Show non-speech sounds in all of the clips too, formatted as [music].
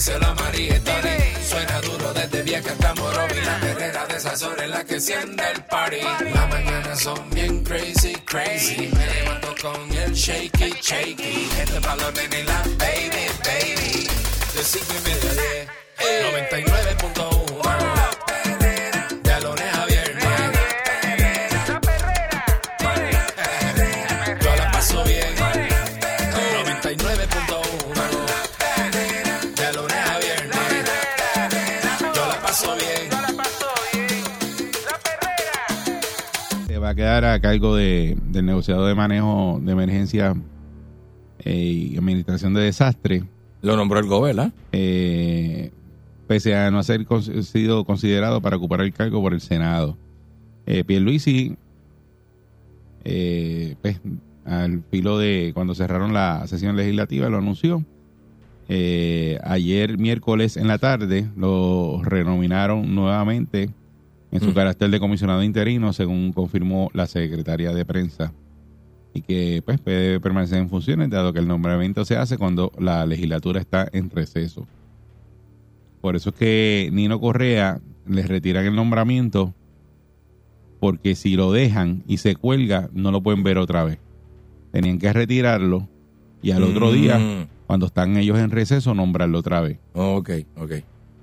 díselo a María y Tony. Suena duro desde vieja hasta Morovi. La perrera de esas horas en la que enciende el party. Las mañanas son bien crazy, crazy. Me levanto con el shaky, shaky. Este palo nene y la baby, baby. De cinco y media a diez. 99.1 va a quedar a cargo de, del negociado de manejo de emergencia eh, y administración de desastre, Lo nombró el gobierno, eh, pese a no ser cons- sido considerado para ocupar el cargo por el Senado. Eh, Pierluisi, eh, pues, al filo de cuando cerraron la sesión legislativa, lo anunció. Eh, ayer, miércoles en la tarde, lo renominaron nuevamente en su Mm. carácter de comisionado interino, según confirmó la secretaria de prensa. Y que pues puede permanecer en funciones, dado que el nombramiento se hace cuando la legislatura está en receso. Por eso es que Nino Correa les retiran el nombramiento, porque si lo dejan y se cuelga, no lo pueden ver otra vez. Tenían que retirarlo y al otro Mm. día, cuando están ellos en receso, nombrarlo otra vez. Ok, ok.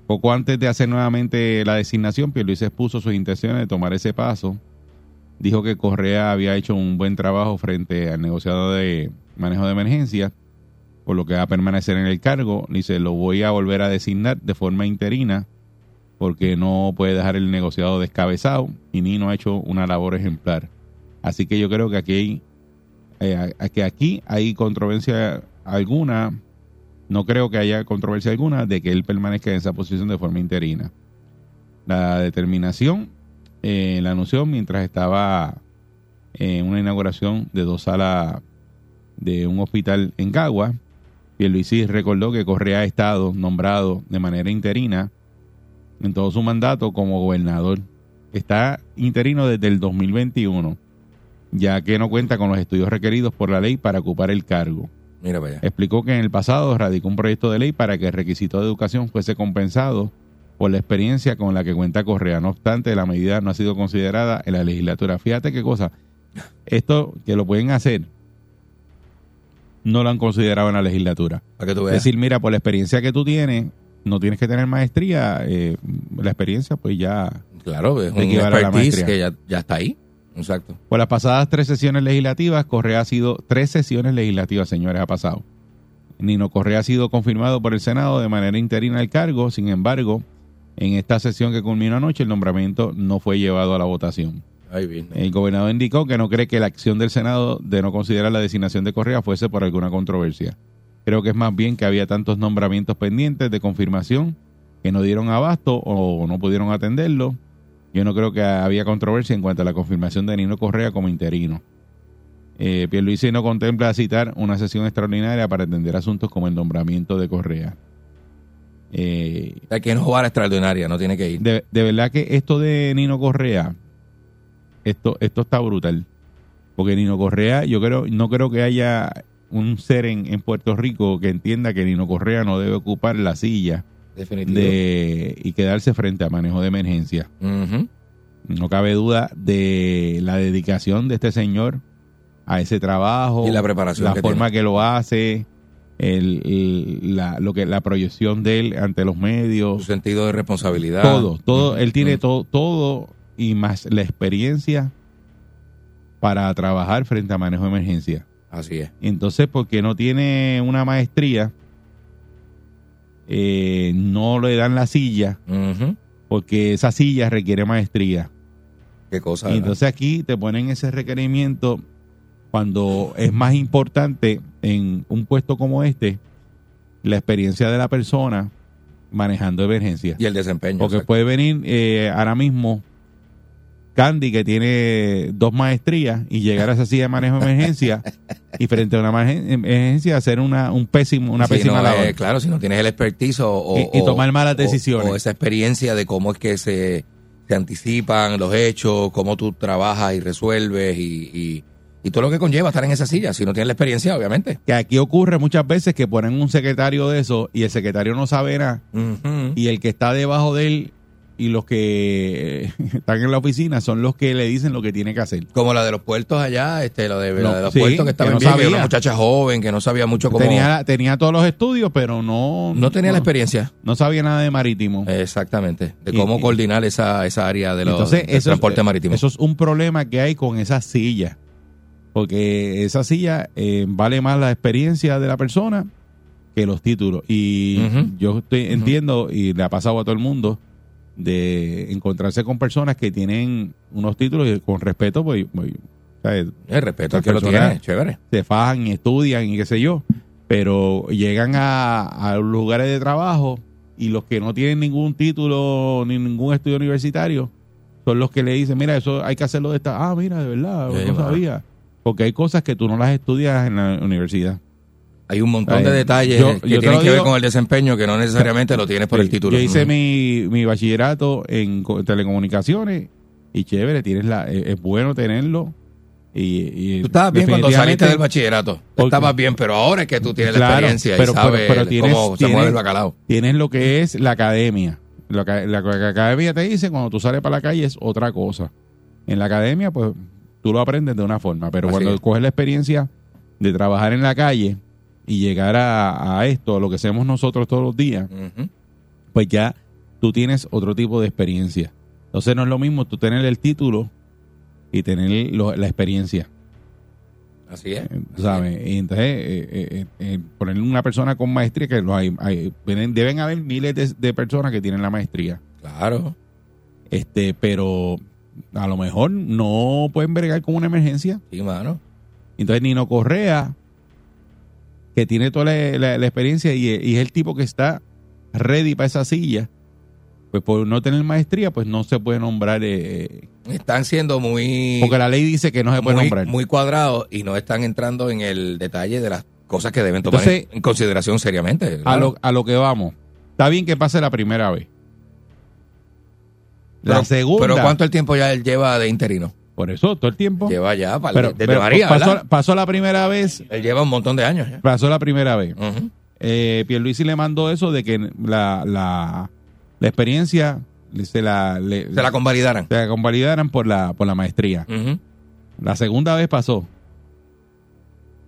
Poco antes de hacer nuevamente la designación, Pierluis expuso sus intenciones de tomar ese paso. Dijo que Correa había hecho un buen trabajo frente al negociado de manejo de emergencia, por lo que va a permanecer en el cargo. Dice, lo voy a volver a designar de forma interina, porque no puede dejar el negociado descabezado y Nino ha hecho una labor ejemplar. Así que yo creo que aquí hay, eh, que aquí hay controversia alguna no creo que haya controversia alguna de que él permanezca en esa posición de forma interina. La determinación eh, la anunció mientras estaba en una inauguración de dos salas de un hospital en Cagua. Pierluisi recordó que Correa ha estado nombrado de manera interina en todo su mandato como gobernador. Está interino desde el 2021, ya que no cuenta con los estudios requeridos por la ley para ocupar el cargo. Mira allá. Explicó que en el pasado radicó un proyecto de ley para que el requisito de educación fuese compensado por la experiencia con la que cuenta Correa. No obstante, la medida no ha sido considerada en la legislatura. Fíjate qué cosa. Esto que lo pueden hacer, no lo han considerado en la legislatura. Para que tú Es veas. decir, mira, por la experiencia que tú tienes, no tienes que tener maestría. eh, la experiencia, pues ya claro, es un expertise que ya, ya está ahí. Exacto. Por las pasadas tres sesiones legislativas, Correa ha sido tres sesiones legislativas, señores, ha pasado. Nino Correa ha sido confirmado por el Senado de manera interina al cargo, sin embargo, en esta sesión que culminó anoche, el nombramiento no fue llevado a la votación. El gobernador indicó que no cree que la acción del Senado de no considerar la designación de Correa fuese por alguna controversia. Creo que es más bien que había tantos nombramientos pendientes de confirmación que no dieron abasto o no pudieron atenderlo. Yo no creo que había controversia en cuanto a la confirmación de Nino Correa como interino. Eh, Pierluisi no contempla citar una sesión extraordinaria para atender asuntos como el nombramiento de Correa. Eh, O sea, que no va a la extraordinaria, no tiene que ir. de, de verdad que esto de Nino Correa, esto, esto está brutal. Porque Nino Correa, yo creo, no creo que haya un ser en, en Puerto Rico que entienda que Nino Correa no debe ocupar la silla Definitivo. de y quedarse frente a manejo de emergencia. No cabe duda de la dedicación de este señor a ese trabajo, Y la preparación la que forma que lo hace, el, el- la, lo que la proyección de él ante los medios, Su sentido de responsabilidad. todo, todo, él tiene todo, todo y más la experiencia para trabajar frente a manejo de emergencia. Así es. Entonces, porque no tiene una maestría, eh, no le dan la silla, porque esa silla requiere maestría. Qué cosa. Y entonces aquí te ponen ese requerimiento cuando es más importante en un puesto como este la experiencia de la persona manejando emergencias. y el desempeño. Porque exacto. puede venir eh, ahora mismo Candy, que tiene dos maestrías, y llegar a esa silla de manejo de emergencia y frente a una emergen- emergencia hacer una, un pésimo, una Si pésima no, labor. eh, claro, si no tienes el expertise o, o- Y- tomar malas decisiones. O, esa experiencia de cómo es que se, se anticipan los hechos, cómo tú trabajas y resuelves y, y, y todo lo que conlleva estar en esa silla. Si no tienes la experiencia, obviamente. Que aquí ocurre muchas veces que ponen un secretario de eso y el secretario no sabe nada y el que está debajo de él y los que eh, [laughs] están en la oficina son los que le dicen lo que tiene que hacer. Como la de los puertos allá, este, lo de, la de los sí, puertos que estaba no sabía. una muchacha joven que no sabía mucho cómo... Tenía, tenía todos los estudios, pero no, no tenía la experiencia. no sabía nada de marítimo. Exactamente, de cómo y- coordinar esa, esa área de los Entonces, del eso, transporte es, marítimo. eso es un problema que hay con esa silla. Porque esa silla eh, vale más la experiencia de la persona que los títulos. Y yo estoy, entiendo, y le ha pasado a todo el mundo, de encontrarse con personas que tienen unos títulos y con respeto, pues, pues, ¿sabes? el respeto al que lo personas- tiene, chévere. se fajan y estudian y qué sé yo, pero llegan a, lugares de trabajo y los que no tienen ningún título ni ningún estudio universitario son los que le dicen, mira, eso hay que hacerlo de esta, ah, mira, de verdad, Sí, no sabía. Porque hay cosas que tú no las estudias en la universidad. Hay un montón de detalles yo- que yo tienen que ver con el desempeño que no necesariamente lo tienes por el título. Yo hice mi, mi bachillerato en co- telecomunicaciones y chévere, tienes la, es, es bueno tenerlo. Y, y Tú estabas bien cuando saliste del bachillerato. Porque- estabas bien, pero ahora es que tú tienes la experiencia pero- y sabes pero- pero tienes- cómo se tienes- mueve el bacalao. tienes lo que es la academia. Lo que, la, academia te dice cuando tú sales para la calle es otra cosa. En la academia, pues tú lo aprendes de una forma, pero Así cuando es. coges la experiencia de trabajar en la calle y llegar a, a esto, lo que hacemos nosotros todos los días, pues ya tú tienes otro tipo de experiencia. Entonces no es lo mismo tú tener el título y tener lo- la experiencia. Así es. Eh, ¿sabes? Y entonces, eh, eh, eh, ponerle una persona con maestría, que lo hay, hay- deben, deben haber miles de, de personas que tienen la maestría, Claro. este pero a lo mejor no pueden bregar con una emergencia. Sí, mano. Entonces, Nino Correa, que tiene toda la, la- la experiencia y, y es el tipo que está ready para esa silla, pues por no tener maestría, pues no se puede nombrar, eh, Están siendo muy, porque la ley dice que no se puede muy, nombrar. muy cuadrados y no están entrando en el detalle de las cosas que deben tomar Entonces, en, en consideración seriamente. a, lo, a lo que vamos. Está bien que pase la primera vez. La Pero- segunda. Pero ¿cuánto el tiempo ya él lleva de interino? Por eso, todo el tiempo. Lleva ya, para, pero desde pero María, pasó, pasó la primera vez. Él lleva un montón de años ya. Pasó la primera vez. Ujú. Eh, Pierluisi le mandó eso de que la, la, la experiencia se la, le- Se la convalidaran. se la convalidaran por la, por la maestría. La segunda vez pasó.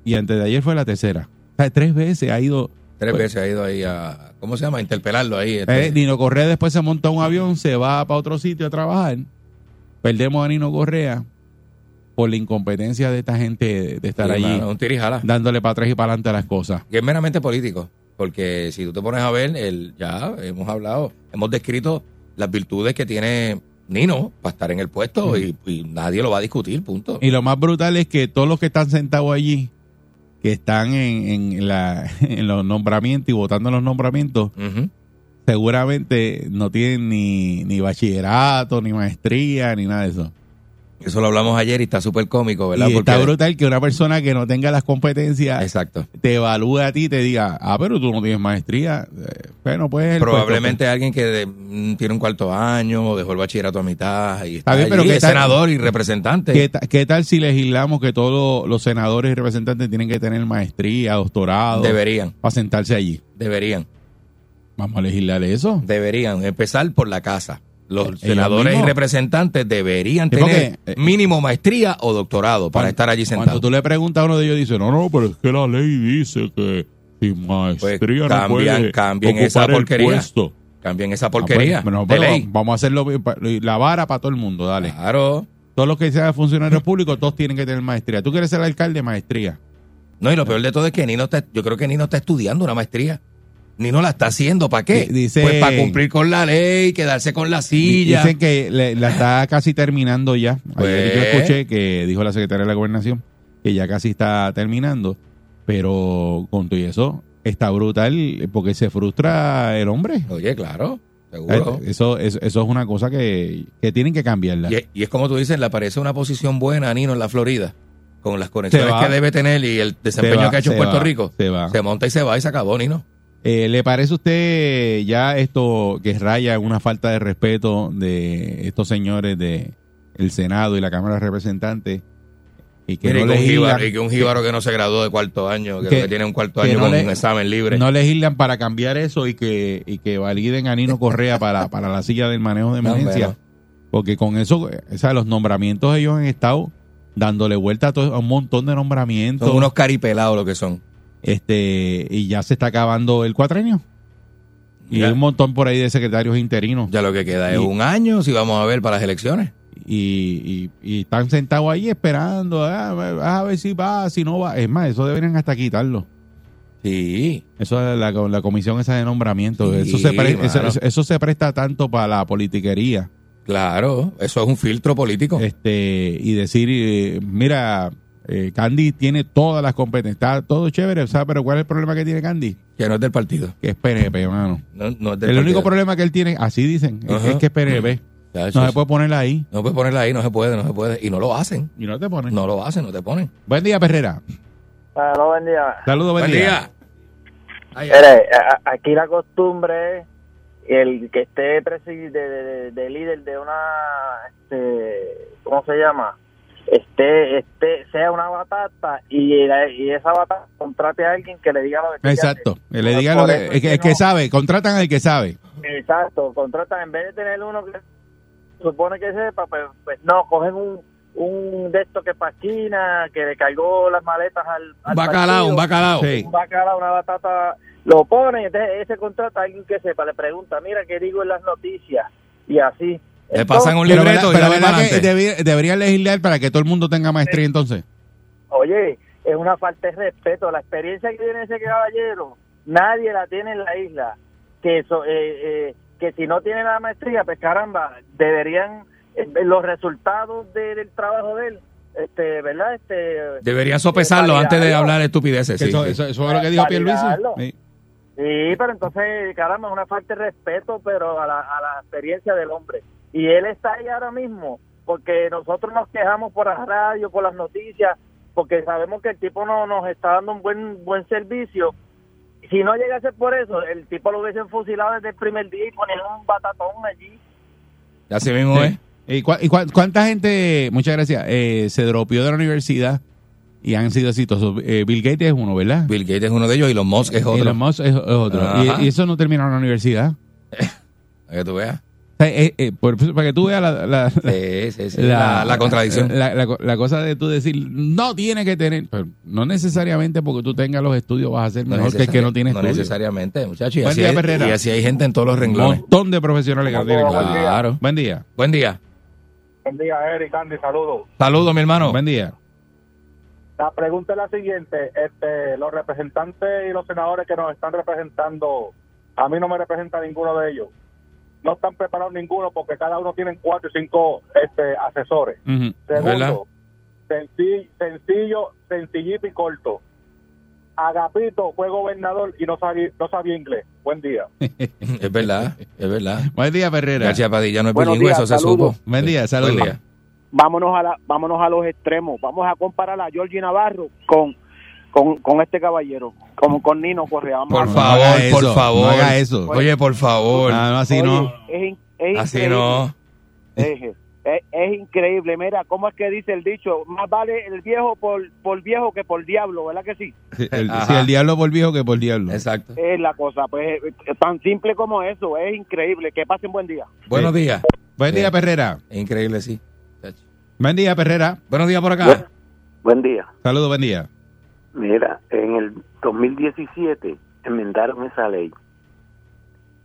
Y antes de ayer fue la tercera. O sea, tres veces ha ido. Tres Pues- veces ha ido ahí a, ¿cómo se llama? A interpelarlo ahí. este. Eh, Nino Correa después se monta un avión, se va para otro sitio a trabajar. Perdemos a Nino Correa por la incompetencia de esta gente de, estar Sí, allí mano, un tirijala. dándole para atrás y para adelante a las cosas. que es meramente político. Porque si tú te pones a ver, el, ya hemos hablado, hemos descrito las virtudes que tiene Nino para estar en el puesto y, y nadie lo va a discutir, punto. Y lo más brutal es que todos los que están sentados allí, que están en, en la, [laughs] en los nombramientos y votando en los nombramientos. Seguramente no tienen ni, ni bachillerato, ni maestría, ni nada de eso. Eso lo hablamos ayer y está súper cómico, ¿verdad? Y está brutal que una persona que no tenga las competencias Exacto. te evalúe a ti y te diga, ah, pero tú no tienes maestría. Eh, Bueno, pues... Probablemente alguien que de- mm, tiene un cuarto año o dejó el bachillerato a mitad y está, bien, pero ¿qué es tal- senador y representante. ¿Qué, qué tal si legislamos que todos los senadores y representantes tienen que tener maestría, doctorado, Deberían, para sentarse allí? deberían, Vamos a legislar eso. deberían empezar por la casa. Los Ellos senadores y representantes deberían tener porque, eh, mínimo maestría o doctorado para Cuando- estar allí Cuando sentados. tú le preguntas a uno de ellos, dice, no, no, pero es que la ley dice que sin maestría Pues no cambian- puede cambien ocupar esa el porquería. puesto. Cambien esa Ah, porquería pues, no, de pero ley. Vamos a hacerlo, la vara para todo el mundo, dale. Claro. Todos los que sean funcionarios públicos, todos tienen que tener maestría. Tú quieres ser alcalde, maestría. No, y lo peor de todo es que Nino está, yo creo que Nino está estudiando una maestría. Nino la está haciendo, ¿para qué? Di- dice- pues para cumplir con la ley, quedarse con la silla. Dicen que le- la está casi terminando ya. Ayer yo Pues. escuché que dijo la secretaria de la gobernación que ya casi está terminando, pero con todo y eso está brutal porque se frustra el hombre. Oye, claro. Seguro. Eso, eso, eso es una cosa que, que tienen que cambiarla. Y, es- y es como tú dices, le aparece una posición buena a Nino en la Florida, con las conexiones va. que debe tener y el desempeño va, que ha hecho en se Puerto va, Rico. se va. monta y se va y se acabó, Nino. Eh, ¿Le parece a usted ya esto que raya una falta de respeto de estos señores de el Senado y la Cámara de Representantes? Y que Mire, no y, que un legislan, jíbaro, y que un jíbaro que no se graduó de cuarto año, que, tiene un cuarto año no con le- un examen libre. no legislan para cambiar eso y que, y que validen a Nino Correa para, para la silla del manejo de emergencia. Porque con eso, o sea, los nombramientos ellos han estado dándole vuelta a, todo- a un montón de nombramientos. Son unos caripelados lo que son. Este Y ya se está acabando el cuatrenio. Y Ya. hay un montón por ahí de secretarios interinos. Ya lo que queda Y- es un año, si vamos a ver para las elecciones. y, y- y están sentados ahí esperando ah, a ver si va, si no va. Es más, eso deberían hasta quitarlo. Sí. Eso es la, la comisión esa de nombramiento. Sí, eso, se pre- mano. eso, eso- eso se presta tanto para la politiquería. Claro, eso es un filtro político. este Y decir, eh, mira, eh, Candy tiene todas las competencias. Está todo chévere, ¿sabes? Pero ¿cuál es el problema que tiene Candy? que no es del partido. Que es PNP, hermano. No, no es del El único problema que él tiene, así dicen, es- que es PNP. Ya, No se es- puede poner ahí. no puedes ponerla ahí, no se puede, no se puede. Y no lo hacen. Y no te ponen. No lo hacen, no te ponen. Buen día, Perrera. Hola, buen día. Saludos, buen, Buen día. día. Ay, ay. Mire, a- aquí la costumbre es el que esté de- de líder de una, este, ¿cómo se llama? Este, este, sea una batata y, y esa batata contrate a alguien que le diga lo que Exacto. Que le diga lo que, el que, es el que no- sabe, contratan al que sabe. Exacto, contratan, en vez de tener uno que supone que sepa, pues, pues no, cogen un, un de estos que paquina, que le cargó las maletas al, al Un bacalao, partido. un bacalao. Sí. un bacalao, una batata, lo pone, entonces ese contrata a alguien que sepa, le pregunta, mira, ¿qué digo en las noticias? Y así. Le pasan un Pero, libreto ¿verdad- y pero ¿verdad que debi- deberían legislar para que todo el mundo tenga maestría entonces? Oye, es una falta de respeto. La experiencia que tiene ese caballero, nadie la tiene en la isla. Que eso, eh, eh, que si no tiene la maestría, pues caramba, deberían eh, los resultados de- del trabajo de él, este, ¿verdad? Este, Deberían sopesarlo validarlo. antes de hablar estupideces. Sí, eso, sí. eso, eso es lo que dijo Pierluisi. Sí. Sí, pero entonces, caramba, es una falta de respeto, pero a la, a la experiencia del hombre. Y él está ahí ahora mismo, porque nosotros nos quejamos por la radio, por las noticias, porque sabemos que el tipo no nos está dando un buen buen servicio. Si no llega a ser por eso, el tipo lo hubiesen fusilado desde el primer día y ponían un batatón allí. Así mismo Sí. es. ¿Y, cua- y cua- cuánta gente, muchas gracias, eh, se dropió de la universidad y han sido exitosos? Eh, Bill Gates es uno, ¿verdad? Bill Gates es uno de ellos y Elon Musk es otro. Elon Musk es, es otro. Y, y eso no terminaron en la universidad. [laughs] Para que tú veas. Eh, eh, por- para que tú veas la, la- Sí, sí, sí. La, la contradicción. La, la- la cosa de tú decir, no tiene que tener, pero no necesariamente porque tú tengas los estudios vas a ser mejor que el que no tiene no estudios. necesariamente, muchachos. Y Buen así, día, Perrera. y así hay gente en todos los Un renglones. montón de profesionales que no tienen. Claro. Buen día. Buen día. Buen día, Eric, Andy, saludos. Saludos, mi hermano. Buen día. La pregunta es la siguiente, este, los representantes y los senadores que nos están representando, a mí no me representa ninguno de ellos. No están preparados ninguno porque cada uno tiene cuatro y cinco este, asesores. ¿Verdad? Segundo, sencillo, sencillo, sencillito y corto. Agapito fue gobernador y no sabía, no sabía inglés. Buen día. [laughs] Es verdad, es verdad. Buen día, Perrera. García Padilla no es Buenos bilingüe, días, eso se saludos. supo. Buen día, saludos. Buen día. Vámonos a, la, vámonos a los extremos. Vamos a comparar a Georgie Navarro con, con, con este caballero, como con Nino Correa. Vamos Por No favor, eso, por favor. no haga eso. Oye, por favor. Ah, no, así Oye, no. Es, es Así no. Es, es increíble, mira, ¿cómo es que dice el dicho? Más vale el viejo por, por viejo que por diablo, ¿verdad que sí? Sí, el, Ajá. sí, el diablo por viejo que por diablo. Exacto. Es la cosa, pues eh, tan simple como eso, es increíble. Que pasen buen día. Buenos días. Buen día, Sí. Perrera. Es increíble, sí. Buen día, Perrera. Buenos días por acá. Buen día. Saludos, buen día. Mira, en el 2017 enmendaron esa ley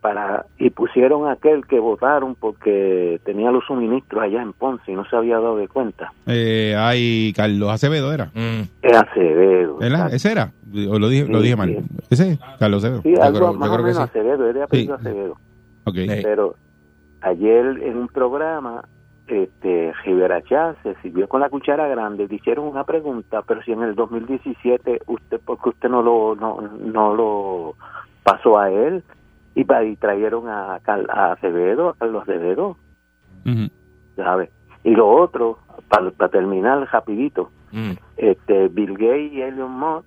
para y pusieron a aquel que votaron porque tenía los suministros allá en Ponce y no se había dado de cuenta. Eh, ay, Carlos Acevedo era. Mm. Es Acevedo. ¿Verdad? exacto. ¿Ese era? ¿O lo dije, lo Sí, dije mal? sí. ¿Ese es? Carlos Acevedo. Sí, algo creo- más o menos sí. Acevedo, apellido Sí. Acevedo. Pero ayer en un programa, este, Rivera Chá se sirvió con la cuchara grande, le hicieron una pregunta, pero si en el 2017 usted, porque usted no lo, no, no lo pasó a él, y, y trajeron a, a Acevedo, a Carlos Acevedo, Ujú. ¿sabes? Y lo otro, para terminar rapidito, Mm. este Bill Gates y Elon Musk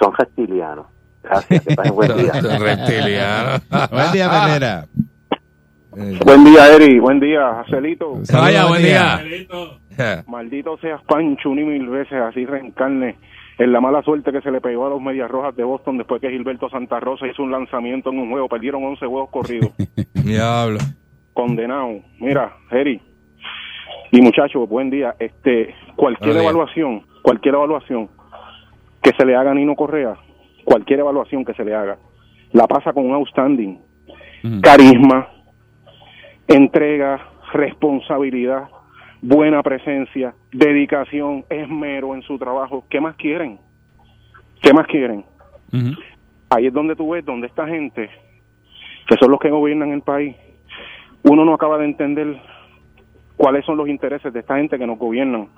son reptilianos. Gracias, que pasen buen [laughs] día. Reptiliano. Buen día, Perrera. Eh, Buen día, Eri. Buen día, Celito. Vaya, buen día. Maldito seas Pancho y mil veces, así reencarne en la mala suerte que se le pegó a los Medias Rojas de Boston después que Gilberto Santa Rosa hizo un lanzamiento en un juego. Perdieron 11 juegos corridos. [laughs] Diablo. Condenado. Mira, Eri y muchachos, buen día. Este, cualquier evaluación, cualquier evaluación que se le haga a Nino Correa, cualquier evaluación que se le haga, la pasa con un outstanding. Carisma, entrega, responsabilidad, buena presencia, dedicación, esmero en su trabajo. ¿Qué más quieren? ¿Qué más quieren? Ahí es donde tú ves, donde esta gente, que son los que gobiernan el país, uno no acaba de entender cuáles son los intereses de esta gente que nos gobiernan.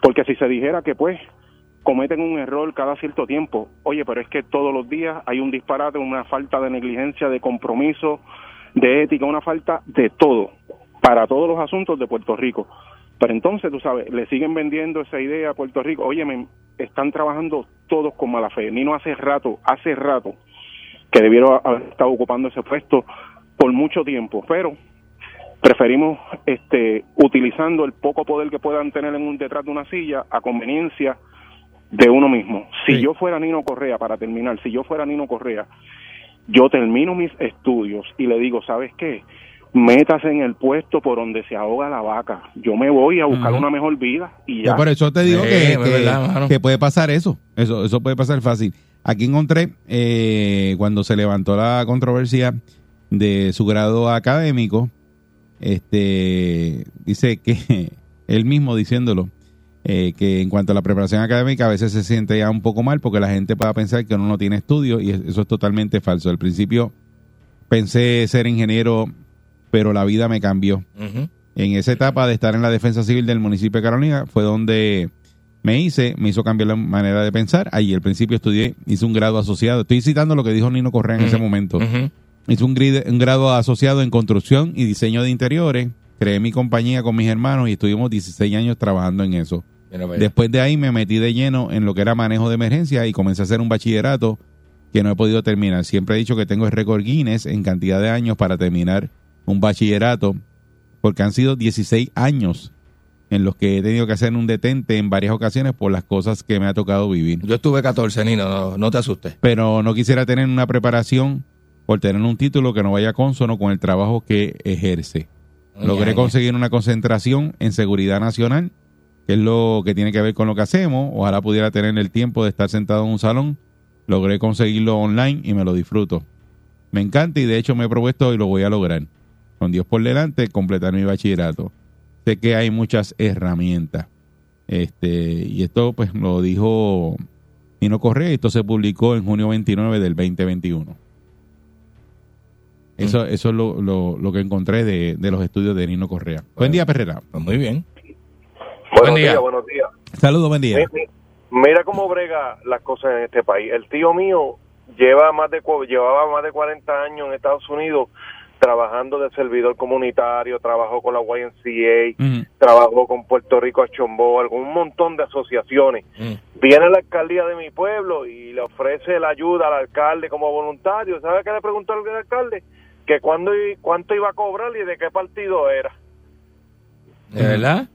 Porque si se dijera que pues cometen un error cada cierto tiempo, oye, pero es que todos los días hay un disparate, una falta de negligencia, de compromiso, de ética, una falta de todo, para todos los asuntos de Puerto Rico. Pero entonces, tú sabes, le siguen vendiendo esa idea a Puerto Rico. Oye, están trabajando todos con mala fe. Nino hace rato, hace rato, que debieron haber estado ocupando ese puesto por mucho tiempo, pero preferimos este utilizando el poco poder que puedan tener en un detrás de una silla a conveniencia de uno mismo. Si Sí. yo fuera Nino Correa, para terminar, si yo fuera Nino Correa, yo termino mis estudios y le digo, ¿sabes qué? Métase en el puesto por donde se ahoga la vaca. Yo me voy a buscar una mejor vida y Yo ya. por eso te digo Sí, que, verdad, que puede pasar eso. Eso eso puede pasar fácil. Aquí encontré, eh, cuando se levantó la controversia de su grado académico, este dice que [laughs] él mismo diciéndolo, eh, que en cuanto a la preparación académica a veces se siente ya un poco mal porque la gente pueda pensar que uno no tiene estudio y eso es totalmente falso. Al principio pensé ser ingeniero, pero la vida me cambió en esa etapa de estar en la defensa civil del municipio de Carolina fue donde me hice, me hizo cambiar la manera de pensar. Allí al principio estudié, hice un grado asociado. Estoy citando lo que dijo Nino Correa en ese momento. Hice un grado asociado en construcción y diseño de interiores. Creé mi compañía con mis hermanos y estuvimos 16 años trabajando en eso. Después de ahí me metí de lleno en lo que era manejo de emergencia y comencé a hacer un bachillerato que no he podido terminar. Siempre he dicho que tengo el récord Guinness en cantidad de años para terminar un bachillerato, porque han sido 16 años en los que he tenido que hacer un detente en varias ocasiones por las cosas que me ha tocado vivir. Yo estuve 14, Nino, no, no te asustes. Pero no quisiera tener una preparación por tener un título que no vaya consono con el trabajo que ejerce. Logré conseguir una concentración en seguridad nacional, que es lo que tiene que ver con lo que hacemos. Ojalá pudiera tener el tiempo de estar sentado en un salón. Logré conseguirlo online y me lo disfruto. Me encanta y de hecho me he propuesto y lo voy a lograr. Con Dios por delante, completar mi bachillerato. Sé que hay muchas herramientas. Este, y esto pues lo dijo Nino Correa y esto se publicó en junio 29 del 2021. Eso, eso es lo, lo, lo que encontré de, de los estudios de Nino Correa. Buen día, Perrera. Pues muy bien. Buenos Buen día. días, buenos días. Saludos, buen día. Mi- mi- Mira cómo brega las cosas en este país. El tío mío lleva más de llevaba más de 40 años en Estados Unidos trabajando de servidor comunitario, trabajó con la YMCA, trabajó con Puerto Rico a Chombo, algún montón de asociaciones. Mm. Viene a la alcaldía de mi pueblo y le ofrece la ayuda al alcalde como voluntario. ¿Sabe qué le preguntó al alcalde? Que cuándo, cuánto iba a cobrar y de qué partido era. ¿De verdad?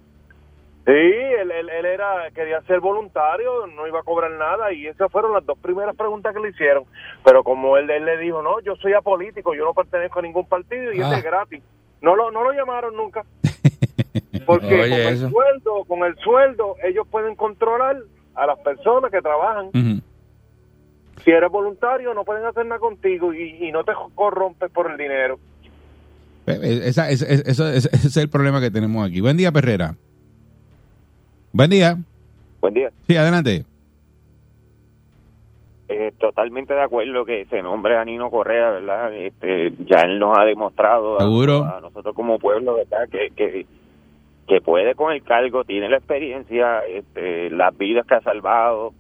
Sí, él, él, él era, quería ser voluntario, no iba a cobrar nada y esas fueron las dos primeras preguntas que le hicieron. Pero como él, él le dijo, no, yo soy apolítico, yo no pertenezco a ningún partido y Ah. este es gratis. No lo, no lo llamaron nunca. [laughs] Porque Oye, con el eso. sueldo, con el sueldo, ellos pueden controlar a las personas que trabajan. Si eres voluntario, no pueden hacer nada contigo y, y no te corrompes por el dinero. Eh, esa- esa- ese es el problema que tenemos aquí. Buen día, Perrera. Buen día. Buen día. Sí, adelante. Eh, totalmente de acuerdo que se nombre a Nino Correa, ¿verdad? Este, ya él nos ha demostrado a, nosotros como pueblo, ¿verdad? Que, que, que puede con el cargo, tiene la experiencia, este, las vidas que ha salvado,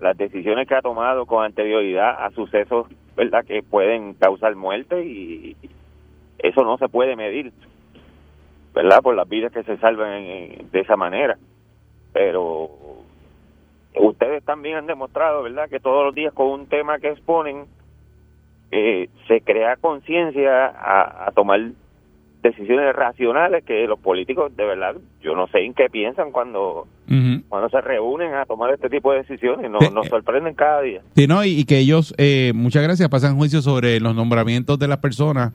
las decisiones que ha tomado con anterioridad a sucesos ¿verdad? Que pueden causar muerte y eso no se puede medir, ¿verdad? Por las vidas que se salvan en- de esa manera. Pero ustedes también han demostrado, ¿verdad? Que todos los días con un tema que exponen eh, se crea conciencia a, a tomar decisiones racionales que los políticos, de verdad, yo no sé en qué piensan cuando cuando se reúnen a tomar este tipo de decisiones, nos, nos sorprenden cada día. Sí, no, y, y que ellos, eh, muchas gracias, pasan juicio sobre los nombramientos de las personas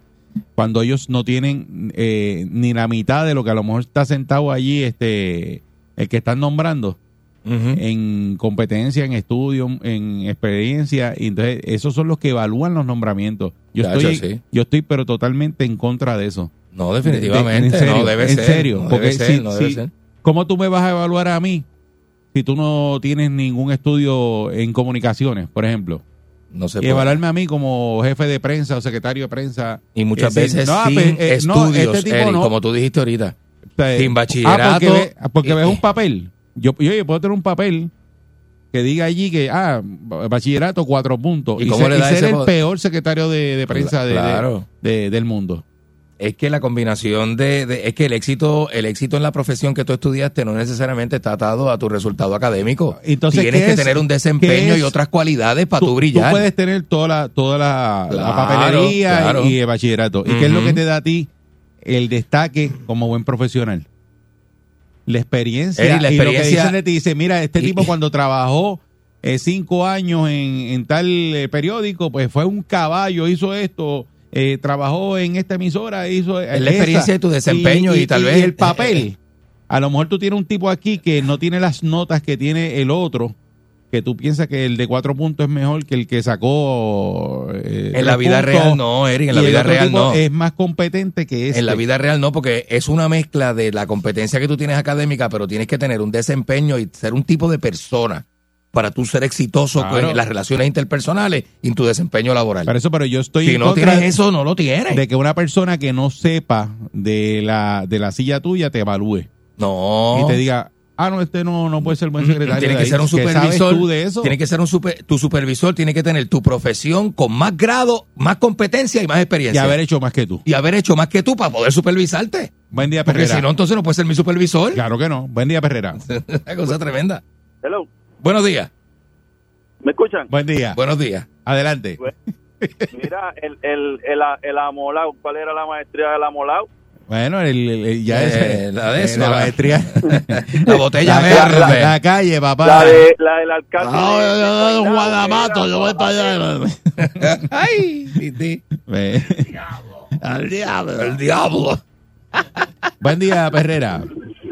cuando ellos no tienen eh, ni la mitad de lo que a lo mejor está sentado allí este el que están nombrando en competencia, en estudio, en experiencia, y entonces esos son los que evalúan los nombramientos. Yo Chacho, estoy, sí. yo estoy pero totalmente en contra de eso. No, definitivamente, en serio, no debe en ser, serio, no porque debe ser, si- no debe si- ser. ¿Cómo tú me vas a evaluar a mí si tú no tienes ningún estudio en comunicaciones, por ejemplo? No se y puede. evaluarme a mí como jefe de prensa o secretario de prensa. Y muchas Es decir, veces no, sin pe- eh, no, estudios, este tipo Eric, como tú dijiste ahorita. Sin Ah, bachillerato. porque, ve- porque eh, ves eh, un papel. Yo, yo, yo puedo tener un papel que diga allí que, ah, bachillerato, cuatro puntos. ¿Y Y, ser, y ser el peor secretario de, de prensa de- de- Claro. de- del mundo. Es que la combinación de, es que el éxito, el éxito en la profesión que tú estudiaste no necesariamente está atado a tu resultado académico. Entonces, Tienes ¿qué que es? tener un ¿Qué desempeño y otras cualidades para tú, Tú brillar. puedes tener toda la, toda la, la Claro, papelería claro. y el bachillerato. ¿Y qué es lo que te da a ti el destaque como buen profesional? La experiencia. Eri, la Y lo que experiencia- dicen ti, dice, mira, este y- tipo cuando trabajó eh, cinco años en, en tal eh, periódico, pues fue un caballo, hizo esto, eh, trabajó en esta emisora, hizo... Es la experiencia de tu desempeño y tal vez- el papel. [laughs] A lo mejor tú tienes un tipo aquí que no tiene las notas que tiene el otro, que tú piensas que el de cuatro puntos es mejor que el que sacó... eh, En la vida puntos, real no, Eric, en la vida real no. Es más competente que este. En la vida real no, porque es una mezcla de la competencia que tú tienes académica, pero tienes que tener un desempeño y ser un tipo de persona para tú ser exitoso Claro. en las relaciones interpersonales y en tu desempeño laboral. Por eso, pero yo estoy si en no tienes eso, no lo tienes. de que una persona que no sepa de la, de la silla tuya te evalúe no. y te diga, ah, no, este no, no puede ser buen secretario. Tiene que ahí". ser un ¿Qué supervisor. sabes tú de eso? Tiene que ser un super, tu supervisor tiene que tener tu profesión con más grado, más competencia y más y experiencia. haber hecho más que tú. Y haber hecho más que tú para poder supervisarte. Buen día, Porque Perrera. si no, entonces no puede ser mi supervisor. Claro que no. Buen día, Perrera. [laughs] Una cosa tremenda. Hello, Buenos días. ¿me escuchan? Buen día. Buenos días. Adelante. Mira, el, el, el, el amolao, ¿cuál era la maestría del amolao? Bueno, el, el- el- ya Eh, es la de eso, la la- maestría. [laughs] La botella la, verde. la- la calle, papá. La, de, la del alcalde. Ah, de- yo- de- yo- Guadamato, yo voy para allá. [laughs] Ay, Titi. Ve. Al diablo. El diablo. [laughs] Buen día, Perrera.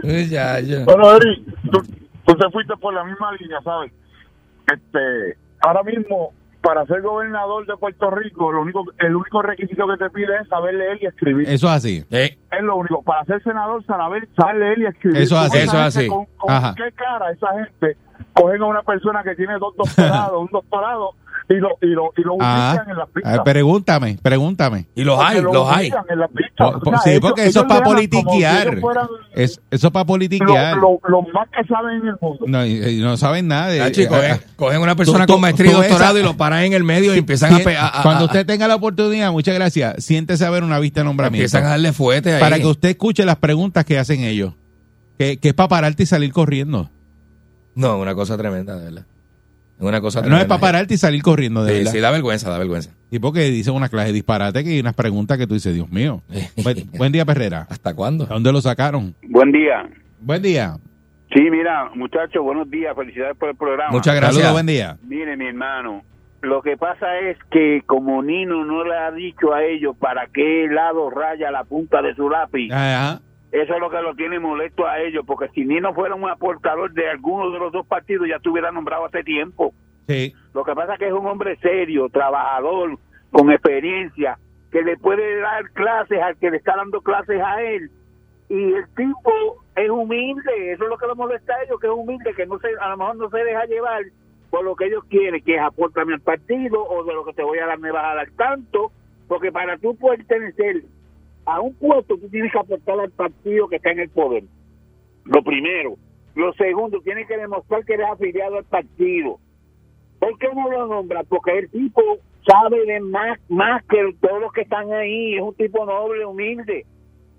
Ya, ya. Bueno, Eri, tú, tú te fuiste por la misma línea, ¿sabes? Este, ahora mismo, para ser gobernador de Puerto Rico, lo único, el único requisito que te pide es saber leer y escribir. Eso es así. Eh, Es lo único. Para ser senador, saber, saber leer y escribir. Eso es ¿Cómo así, eso así. ¿Con, con Ajá. qué cara esa gente cogen a una persona que tiene dos doctorados, [laughs] un doctorado, y lo, y lo, y lo Ah, en las pistas? ver, pregúntame, pregúntame. y los Porque hay, lo los hay. humillan en las pistas. Po- po- O sea, sí, ellos- porque eso es para si politiquear. ellos fueran Es, eso es para lo- politiquear. lo- Los más que saben en el mundo. No, y- y no saben nada de Ah, chicos, eh, cogen, cogen una persona tú- con maestría y esa- doctorado y lo paran en el medio y empiezan a, a- a- Cuando usted tenga la oportunidad, muchas gracias, siéntese a ver una vista de nombramiento. empiezan a darle fuete ahí. Para que usted escuche las preguntas que hacen ellos. Que, que es para pararte y salir corriendo. No, una cosa tremenda, de verdad. Una cosa No es para pararte y salir corriendo, de Sí, verdad. sí, da vergüenza, da vergüenza. Y porque dice una clase de disparate que hay unas preguntas que tú dices, Dios mío. Buen, buen día, Perrera. ¿Hasta cuándo? ¿De dónde lo sacaron? Buen día. Buen día. Sí, mira, muchachos, buenos días. Felicidades por el programa. Muchas gracias. Saludos, buen día. Mire, mi hermano, lo que pasa es que como Nino no le ha dicho a ellos para qué lado raya la punta de su lápiz, Ajá. Eso es lo que lo tiene molesto a ellos, porque si Nino fuera un aportador de alguno de los dos partidos ya estuviera nombrado hace tiempo. Sí. Lo que pasa es que es un hombre serio, trabajador, con experiencia, que le puede dar clases al que le está dando clases a él. Y el tipo es humilde, eso es lo que lo molesta a ellos, que es humilde, que no se, a lo mejor no se deja llevar por lo que ellos quieren, que es aportarme al partido o de lo que te voy a dar me vas a dar tanto, porque para tú pertenecer a un puesto tú tienes que aportar al partido que está en el poder. Lo primero. Lo segundo, tienes que demostrar que eres afiliado al partido. ¿Por qué no lo nombra? Porque el tipo sabe de más, más que todos los que están ahí. Es un tipo noble, humilde.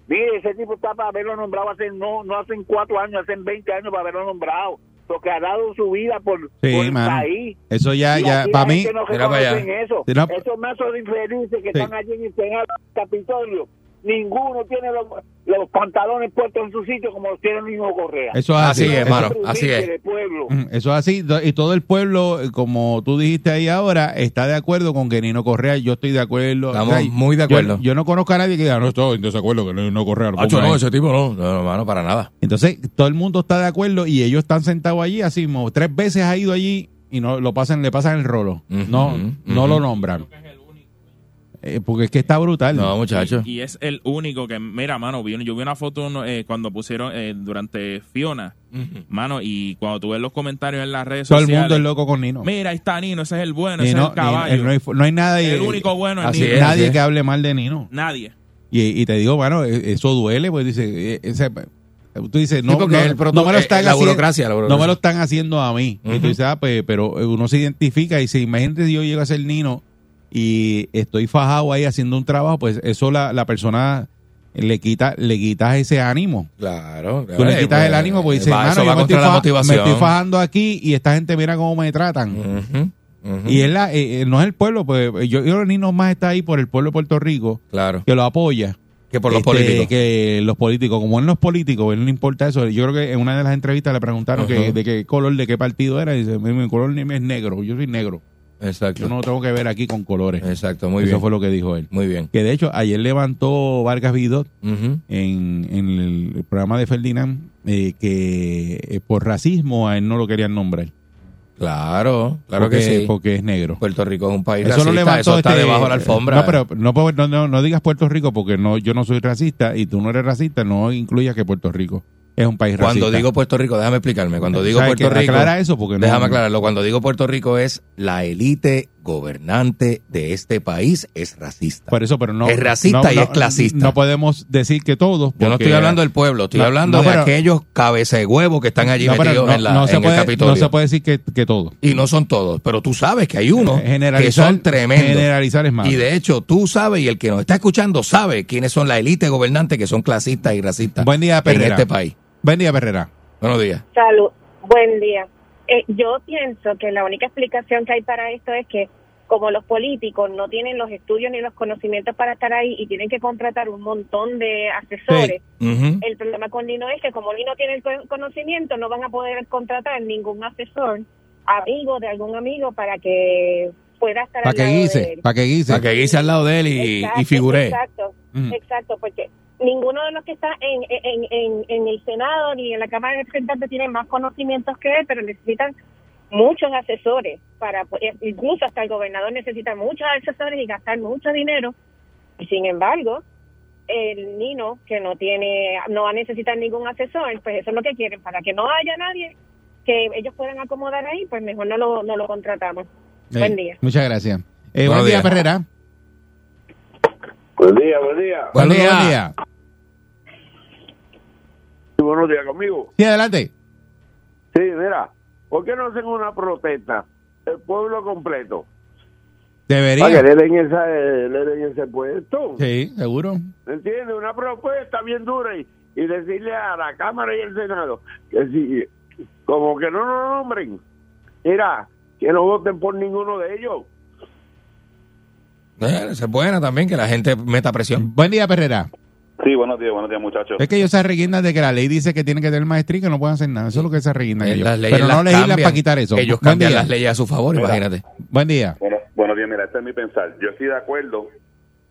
Mire, ese tipo está para haberlo nombrado hace, no, no hacen cuatro años, hacen 20 años para haberlo nombrado. Lo que ha dado su vida por, Sí, por el país. Eso ya, Y ya, para mí, no Mira para allá. eso. Esos mazos infelices que Sí. están allí en el Capitolio, ninguno tiene los, los pantalones puestos en su sitio como los tiene Nino Correa. eso es Así así. es, hermano. Así es. pueblo. Mm, Eso es así, y todo el pueblo, eh, como tú dijiste ahí ahora, está de acuerdo con que Nino Correa, yo estoy de acuerdo. Estamos O sea, muy de yo- acuerdo. Yo, no conozco a nadie que diga, no estoy en desacuerdo que Nino Correa. lo Hacho, ponga no, ahí". ese tipo no. No, hermano, para nada. Entonces, todo el mundo está de acuerdo y ellos están sentados allí, así mismo, tres veces ha ido allí y no lo pasan, le pasan el rolo. No, no lo nombran. Eh, porque es que está brutal. No, muchacho. Y es el único que, mira, mano, vi- yo vi una foto eh, cuando pusieron eh, durante Fiona, mano, y cuando tú ves los comentarios en las redes todo el sociales. mundo es loco con Nino. Mira, ahí está Nino, ese es el bueno, ese Nino- es el caballo. Nino- no, hay, no hay nada. el único bueno es Así Nino. es. nadie que hable mal de Nino. Nadie. Y, y te digo, bueno, eh, eso duele, pues dice, eh, ese- tú dices, no, porque no, el proto- no me lo eh, están la haciendo, burocracia, la burocracia. no me lo están haciendo a mí. Y Ujú. tú dices, ah, pues, pero uno se identifica y dice, imagínate si yo llego a ser Nino y estoy fajado ahí haciendo un trabajo, pues eso la, la persona le quita, le quitas ese ánimo. Claro. Tú le quitas el ánimo porque dices, hermano, yo me estoy, la me fajando aquí y esta gente mira cómo me tratan. Ujú. Y es la, eh, eh, no es el pueblo, pues yo, yo creo que Nino más está ahí por el pueblo de Puerto Rico, Claro. que lo apoya. Que por los Este, políticos. Que los políticos, como él no es político, él no importa eso. Yo creo que en una de las entrevistas le preguntaron que, de qué color, de qué partido era. Y dice, mi, mi color ni es negro, yo soy negro. Exacto. Yo no tengo que ver aquí con colores. Exacto, muy eso bien. fue lo que dijo él. Muy bien. Que de hecho, ayer levantó Vargas Vidot en, en el programa de Ferdinand eh, que eh, por racismo a él no lo querían nombrar. Claro, claro porque, que sí. Porque es negro. Puerto Rico es un país Eso lo racista, levantó eso está este- debajo de la alfombra. No, pero no, puedo- no, no, no digas Puerto Rico porque no yo no soy racista y tú no eres racista, no incluyas que Puerto Rico es un país Cuando racista. digo Puerto Rico, déjame explicarme. Cuando digo ¿Sabes Puerto? Rico. Aclara eso porque no- Déjame aclararlo. Cuando digo Puerto Rico es la élite gobernante de este país es racista. Por eso, pero no. Es racista no- y no- es clasista. No podemos decir que todos. Yo no estoy hablando del pueblo, estoy No, hablando de aquellos cabeza de huevo que están allí metidos no- en, la, en puede, el Capitolio. No se puede decir que, que todos. Y no son todos, pero tú sabes que hay unos que son tremendos. generalizar es malo. Y de hecho, tú sabes y el que nos está escuchando sabe quiénes son la élite gobernante que son clasistas y racistas Buen día, en este país. Buen día, Perrera. Buenos días. Salud. Buen día. Eh, yo pienso que la única explicación que hay para esto es que como los políticos no tienen los estudios ni los conocimientos para estar ahí y tienen que contratar un montón de asesores, el problema con Lino es que como Lino tiene el co- conocimiento no van a poder contratar ningún asesor amigo de algún amigo para que pueda estar Para al que lado de él. para que guise. Para que guise al lado de él y, Exacto, y figure. Exacto, exacto, porque ninguno de los que está en, en, en, en el Senado ni en la Cámara de Representantes tiene más conocimientos que él, pero necesitan muchos asesores para eh, incluso hasta el gobernador necesita muchos asesores y gastar mucho dinero y sin embargo el Nino que no tiene no va a necesitar ningún asesor pues eso es lo que quieren para que no haya nadie que ellos puedan acomodar ahí pues mejor no lo no lo contratamos Eh, buen día Muchas gracias. Eh, buen día. Perrera. Buen día, buen día. Buen Saludos, día. buen día. Sí, buenos días conmigo. Sí, adelante. Sí, mira, ¿por qué no hacen una protesta? El pueblo completo. Para que Debería. le den, esa, eh, le den ese puesto. Sí, seguro. ¿Me entiendes? Una propuesta bien dura y, y decirle a la Cámara y al Senado que si, como que no nos nombren, mira, que no voten por ninguno de ellos. Eh, esa es buena también, que la gente meta presión. Buen día, Perrera. Sí, buenos días, buenos días, muchachos. Es que ellos se arreguindan de que la ley dice que tienen que tener maestría y que no pueden hacer nada. Eso es lo que se arreguindan Eh, ellos. las leyes Pero no legislan para quitar eso. Ellos Buen cambian día. las leyes a su favor, Mira. imagínate. Buen día. Bueno, buenos días, mira, este es mi pensar. Yo estoy de acuerdo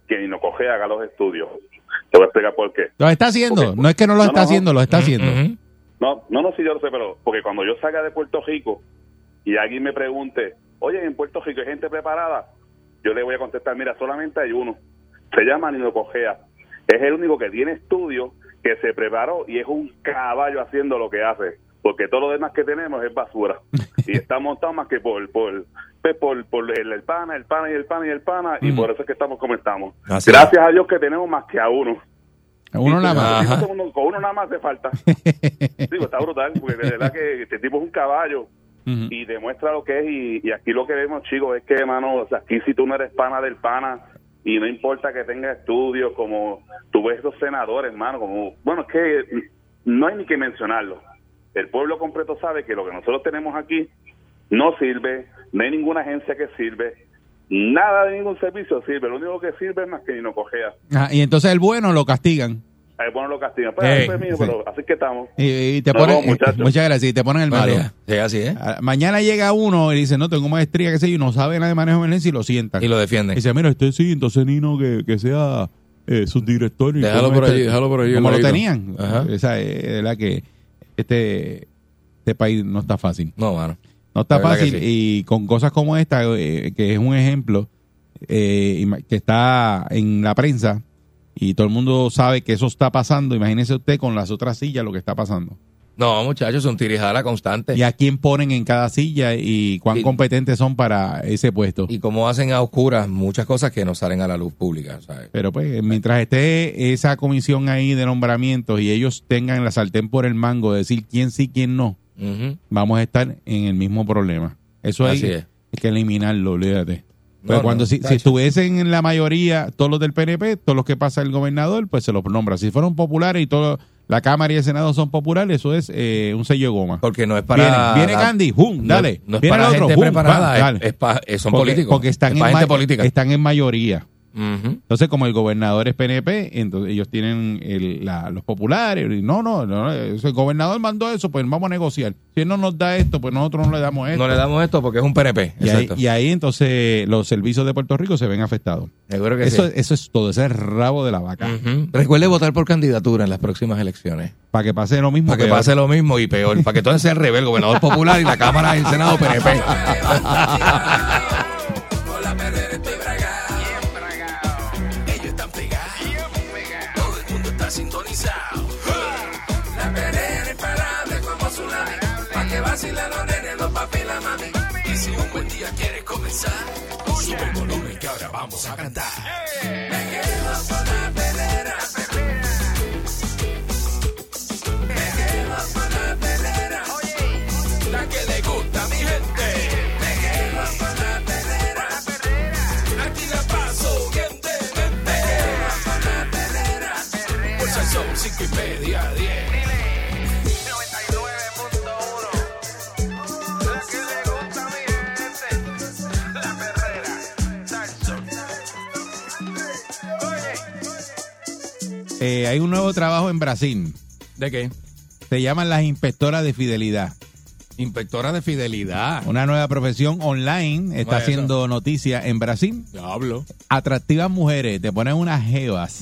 que Nino Coge haga los estudios. Te voy a explicar por qué. Lo está haciendo. No es que no lo No, está no, haciendo, lo está Ujú, haciendo. ujú. No, no, no, sí, yo lo sé, pero porque cuando yo salga de Puerto Rico y alguien me pregunte, oye, en Puerto Rico hay gente preparada, yo le voy a contestar, mira, solamente hay uno. Se llama Nino Cogea. Es el único que tiene estudio, que se preparó y es un caballo haciendo lo que hace. Porque todo lo demás que tenemos es basura. y está montado más que por, por, pues, por, por el, el pana, el pana y el pana y el pana. Y Mm. por eso es que estamos como estamos. Así Gracias a Dios que tenemos más que a uno. Uno nada más. Ajá. con uno- con uno nada más hace falta. [laughs] Digo, está brutal, porque de verdad que este tipo es un caballo. Y demuestra lo que es. Y, y aquí lo que vemos, chicos, es que, hermano, o sea, aquí si tú no eres pana del pana y no importa que tenga estudios, como tú ves los senadores, hermano, como, bueno, es que no hay ni que mencionarlo. El pueblo completo sabe que lo que nosotros tenemos aquí no sirve, no hay ninguna agencia que sirve, nada de ningún servicio sirve, lo único que sirve es más que no cojea. Ah, y entonces el bueno lo castigan. Ahí bueno lo castigan. Pues, Ey, pues, mijo, sí. pero así que estamos. Y, y te Nos ponen, vemos, muchachos. muchas gracias, y te ponen el malo. Sí, así es. Ah, Mañana llega uno y dice, no, tengo maestría, qué sé yo, y no sabe nada de manejo de emergencia y lo sientan. Y lo defienden. Y dice, mira, este sí, entonces Nino que, que sea eh, subdirector. y Déjalo como por este- allí, déjalo por allí, Como lo ladito. tenían. Ajá. Esa es de verdad que este, este país no está fácil. No, mano. No está fácil sí. y con cosas como esta, eh, que es un ejemplo eh, que está en la prensa y todo el mundo sabe que eso está pasando, imagínese usted con las otras sillas lo que está pasando. No, muchachos, un tirijala constante. Y a quién ponen en cada silla y cuán Y- competentes son para ese puesto. Y cómo hacen a oscuras muchas cosas que no salen a la luz pública, ¿sabes? Pero pues, mientras esté esa comisión ahí de nombramientos y ellos tengan la sartén por el mango de decir quién sí, quién no, vamos a estar en el mismo problema. Eso hay, Así es. hay que eliminarlo, olvídate. Pero No, cuando no, si, si estuviesen en la mayoría todos los del PNP, todos los que pasa el gobernador, pues se los nombra. Si fueron populares y todo la Cámara y el Senado son populares, eso es eh, un sello de goma. Porque no es para... Viene, viene ¡hum! no- Dale. No, es Viene para el otro, gente ¡hum! preparada, es- es, pa- eh, son porque, políticos. Porque están, es en gente política. están en mayoría. Entonces, como el gobernador es PNP, entonces ellos tienen el- la- los populares. y No, no, no, el gobernador mandó eso, pues vamos a negociar. Si él no nos da esto, pues nosotros no le damos esto. No le damos esto porque es un PNP. y, ahí, Exacto. y ahí entonces los servicios de Puerto Rico se ven afectados. Seguro que Eso, sí. eso es todo, ese es el rabo de la vaca. Ujú. Recuerde votar por candidatura en las próximas elecciones. Para que pase lo mismo. Para que peor. pase lo mismo y peor. Para que todo sea el rebel, gobernador popular y la Cámara y el Senado PNP. [laughs] vamos a cantar. Eh, hay un nuevo trabajo en Brasil. ¿De qué? Se llaman las inspectoras de fidelidad. Inspectora de fidelidad. Una nueva profesión online está Vaya, haciendo noticia en Brasil. Diablo. Atractivas mujeres, te ponen unas jevas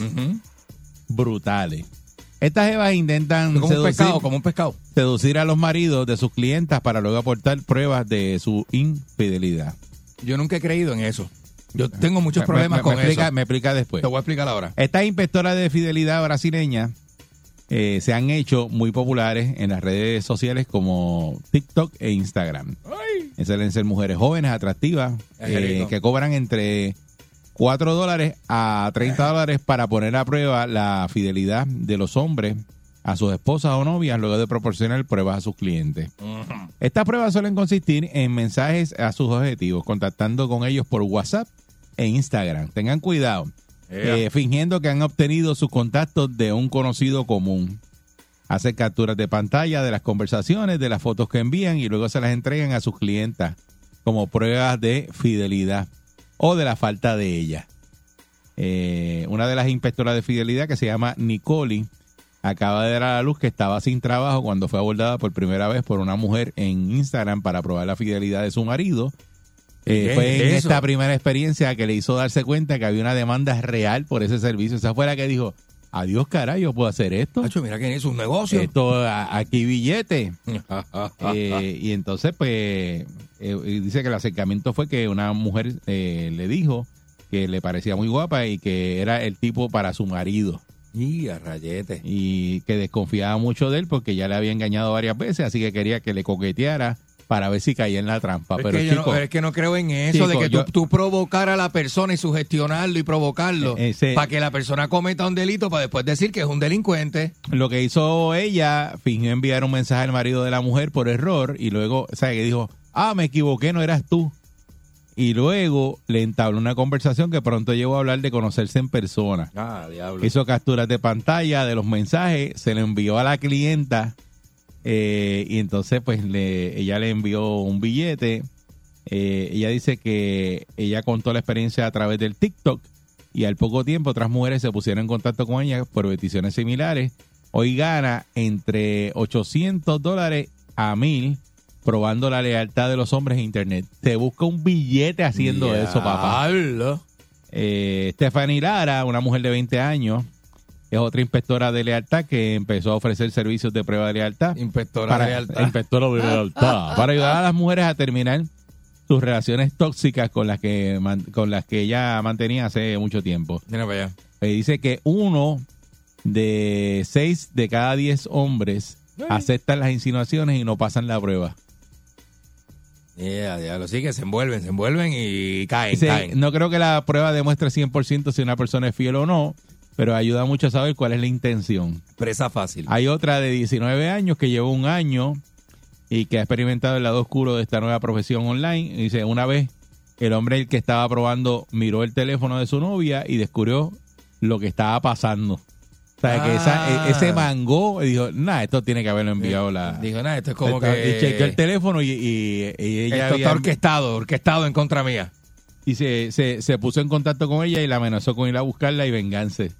brutales. Estas jevas intentan Como un seducir, pescado, como un pescado. seducir a los maridos de sus clientas para luego aportar pruebas de su infidelidad. Yo nunca he creído en eso. Yo tengo muchos problemas me, con me explica, eso. Me explica después. Te voy a explicar ahora. Estas inspectoras de fidelidad brasileñas eh, se han hecho muy populares en las redes sociales como TikTok e Instagram. Suelen ser mujeres jóvenes, atractivas, eh, que cobran entre 4 dólares a 30 dólares para poner a prueba la fidelidad de los hombres a sus esposas o novias luego de proporcionar pruebas a sus clientes. Estas pruebas suelen consistir en mensajes a sus objetivos, contactando con ellos por WhatsApp e Instagram. Tengan cuidado. Eh, fingiendo que han obtenido sus contactos de un conocido común. Hacen capturas de pantalla de las conversaciones, de las fotos que envían y luego se las entregan a sus clientas como pruebas de fidelidad o de la falta de ella. Eh, una de las inspectoras de fidelidad que se llama Nicoli acaba de dar a la luz que estaba sin trabajo cuando fue abordada por primera vez por una mujer en Instagram para probar la fidelidad de su marido. Eh, ¿Qué fue en eso? esta primera experiencia que le hizo darse cuenta que había una demanda real por ese servicio. Esa fue la que dijo, adiós caray, yo puedo hacer esto. Nacho, mira que es un negocio. Esto, a- aquí billete. [laughs] Eh, y entonces, pues, eh, dice que el acercamiento fue que una mujer eh, le dijo que le parecía muy guapa y que era el tipo para su marido. Y a rayete. Y que desconfiaba mucho de él porque ya le había engañado varias veces, así que quería que le coqueteara para ver si caía en la trampa. Es, Pero que chico, no, es que no creo en eso, Chico, de que yo- tú, tú provocar a la persona y sugestionarlo y provocarlo ese- para que la persona cometa un delito para después decir que es un delincuente. lo que hizo ella, fingió enviar un mensaje al marido de la mujer por error y luego. Que dijo, ah, me equivoqué, no eras tú. Y luego le entabló una conversación que pronto llegó a hablar de conocerse en persona. Ah, diablo. Hizo capturas de pantalla de los mensajes, se le envió a la clienta eh, y entonces pues le, ella le envió un billete. Eh, ella dice que ella contó la experiencia a través del TikTok y al poco tiempo otras mujeres se pusieron en contacto con ella por peticiones similares. Hoy gana entre 800 dólares a 1000 probando la lealtad de los hombres en internet. Se busca un billete haciendo eso, papá. Eh, Stephanie Lara, una mujer de 20 años, es otra inspectora de lealtad que empezó a ofrecer servicios de prueba de lealtad. Inspectora para, de lealtad. Inspectora de lealtad. [laughs] para ayudar a las mujeres a terminar sus relaciones tóxicas con las que con las que ella mantenía hace mucho tiempo. Mira para allá. Eh, dice que uno de seis de cada diez hombres aceptan las insinuaciones y no pasan la prueba. Yeah, diablo. Sí, que se envuelven, se envuelven y caen, no creo que la prueba demuestre 100% si una persona es fiel o no, pero ayuda mucho a saber cuál es la intención. Presa fácil. Hay otra de 19 años que lleva un año y que ha experimentado el lado oscuro de esta nueva profesión online. Y dice, una vez el hombre el que estaba probando miró el teléfono de su novia y descubrió lo que estaba pasando. O sea, que esa- Ah. e- ese mangó y dijo, nada, esto tiene que haberlo enviado la... Dijo, nada, esto es como que... Chequeó el teléfono y, y- y ella Esto había- está orquestado, orquestado en contra mía. y se, se, se puso en contacto con ella y la amenazó con ir a buscarla y vengarse.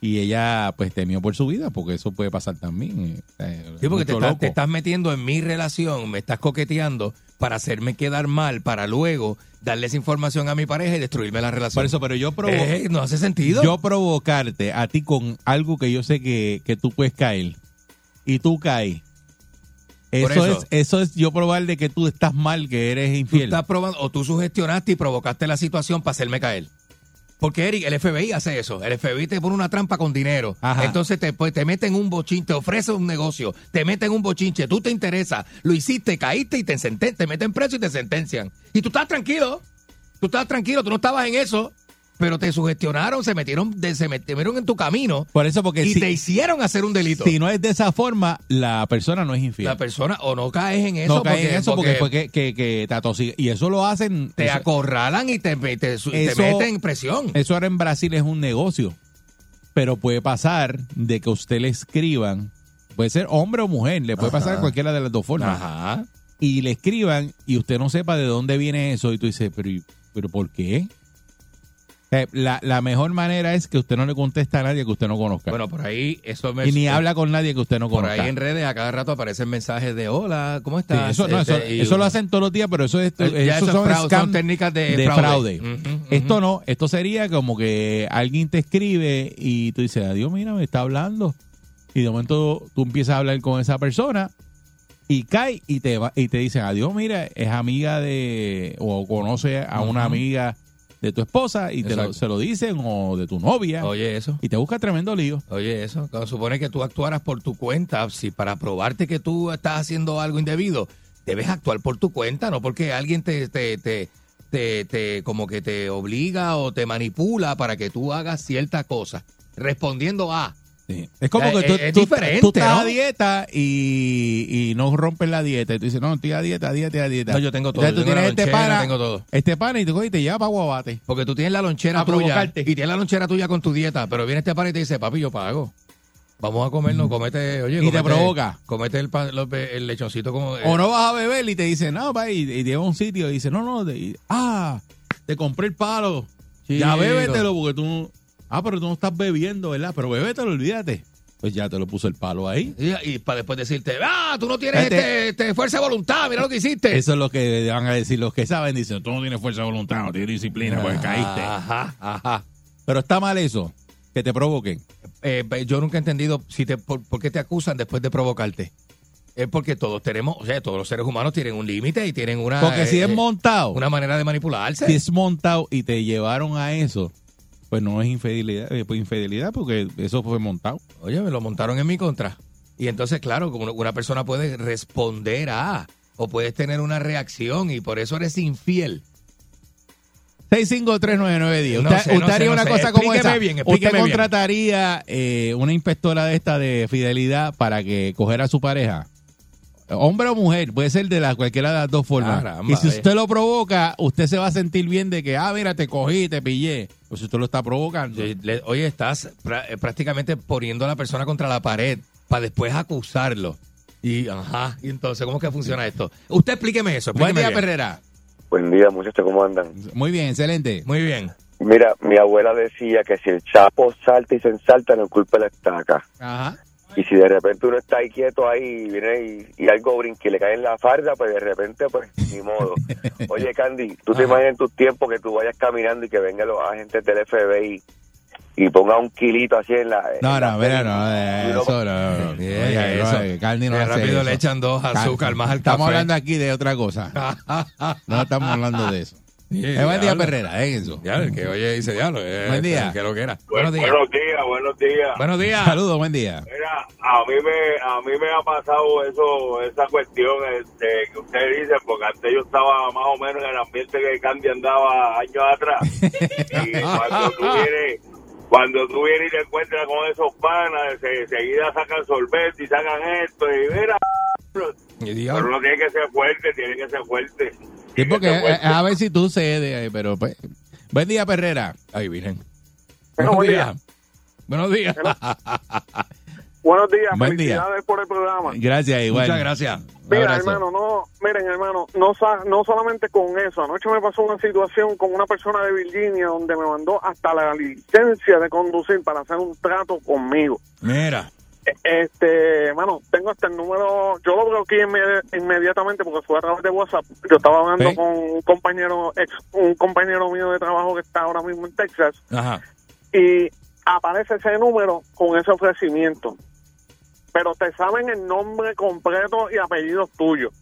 Y ella pues temió por su vida porque eso puede pasar también. eh, Sí, porque te estás metiendo en mi relación, me estás coqueteando para hacerme quedar mal, para luego darle esa información a mi pareja y destruirme la relación. Por eso, pero yo provo Eh, no hace sentido. Yo provocarte a ti con algo que yo sé que, que tú puedes caer y tú caes. Eso, eso. es eso es yo probar de que tú estás mal, que eres Tú infiel. estás probando, o tú sugestionaste y provocaste la situación para hacerme caer. Porque Eric, el FBI hace eso. El FBI te pone una trampa con dinero. Ajá. Entonces te, pues, te meten un bochinche, te ofrece un negocio, te meten un bochinche, tú te interesa, lo hiciste, caíste y te, senten- te meten preso y te sentencian. Y tú estás tranquilo, tú estás tranquilo, tú no estabas en eso, pero te sugestionaron, se metieron, de- se metieron en tu camino Por eso, porque y si, te hicieron hacer un delito. si no es de esa forma, la persona no es infiel. La persona, o no caes en eso, no cae porque, en eso porque, porque fue que, que, te atosiga. Y eso lo hacen. te eso- acorralan y te, te, te Eso- meten presión. Eso ahora en Brasil es un negocio. Pero puede pasar de que usted le escriban, puede ser hombre o mujer, le puede pasar Ajá. cualquiera de las dos formas. Ajá. Y le escriban y usted no sepa de dónde viene eso y tú dices, pero, ¿y- pero ¿por qué? Eh, La, la mejor manera es que usted no le contesta a nadie que usted no conozca. Bueno, por ahí eso me y ni habla con nadie que usted no por conozca. ahí en redes a cada rato aparecen mensajes de hola, ¿cómo Sí, estás? eso, no, eso, Este, y- eso lo hacen todos los días, pero eso es, Eh, ya eso eso es son, fraude, son técnicas de fraude. Esto no, esto sería como que alguien te escribe y tú dices, adiós, mira, me está hablando. Y de momento tú empiezas a hablar con esa persona y cae y te y te dicen, adiós, mira, es amiga de, o conoce a una amiga de tu esposa y te lo- se lo dicen, o de tu novia, Oye, eso. y te busca tremendo lío. Oye, eso. Cuando supone que tú actuaras por tu cuenta, si para probarte que tú estás haciendo algo indebido, debes actuar por tu cuenta, no porque alguien te, te, te, te, te- como que te obliga o te manipula para que tú hagas cierta cosa. Respondiendo a. Es como Eh, que tú, es tú- diferente, tú estás ¿no? a dieta y, y no rompes la dieta. Y tú dices, no, estoy a dieta, a dieta, a dieta. No, yo tengo todo. Entonces tú tengo tienes este pana, tengo todo. este pana y te y te lleva para Guabate. Porque tú tienes la lonchera A tuya provocarte. y tienes la lonchera tuya con tu dieta, pero viene este pan y te dice, papi, yo pago. Vamos a comernos, comete, oye, Y te provoca. Comete el, pan- el lechoncito como... O no vas a beber y te dice, no, pa, y, y lleva a un sitio y dice, no, no, ah, te compré el palo. Ya Chico. bébetelo porque tú, ah, pero tú no estás bebiendo, ¿verdad? Pero bébetelo, olvídate. Pues ya te lo puso el palo ahí. Y, para después decirte, ah, tú no tienes Este- este, este fuerza de voluntad, mira lo que hiciste. Eso es lo que van a decir los que saben. Dicen, tú no tienes fuerza de voluntad, no tienes disciplina, pues caíste. Ajá, ajá. Pero está mal eso, que te provoquen. Eh, yo nunca he entendido si te, por, por qué te acusan después de provocarte. Es porque todos tenemos, o sea, todos los seres humanos tienen un límite y tienen una, Porque si eh, es montado, una manera de manipularse. si es montado y te llevaron a eso, pues no es infidelidad, eh, pues infidelidad porque eso fue montado. Oye, me lo montaron en mi contra. Y entonces, claro, como una persona puede responder a, o puedes tener una reacción y por eso eres infiel. 6539910. No usted sé, no usted sé, haría no una sé. cosa como Explíqueme esa. bien, usted contrataría eh, una inspectora de esta de fidelidad para que cogiera a su pareja. Hombre o mujer, puede ser de la, cualquiera de las dos formas. Caramba, y si eh. usted lo provoca, usted se va a sentir bien de que, ah, mira, te cogí, te pillé. Pues usted lo está provocando. Le- le- Oye, estás eh, prácticamente poniendo a la persona contra la pared para después acusarlo. Y, ajá, y entonces, ¿cómo es que funciona esto? Usted explíqueme eso. Buen explíqueme día, bien. Perrera. Buen día, muchachos, ¿cómo andan? Muy bien, excelente. Muy bien. Mira, mi abuela decía que si el chapo salta y se ensalta, no es culpa de la estaca. Ajá. Y si de repente uno está ahí quieto ahí y viene y, y algo brinque y le cae en la farda, pues de repente, pues, ni modo. [laughs] Oye, Candy, ¿tú te imaginas en tus tiempos que tú vayas caminando y que vengan los agentes del FBI y ponga un kilito así en la... en No, no, mira, no, eh, eso no, Oiga, eso. eh, Candy no hace rápido eso. le echan dos Candy. azúcar más al Estamos café. hablando aquí de otra cosa. [laughs] No estamos hablando de eso. Sí, Eh, buen día. Perrera, en eso. Ya, el que oye dice diablo. eh, Buen día. Que lo que era. Buenos días. Buenos días, buenos días. Buenos días. Saludos, buen día. Mira, a mí me a mí me ha pasado eso esa cuestión este, que usted dice porque antes yo estaba más o menos en el ambiente que Candy andaba años atrás [laughs] y cuando tú vienes cuando tú vienes y te encuentras con esos panas se, enseguida sacan sorbete y sacan esto y mira pero no tiene que ser fuerte tiene que ser fuerte Sí, porque a ver si tú cedes, pero pues. Buen día, Perrera. Ay, virgen. Bueno, Buenos buen días. Buenos días. [laughs] Buenos días, Buen día. felicidades por el programa. Gracias, igual. Muchas gracias. Mira, abrazo. hermano, no, miren, hermano, no, sa- no solamente con eso. Anoche me pasó una situación con una persona de Virginia donde me mandó hasta la licencia de conducir para hacer un trato conmigo. Mira. Este, hermano, tengo hasta el número, yo lo bloqueé inme- inmediatamente porque fue a través de WhatsApp. Yo estaba hablando con un compañero, ex, un compañero mío de trabajo que está ahora mismo en Texas Ajá. y aparece ese número con ese ofrecimiento. Pero te saben el nombre completo y apellidos tuyos.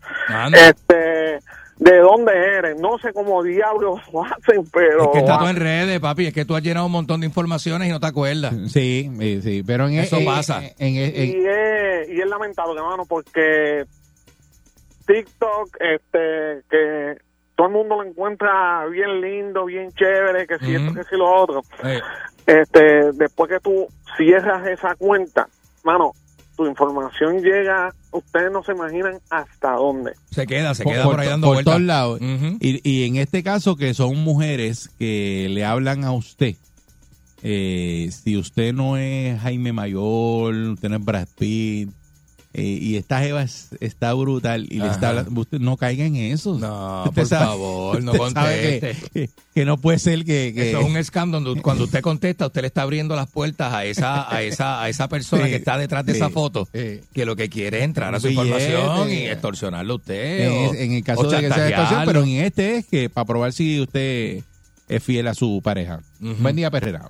Este, de dónde eres, no sé cómo diablos [laughs] lo hacen, pero Es que está todo en redes, papi. Es que tú has llenado un montón de informaciones y no te acuerdas. Sí, eh, sí, pero en Eso en- pasa. en- en- en- y es, y es lamentable, hermano, porque TikTok, este, que todo el mundo lo encuentra bien lindo, bien chévere, que si esto, que si lo otro. Eh, Este, después que tú cierras esa cuenta, mano, tu información llega, ustedes no se imaginan hasta dónde. se queda, se por, queda por, ahí to- dando por vueltas. todos lados. Y en este caso que son mujeres que le hablan a usted, eh, si usted no es Jaime Mayor, usted no es Brad Pitt, eh, y esta jeva es- está brutal y le está hablando, usted no caiga en eso. No, Usted por sabe- favor, no conteste. que- que no puede ser que... que- Eso es un scam donde cuando usted contesta, usted le está abriendo las puertas a esa, a esa, a esa persona Sí, que está detrás de sí, esa foto, sí. que lo que quiere es entrar a su Billete. información y extorsionarlo a usted. o- en, el caso de que sea extorsión, pero en este es que para probar si usted es fiel a su pareja. Buen día, Perrera.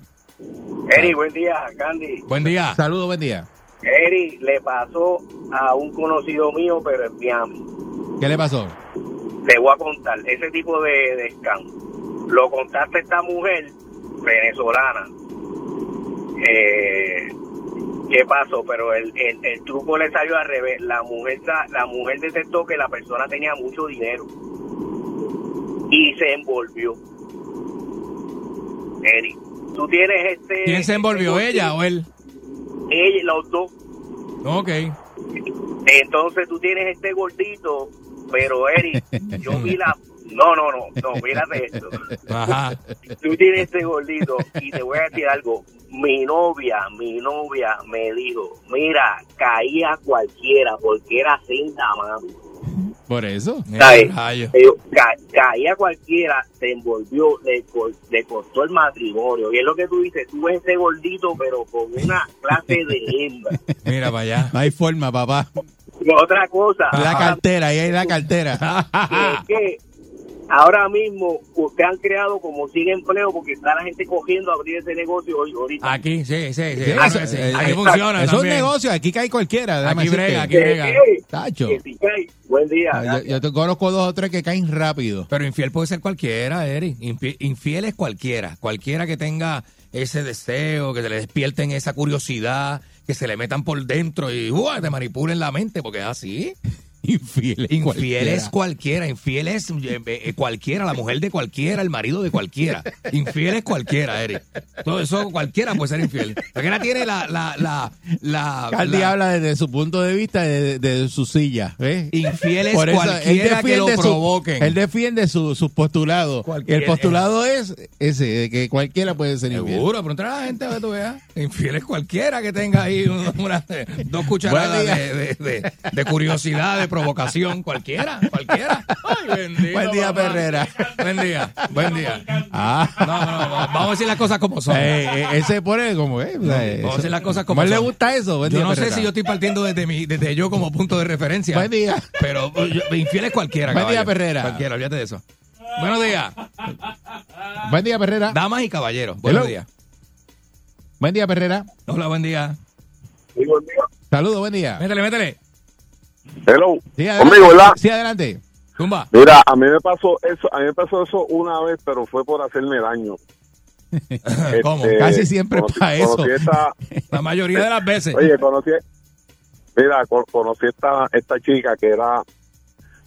Eri, buen día, Candy. Buen día. Saludos, buen día. Eri, le pasó a un conocido mío, pero en Miami. ¿Qué le pasó? Te voy a contar, ese tipo de, de scam. Lo contaste esta mujer venezolana. Eh, ¿Qué pasó? Pero el, el, el truco le salió al revés. La mujer, la mujer detectó que la persona tenía mucho dinero y se envolvió. Eri, tú tienes este... ¿Quién se envolvió, este ella o él? Ella, los dos. Ok. Entonces tú tienes este gordito, pero Eric, yo vi la... No, no, no, no, mírate esto. Ajá. Tú tienes este gordito y te voy a decir algo. Mi novia, mi novia me dijo, mira, caía cualquiera porque era cinta, mami. Por eso. Ca- caía cualquiera, se envolvió, le, le costó el matrimonio. Y es lo que tú dices, tú ves ese gordito, pero con una clase de hembra. [laughs] Mira para allá. No hay forma, papá. Y otra cosa, La ahora cartera, ahí hay la cartera. que es que ahora mismo usted han creado como 100 empleos porque está la gente cogiendo a abrir ese negocio hoy ahorita. Aquí, sí, sí, sí. Sí, Eso, eh, Aquí funciona. Es un negocio, aquí cae cualquiera. Aquí brega, aquí brega. Tacho. Buen día. Yo, te conozco dos o tres que caen rápido. Pero infiel puede ser cualquiera, Eri. Infi- Infiel es cualquiera. Cualquiera que tenga ese deseo, que se le despierten esa curiosidad, que se le metan por dentro y ¡uah! te manipulen la mente, porque es así. Infiel es Infiel es cualquiera. cualquiera, infiel es eh, eh, cualquiera, la mujer de cualquiera, el marido de cualquiera. Infiel es cualquiera, Eric. Todo eso cualquiera puede ser infiel. Cualquiera tiene la la la la, Candy la- habla desde su punto de vista de, de su silla. ¿ves? Infiel es Por eso, él cualquiera que lo defiende su- provoquen. Él defiende su- sus postulados. Cualquier- el postulado es ese, de que cualquiera puede ser infiel. Seguro, pregúntale a la gente a tú veas. Infiel es cualquiera que tenga ahí una- una- dos cucharadas de, de- de- de curiosidad, de provocación. Cualquiera, cualquiera. Ay, bendito, Buen día, papá. Perrera. Buen día, buen día. Ah. No, no, no, vamos a decir las cosas como son. Eh, eh, él se pone como es. Vamos a decir las cosas como ¿Cómo le son. gusta eso? Buen yo día, no sé si yo estoy partiendo desde mi, desde yo como punto de referencia. Buen día. Pero eh, yo- infiel es cualquiera. Buen día. Perrera. Cualquiera, olvídate de eso. Buenos días. Buen día, Perrera. Damas y caballeros. Buenos Hello. días. Buen día, Perrera. Hola, buen día. Saludos, buen día. Métele, métele. Hello. Sí, adelante. Conmigo, ¿verdad? Sí, adelante. Tumba. Mira, a mí me pasó eso, a mí me pasó eso una vez, pero fue por hacerme daño. [laughs] ¿Cómo? Este, Casi siempre conocí- pa' eso. esta- [laughs] La mayoría de las veces. oye, conocí, mira, co- conocí esta, esta chica que era,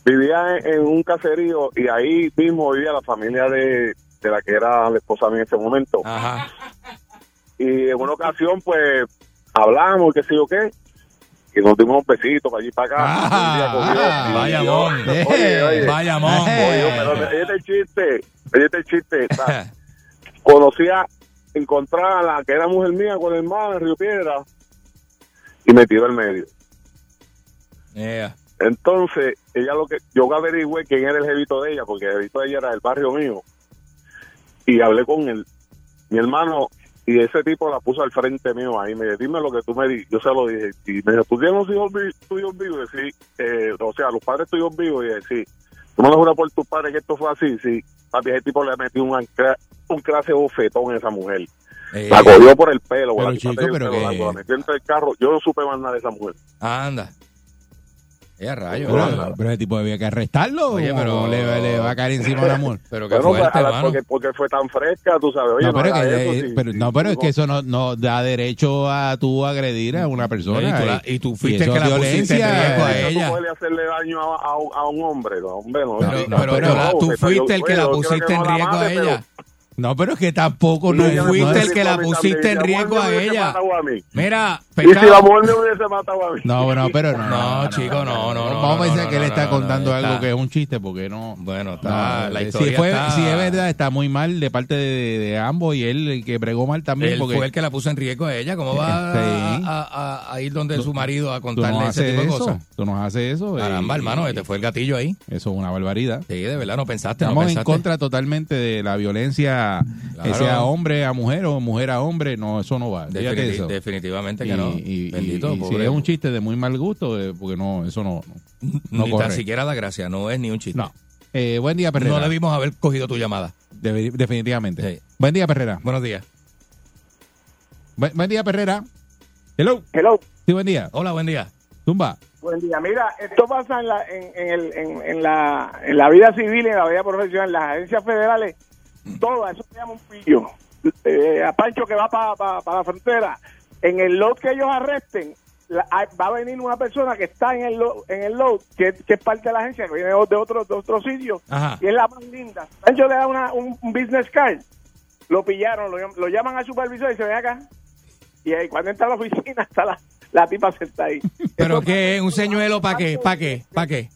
vivía en, en un caserío y ahí mismo vivía la familia de, de la que era la esposa mía en ese momento. Ajá. Y en una ocasión, pues, hablamos, qué sé yo qué, y nos dimos un besito para allí para acá. Ah, vaya mon. Oye, oye. Vaya mon. Oye, pero el chiste, oye el chiste. está. [laughs] Conocía, encontrar a la que era mujer mía con el hermano en Río Piedra y me tiró al medio. Yeah. Entonces, ella lo que, yo averigüé quién era el jevito de ella, porque el jevito de ella era del barrio mío. Y hablé con él, mi hermano, y ese tipo la puso al frente mío ahí. Me dijo, dime lo que tú me di. Yo se lo dije. Y me dijo, ¿tú tienes los hijos tuyos vivos? Y sí, eh, o sea, los padres tuyos vivos. Y dije, sí. ¿Tú me lo juras por tus padres que esto fue así? Sí. Papi, ese tipo le metió un, ancla- un clase bofetón a esa mujer. Eh, La cogió por el pelo, pero chico, pero que- la metió entre el carro. Yo no supe más nada de esa mujer. Anda. Ya rayo. Pero, pero el tipo había que arrestarlo. Oye, pero- le, le va a caer encima el amor. Pero qué Bueno, fuerte, a la- mano. porque, porque fue tan fresca, tú sabes. Oye, no, pero, haga que, eso, eh, sí, pero- sí, no, pero es no. que eso no, no da derecho a tú agredir a una persona. Y tú la- eh, y tú fuiste eso que la pusiste en violencia, riesgo a eh, ella. Tú puedes hacerle daño a, a un- a un hombre, no, hombre, no. Pero- Sí, pero tú la- tú que fuiste el que la pusiste que en no riesgo a ella. No, pero es que tampoco no Tú no fuiste el que la También, pusiste en riesgo a ella. a mí. Mira, Y si la pecado. mujer me hubiese matado a mí. No, [laughs] no, pero no. No, chico, no, no, no. Vamos no, a decir no, que él no, está no, contando no, algo está- que es un chiste, porque no. Bueno, está, no, la eh, historia si, fue, está- si es verdad, está muy mal de parte de, de ambos y él el que bregó mal también. Él porque fue el que la puso en riesgo a ella. ¿Cómo va Sí. a, a- a ir donde su marido a tú no contarle ese tipo de eso. cosas? Tú nos haces eso. Caramba, y- hermano, este fue el gatillo ahí. Eso es una barbaridad. Sí, de verdad, no pensaste, no Estamos en contra totalmente de la violencia, que Claro. sea hombre a mujer o mujer a hombre. No, eso no va. Fíjate Definiti- eso. definitivamente que Y- no. y- Bendito, y- y si es un chiste de muy mal gusto, eh, porque no, eso no, no, no ni corre. tan siquiera da gracia, no es ni un chiste. No. Eh, buen día, Perrera. No debimos haber cogido tu llamada. De- definitivamente. Sí. Buen día, Perrera. Buenos días. Buen, buen día, Perrera. Hello. Hello. Sí, buen día. Hola, buen día. Zumba. Buen día. Mira, esto pasa en la, en, en el, en, en la, en la vida civil, en la vida profesional, en las agencias federales, todas, eso se llama un pillo. Eh, a Pancho que va para la frontera, en el load que ellos arresten, la- va a venir una persona que está en el load, en el load que, que es parte de la agencia, que viene de otro, de otro sitio, Ajá. y es la más linda. Pancho le da una, un, un business card, lo pillaron, lo, lo llaman al supervisor y se ven acá. Y ahí cuando entra a la oficina está la, la tipa sentada ahí. ¿Pero qué? ¿Un señuelo para qué? ¿Para qué? ¿Para qué?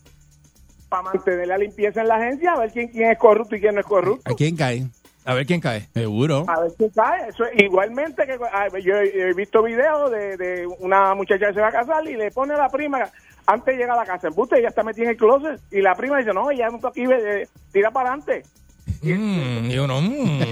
Para mantener la limpieza en la agencia, a ver quién, quién es corrupto y quién no es corrupto. ¿A quién cae? A ver quién cae. Seguro. A ver quién cae. Eso es igualmente que ah, yo he, visto videos de, de una muchacha que se va a casar y le pone a la prima antes de llegar a la casa. Embuste, ella está metida en el closet y la prima dice, no, ella no está aquí, eh, tira para adelante. Mm, y uno, mm,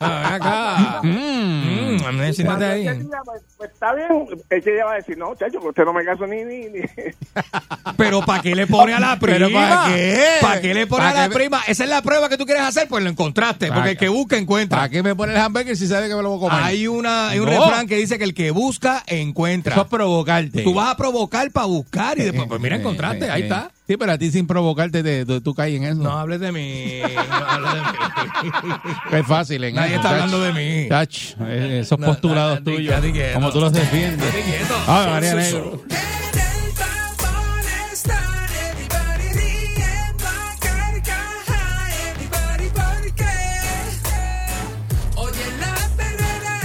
acá. Mm, mm, Cuando ahí. pues, pues, está bien, ella va a decir, no, chacho, que usted no me caso ni... ni, ni. [laughs] Pero ¿para qué le pone a la prima? ¿Pero para qué? ¿Para qué le pone a ¿Para la prima? Esa es la prueba que tú quieres hacer, pues lo encontraste. ¿Para Porque el que busca, encuentra. ¿Para qué me pone el hamburger si sabe que me lo voy a comer? Hay, una, hay un No. refrán que dice que el que busca, encuentra. Eso es provocarte. Tú vas a provocar para buscar y después, pues mira, encontraste, ahí está. Sí, pero a ti sin provocarte tú caes en eso. No hables de mí. No hables de mí. [laughs] Es fácil, en Nadie está hablando de mí. Tach, eh, esos No, postulados tuyos, como tú los defiendes. Ah, María Negro. En everybody porque Oye la perrera.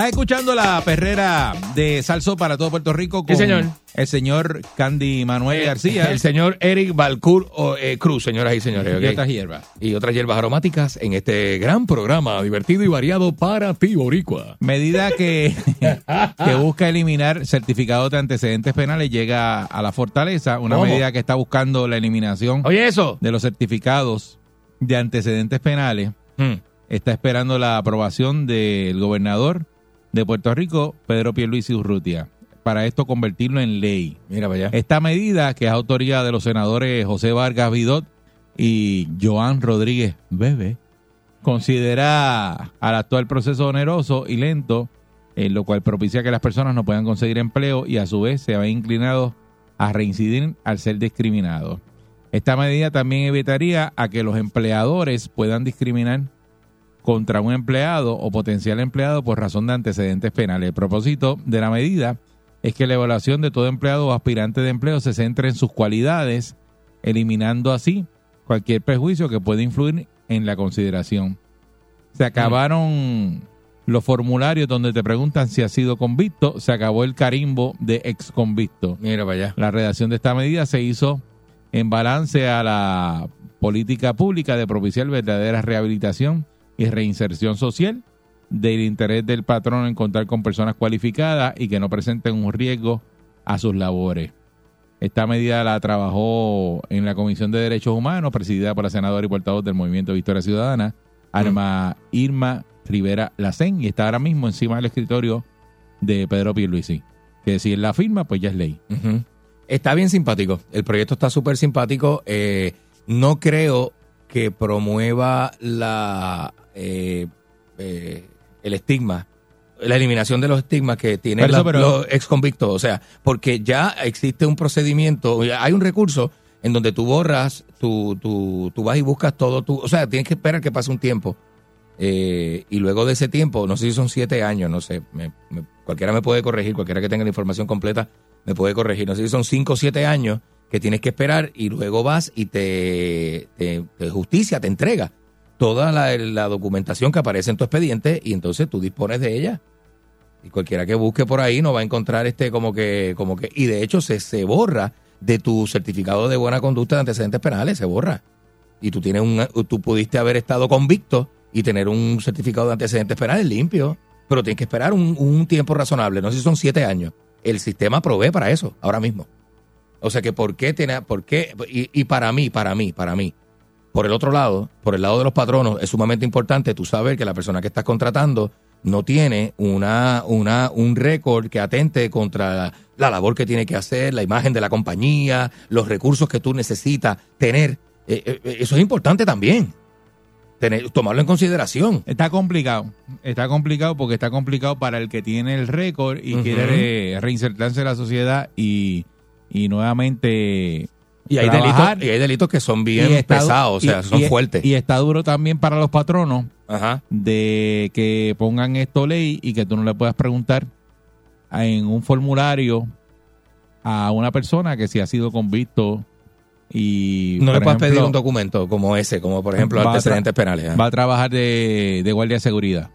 Estás escuchando la perrera de Salso para todo Puerto Rico con Sí, señor. el señor Candy Manuel García. El señor Eric Balcour o, eh, Cruz, señoras y señores. Y otras hierbas. Y otras hierbas aromáticas en este gran programa divertido y variado para ti, Boricua. Medida que, [laughs] que busca eliminar certificados de antecedentes penales llega a la fortaleza, una ¿Cómo? medida que está buscando la eliminación Oye, eso. de los certificados de antecedentes penales. Hmm. Está esperando la aprobación del gobernador de Puerto Rico, Pedro Pierluisi Urrutia, para esto convertirlo en ley. Mira para allá. Esta medida, que es autoría de los senadores José Vargas Vidot y Joan Rodríguez Bebe, considera al actual proceso oneroso y lento, en lo cual propicia que las personas no puedan conseguir empleo y a su vez se ven inclinados a reincidir al ser discriminados. Esta medida también evitaría a que los empleadores puedan discriminar contra un empleado o potencial empleado por razón de antecedentes penales. El propósito de la medida es que la evaluación de todo empleado o aspirante de empleo se centre en sus cualidades, eliminando así cualquier prejuicio que pueda influir en la consideración. Se acabaron los formularios donde te preguntan si has sido convicto, se acabó el carimbo de ex convicto. Mira para allá. La redacción de esta medida se hizo en balance a la política pública de propiciar verdadera rehabilitación y reinserción social, del interés del patrón en contar con personas cualificadas y que no presenten un riesgo a sus labores. Esta medida la trabajó en la Comisión de Derechos Humanos, presidida por la senadora y portavoz del Movimiento Victoria Ciudadana, Arma Irma Rivera Lacén, y está ahora mismo encima del escritorio de Pedro Pierluisi. Que si él la firma, pues ya es ley. Está bien simpático. El proyecto está súper simpático. Eh, no creo que promueva la eh, eh, el estigma, la eliminación de los estigmas que tienen Pero eso, la- pero- los ex convictos. O sea, porque ya existe un procedimiento, hay un recurso en donde tú borras, tú, tú, tú vas y buscas todo, tú, o sea, tienes que esperar que pase un tiempo. Eh, y luego de ese tiempo, no sé si son siete años, no sé, me- me- cualquiera me puede corregir, cualquiera que tenga la información completa me puede corregir, no sé si son cinco o siete años que tienes que esperar y luego vas y te, justicia, te entrega toda la, la documentación que aparece en tu expediente y entonces tú dispones de ella. Y cualquiera que busque por ahí no va a encontrar este como que, como que, y de hecho se, se borra de tu certificado de buena conducta de antecedentes penales, se borra. Y tú tienes un, tú pudiste haber estado convicto y tener un certificado de antecedentes penales limpio, pero tienes que esperar un, un tiempo razonable, no sé si son siete años. El sistema provee para eso, ahora mismo. O sea que por qué tiene, por qué, y, y para mí, para mí, para mí, por el otro lado, por el lado de los patronos, es sumamente importante tú saber que la persona que estás contratando no tiene una, una, un récord que atente contra la, la labor que tiene que hacer, la imagen de la compañía, los recursos que tú necesitas tener. Eh, eh, eso es importante también. Tener, tomarlo en consideración. Está complicado. Está complicado porque está complicado para el que tiene el récord y quiere eh, reinsertarse en la sociedad y, y nuevamente Y hay, trabajar. delitos, y hay delitos que son bien está pesados, o sea, y- son y- fuertes. Y está duro también para los patronos Ajá. de que pongan esto ley y que tú no le puedas preguntar en un formulario a una persona que si ha sido convicto y No le puedes pedir un documento como ese, como por ejemplo antecedentes penales. ¿eh? Va a trabajar de, de guardia de seguridad.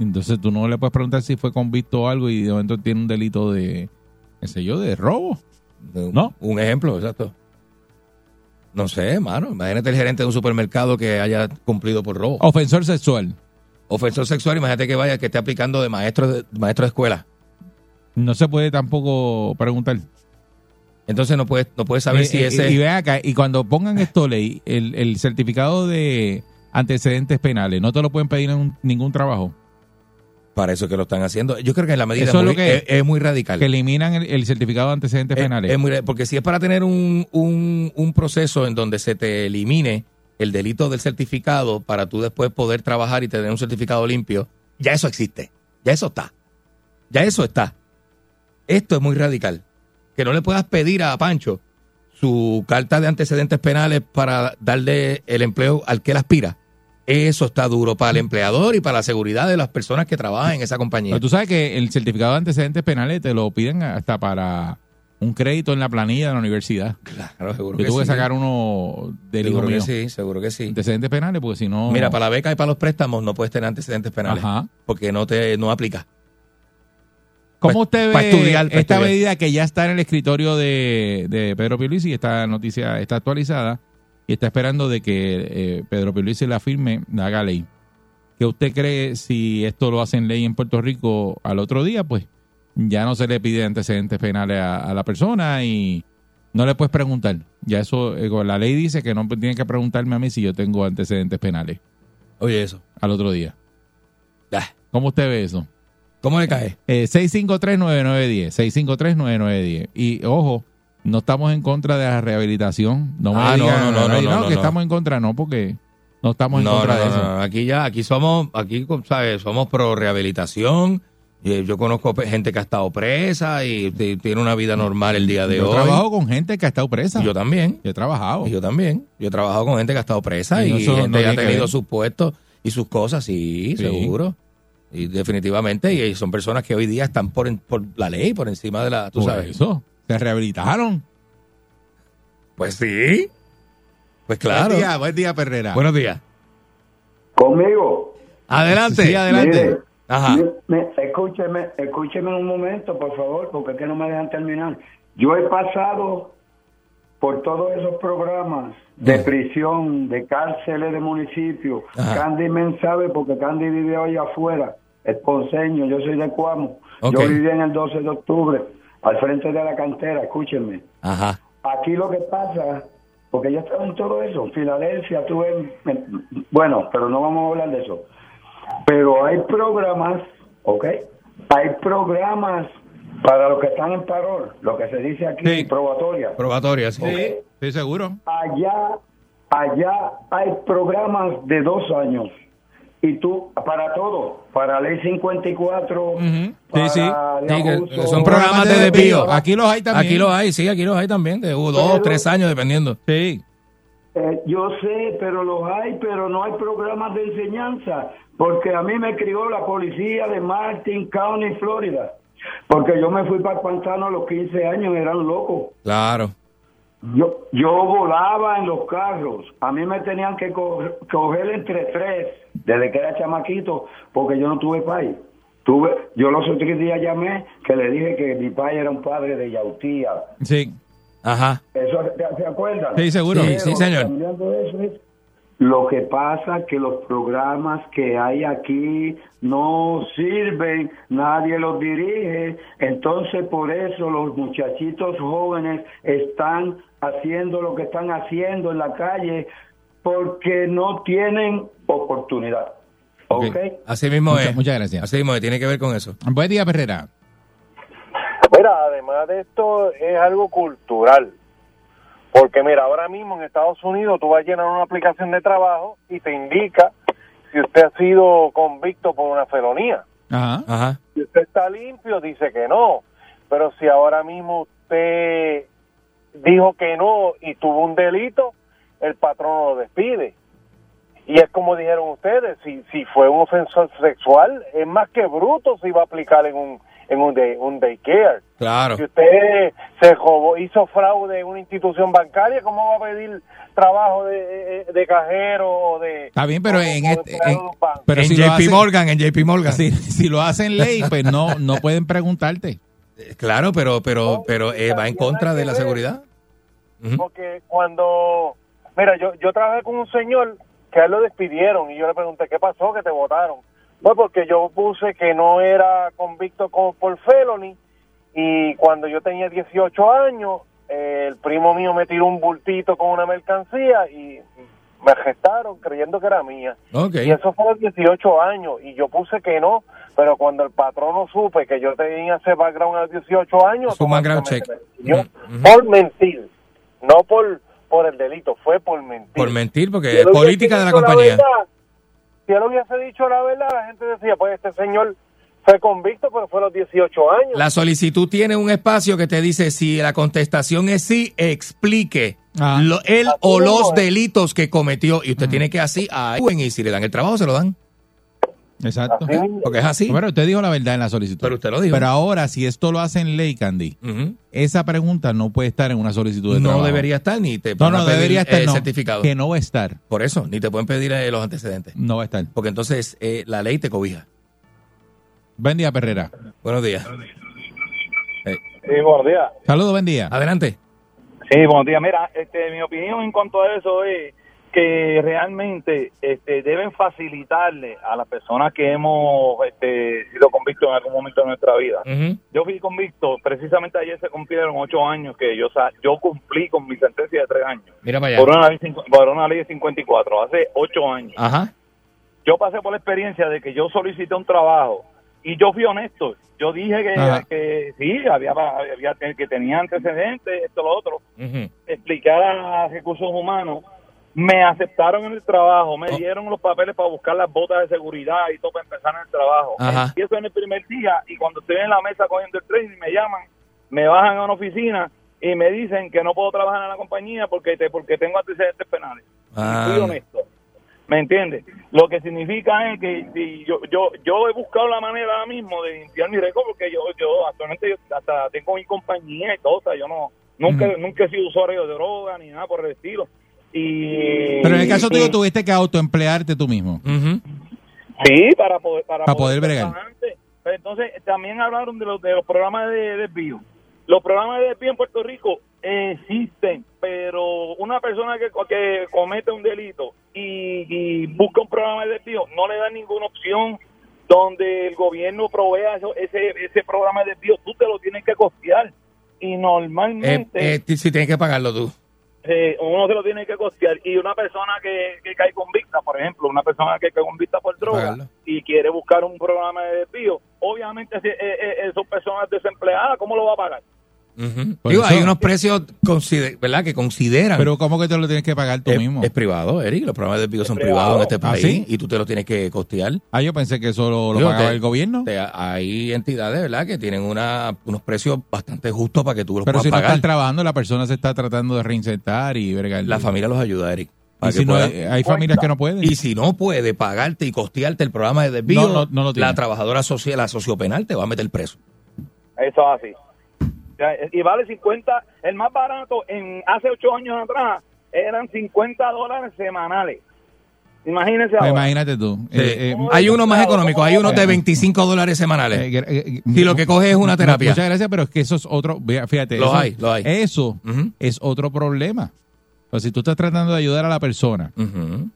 Entonces tú no le puedes preguntar si fue convicto o algo y de momento tiene un delito de, qué sé yo, de robo. ¿No? Un ejemplo, exacto. No sé, hermano. Imagínate el gerente de un supermercado que haya cumplido por robo. Ofensor sexual. Ofensor sexual, imagínate que vaya, que esté aplicando de maestro de, maestro de escuela. No se puede tampoco preguntar. Entonces no puedes no puedes saber Eh, si eh, ese... Y ve acá, y cuando pongan esto ley, el, el certificado de antecedentes penales, no te lo pueden pedir en un- ningún trabajo. Para eso que lo están haciendo. Yo creo que en la medida Eso es muy- lo que- es, es muy radical. Que eliminan el, el certificado de antecedentes Es- penales. muy- porque si es para tener un, un, un proceso en donde se te elimine el delito del certificado para tú después poder trabajar y tener un certificado limpio, ya eso existe. Ya eso está. Ya eso está. Esto es muy radical. Que no le puedas pedir a Pancho su carta de antecedentes penales para darle el empleo al que él aspira. Eso está duro para el empleador y para la seguridad de las personas que trabajan en esa compañía. Pero tú sabes que el certificado de antecedentes penales te lo piden hasta para un crédito en la planilla de la universidad. Claro, seguro Yo que tuve que sí. sacar uno del hijo que mío. sí, seguro que sí. Antecedentes penales, porque si no. Mira, para la beca y para los préstamos no puedes tener antecedentes penales. Ajá. Porque no te no aplica. ¿Cómo Pa- usted pa ve estudiar, pa esta estudiar. medida que ya está en el escritorio de, de Pedro Pierluisi? Esta noticia está actualizada y está esperando de que eh, Pedro Pierluisi la firme, la haga ley. ¿Qué usted cree si esto lo hacen ley en Puerto Rico al otro día? Pues ya no se le pide antecedentes penales a, a la persona y no le puedes preguntar. Ya eso, eh, la ley dice que no tiene que preguntarme a mí si yo tengo antecedentes penales Oye, eso. al otro día. Ah, ¿Cómo usted ve eso? ¿Cómo le cae? Eh, 653-9910. 653-9910. Y ojo, no estamos en contra de la rehabilitación. No Ah, no, digan, no, no, no, "Ay, no, no, que estamos en contra, no, porque no estamos en contra no, de eso. Aquí ya, aquí somos, aquí, ¿sabes? Somos pro rehabilitación. Eh, Yo conozco gente que ha estado presa y tiene una vida normal el día de Yo hoy. trabajo con gente que ha estado presa. Yo también. Yo he trabajado. Yo también. Yo he trabajado con gente que ha estado presa Y y, no, eso no gente que ha que tenido sus puestos y sus cosas, sí, Sí. seguro. Y definitivamente, y son personas que hoy día están por, por la ley, por encima de la, tú Por sabes. eso. Se rehabilitaron. Pues sí. Pues claro. Buen día, buen día, Perrera. Buenos días. Conmigo. Adelante. Sí, adelante. Mire, Ajá. me- me- escúcheme, escúcheme un momento, por favor, porque es que no me dejan terminar. Yo he pasado por todos esos programas de prisión, de cárceles de municipio. Ajá. Candy Men sabe porque Candy vive hoy afuera, es ponceño, yo soy de Cuamo. Yo viví en el 12 de octubre, al frente de la cantera, escúchenme. Ajá. Aquí lo que pasa, porque yo estaba en todo eso, en Filadelfia, tuve, bueno, pero no vamos a hablar de eso. Pero hay programas, ¿ok? Hay programas para los que están en parol, lo que se dice aquí, probatoria. Probatoria, sí. Sí, estoy seguro. Allá, allá hay programas de dos años. Y tú, para todo, para ley 54, para Sí, sí. de Sí, abuso, son programas de desvío. Aquí los hay también. Aquí los hay, sí, aquí los hay también. De uh, dos, Pero- tres años, dependiendo. Sí. Eh, yo sé, pero los hay, pero no hay programas de enseñanza, porque a mí me crió la policía de Martin County, Florida, porque yo me fui para Pantano a los 15 años, eran locos. Claro. Yo, yo volaba en los carros, a mí me tenían que co- coger entre tres, desde que era chamaquito, porque yo no tuve país. Tuve, yo los otros días llamé que le dije que mi padre era un padre de Yautía. Sí. Ajá. ¿Eso se, acuerdan? Sí, seguro. Sí, sí, señor. cambiando eso es- Lo que pasa que los programas que hay aquí no sirven, nadie los dirige, entonces por eso los muchachitos jóvenes están haciendo lo que están haciendo en la calle porque no tienen oportunidad. ¿Ok? Así mismo Muchas- es. muchas gracias. Así mismo es, tiene que ver con eso. Buen día, Perrera. Mira, además de esto es algo cultural. Porque mira, ahora mismo en Estados Unidos tú vas a llenar una aplicación de trabajo y te indica si usted ha sido convicto por una felonía. Ajá. Ajá. Si usted está limpio, dice que no. Pero si ahora mismo usted dijo que no y tuvo un delito, el patrón lo despide. Y es como dijeron ustedes, si, si fue un ofensor sexual, es más que bruto si va a aplicar en un, en un, day, un daycare. Claro. Si usted se robó, hizo fraude en una institución bancaria, ¿cómo va a pedir trabajo de, de cajero o de... Está bien, pero o- en este. en- de un banco? pero en si JP hacen- Morgan, en JP Morgan. [laughs] Si, si lo hacen ley, pues no, no pueden preguntarte. Claro, pero, pero, pero eh, va en contra de la seguridad. Porque cuando, mira, yo, yo trabajé con un señor que a él lo despidieron y yo le pregunté, ¿qué pasó que te votaron? Pues porque yo puse que no era convicto con, por felony y cuando yo tenía 18 años, eh, el primo mío me tiró un bultito con una mercancía y me arrestaron creyendo que era mía. Ok. Y eso fue a los 18 años y yo puse que no, pero cuando el patrono supe que yo tenía ese background a los 18 años, un background check. yo por mentir, no por por el delito, fue por mentir. Por mentir, porque Si es política de la compañía. verdad, si él hubiese dicho la verdad, la gente decía, pues este señor Fue convicto, pero fue a los 18 años. La solicitud tiene un espacio que te dice si la contestación es sí, explique lo- él o los delitos que cometió. Y usted tiene que así, ahí, y si le dan el trabajo, se lo dan. Exacto. Porque es así. Pero usted dijo la verdad en la solicitud. Pero usted lo dijo. Pero ahora, si esto lo hace en ley, Candy, esa pregunta no puede estar en una solicitud de No trabajo. debería estar ni te No, no, pedir, debería estar, eh, no. certificado. Que no va a estar. Por eso, ni te pueden pedir eh, los antecedentes. No va a estar. Porque entonces eh, la ley te cobija. Buen día, Perrera. Buenos días. Sí, buenos días. Saludos, buen día. Adelante. Sí, buenos días. Mira, este, mi opinión en cuanto a eso es que realmente este, deben facilitarle a las personas que hemos este, sido convictos en algún momento de nuestra vida. Yo fui convicto, precisamente ayer se cumplieron ocho años que yo cumplí con mi sentencia de tres años. Mira para allá. Por una, ley por una ley de 54, hace ocho años. Ajá. Yo pasé por la experiencia de que yo solicité un trabajo y yo fui honesto. Yo dije que, sí, había, había que tenía antecedentes, esto, lo otro expliqué a recursos humanos, me aceptaron en el trabajo, Oh. me dieron los papeles para buscar las botas de seguridad y todo para empezar en el trabajo. Ajá. Empiezo en el primer día y cuando estoy en la mesa cogiendo el tren y me llaman, me bajan a una oficina y me dicen que no puedo trabajar en la compañía porque te, porque tengo antecedentes penales. Ah. Y honesto. ¿Me entiendes? Lo que significa es que si yo, yo yo he buscado la manera ahora mismo de limpiar mi récord porque yo yo actualmente yo hasta tengo mi compañía y todo, o sea, yo no nunca nunca he sido usuario de droga ni nada por el estilo. Y Pero en el caso y- tuyo tuviste que autoemplearte tú mismo. Sí, para poder para, Para poder bregar. Pero entonces también hablaron de los de los programas de desvío. Los programas de desvío en Puerto Rico existen, pero una persona que, que comete un delito y, y busca un programa de desvío no le dan ninguna opción donde el gobierno provea eso- ese ese programa de desvío. Tú te lo tienes que costear y Eh, normalmente eh, t- sí, tienes que pagarlo tú. Eh, uno se lo tiene que costear y una persona que, que cae convicta, por ejemplo, una persona que cae convicta por droga Pagarlo. y quiere buscar un programa de desvío, obviamente si, eh, eh, eh, son personas desempleadas, ¿cómo lo va a pagar? Digo, eso- hay unos precios, consider- ¿verdad? Que consideran. Pero ¿cómo que te lo tienes que pagar tú es, mismo? es privado, Eric. Los programas de desvío son privado. privados en este ¿Ah, país sí? y tú te lo tienes que costear. Ah, yo pensé que eso lo, lo Digo, pagaba te- el gobierno. te- hay entidades, ¿verdad? Que tienen una, unos precios bastante justos para que tú los Pero puedas si no pagar. están trabajando, la persona se está tratando de reinsertar y bregar. La familia los ayuda, Eric. Y si no hay, hay familias que no pueden. Y si no puede pagarte y costearte el programa de desvío, No, no, no lo tiene. la trabajadora social, la sociopenal, te va a meter preso. Eso es así. Ya, Y vale 50, el más barato en hace ocho años atrás eran 50 dólares semanales. Imagínense Pues ahora. imagínate tú. Eh, eh, hay unos más económicos, hay unos de 25 dólares semanales. si lo que coges es una terapia. Muchas gracias, pero es que eso es otro. Fíjate. Los eso, hay, los hay. Eso es otro problema. Pues si tú estás tratando de ayudar a la persona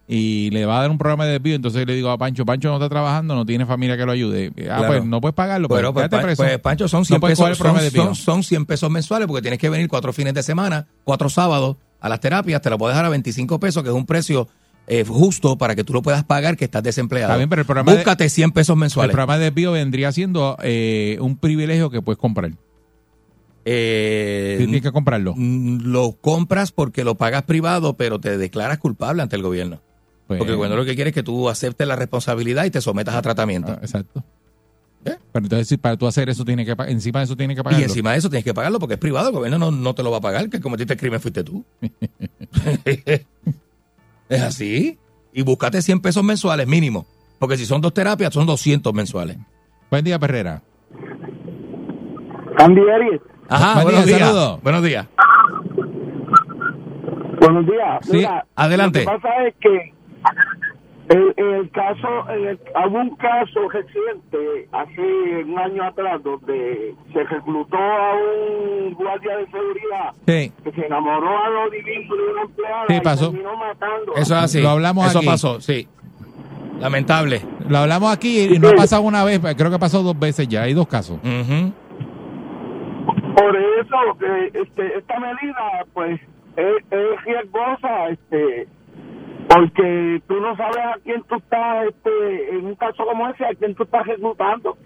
y le va a dar un programa de desvío, entonces le digo a Pancho, Pancho no está trabajando, no tiene familia que lo ayude. Ah, Claro. pues no puedes pagarlo, pues, Pero, pues, pa- preso. pues, Pancho, son No 100, puedes coger pesos, el de son, son- son 100 pesos mensuales porque tienes que venir cuatro fines de semana, cuatro sábados a las terapias, te lo puedes dejar a 25 pesos, que es un precio eh, justo para que tú lo puedas pagar que estás desempleado. Está bien, pero el programa de- Búscate 100 pesos El mensuales. programa de desvío vendría siendo eh, un privilegio que puedes comprar. Eh, Tienes que comprarlo. Lo compras porque lo pagas privado, pero te declaras culpable ante el gobierno. Pues- porque el gobierno lo que quiere es que tú aceptes la responsabilidad y te sometas a tratamiento. Ah, exacto. Pero entonces, si para tú hacer eso, tienes que encima de eso tienes que y pagarlo. encima de eso tienes que pagarlo porque es privado, el gobierno no, no te lo va a pagar, que cometiste el crimen fuiste tú. [laughs] es así. Y búscate 100 pesos mensuales mínimo. Porque si son dos terapias, son 200 mensuales. Buen día, Perrera. Andy Arias. Ajá, Buen buenos día, días. Buenos días. Buenos días. Sí, adelante. Lo que pasa es que el, el caso, el- hubo un caso reciente, hace un año atrás, donde se reclutó a un guardia de seguridad Sí. que se enamoró a lo divino de una empleada Sí, y pasó. terminó matando. Eso es así. Lo hablamos Eso aquí. pasó, sí. Lamentable. Lo hablamos aquí y no ha pasado una vez, creo que ha pasado dos veces ya. Hay dos casos. Por eso que este, esta medida, pues, es, es riesgosa, este, porque tú no sabes a quién tú estás, este, en un caso como ese, a quién tú estás reclutando.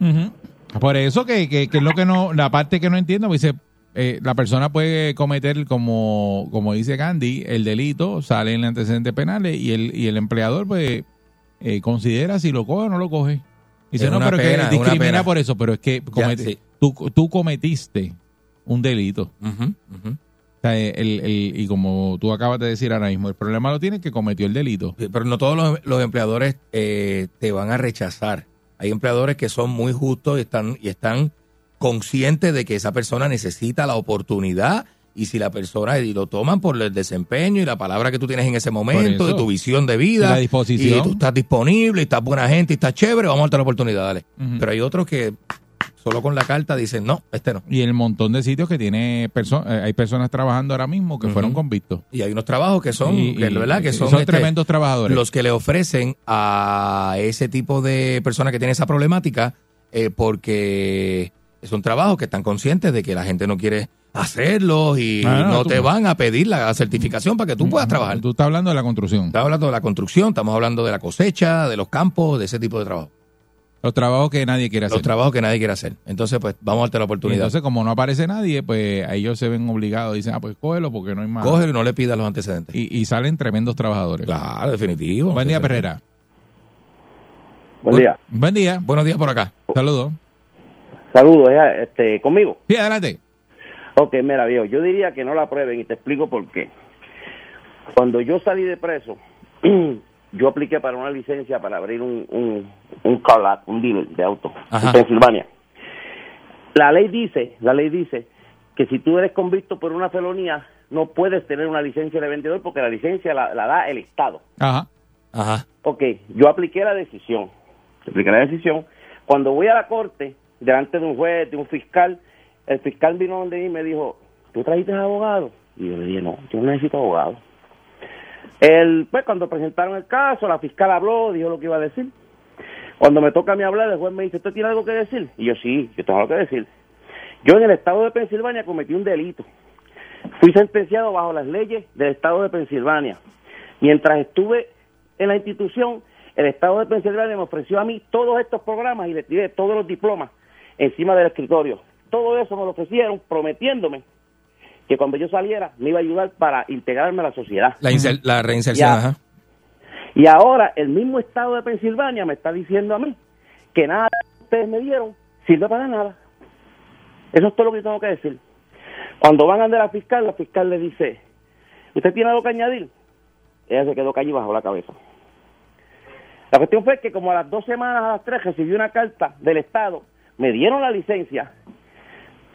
Por eso que, que, que es lo que no, la parte que no entiendo, pues dice, eh, la persona puede cometer, como, como dice Candy, el delito, sale en antecedentes penales y el, y el empleador, pues, eh, considera si lo coge o no lo coge. Dice, Es no, pero pena, es que discrimina por eso, pero es que comete- sí. tú, tú cometiste un delito. Ujú. O sea, el, el- y como tú acabas de decir ahora mismo, el problema lo tiene que cometió el delito. Sí, Pero no todos los, los empleadores eh, te van a rechazar. Hay empleadores que son muy justos y están, y están conscientes de que esa persona necesita la oportunidad y si la persona y lo toman por el desempeño y la palabra que tú tienes en ese momento, de tu visión de vida, la disposición. y tú estás disponible, y estás buena gente, y estás chévere, vamos a darte la oportunidad, dale. Pero hay otros que solo con la carta dicen, no, este no. Y el montón de sitios que tiene perso- eh, hay personas trabajando ahora mismo que fueron convictos. Y hay unos trabajos que son, Y- que, y- ¿verdad? Que son, son este, tremendos trabajadores. Los que le ofrecen a ese tipo de personas que tienen esa problemática, eh, porque son trabajos que están conscientes de que la gente no quiere hacerlos y Ah, no, no te van a pedir la certificación para que tú puedas trabajar. Tú estás hablando de la construcción. Estamos hablando de la construcción, estamos hablando de la cosecha, de los campos, de ese tipo de trabajo. Los trabajos que nadie quiere hacer. Los trabajos que nadie quiere hacer. Entonces, pues, vamos a darte la Y oportunidad. entonces, como no aparece nadie, pues a ellos se ven obligados. Dicen, ah, pues cógelo porque no hay más. Cógelo y no le pidas los antecedentes. Y, y salen tremendos trabajadores. Claro, definitivo. Buen día, Perrera. Buen día. Buen día. Buenos días por acá. Saludos. Saludos, eh, este, conmigo. Sí, adelante. Ok, mira, viejo, yo diría que no la prueben y te explico por qué. Cuando yo salí de preso, [clears throat] yo apliqué para una licencia para abrir un, un, un car lot, un dealer de auto Ajá. en Pensilvania. La ley dice, la ley dice que si tú eres convicto por una felonía, no puedes tener una licencia de vendedor porque la licencia la, la da el Estado. Ajá. Ajá. Ok, yo apliqué la decisión. Apliqué la decisión. Cuando voy a la corte, delante de un juez, de un fiscal, el fiscal vino donde mí y me dijo, ¿tú trajiste abogado? Y yo le dije, no, yo no necesito abogado. El, pues cuando presentaron el caso, la fiscal habló, dijo lo que iba a decir. Cuando me toca a mí hablar, el juez me dice, ¿usted tiene algo que decir? Y yo, sí, yo tengo algo que decir. Yo en el estado de Pensilvania cometí un delito. Fui sentenciado bajo las leyes del estado de Pensilvania. Mientras estuve en la institución, el estado de Pensilvania me ofreció a mí todos estos programas y le tiré todos los diplomas encima del escritorio. Todo eso me lo ofrecieron prometiéndome que cuando yo saliera me iba a ayudar para integrarme a la sociedad. La, la reinserción, ajá. Y ahora el mismo estado de Pensilvania me está diciendo a mí que nada que ustedes me dieron sirve para nada. Eso es todo lo que yo tengo que decir. Cuando van a andar la fiscal, la fiscal le dice, ¿usted tiene algo que añadir? Ella se quedó callada bajo la cabeza. La cuestión fue que como a las dos semanas, a las tres, recibí una carta del Estado, me dieron la licencia.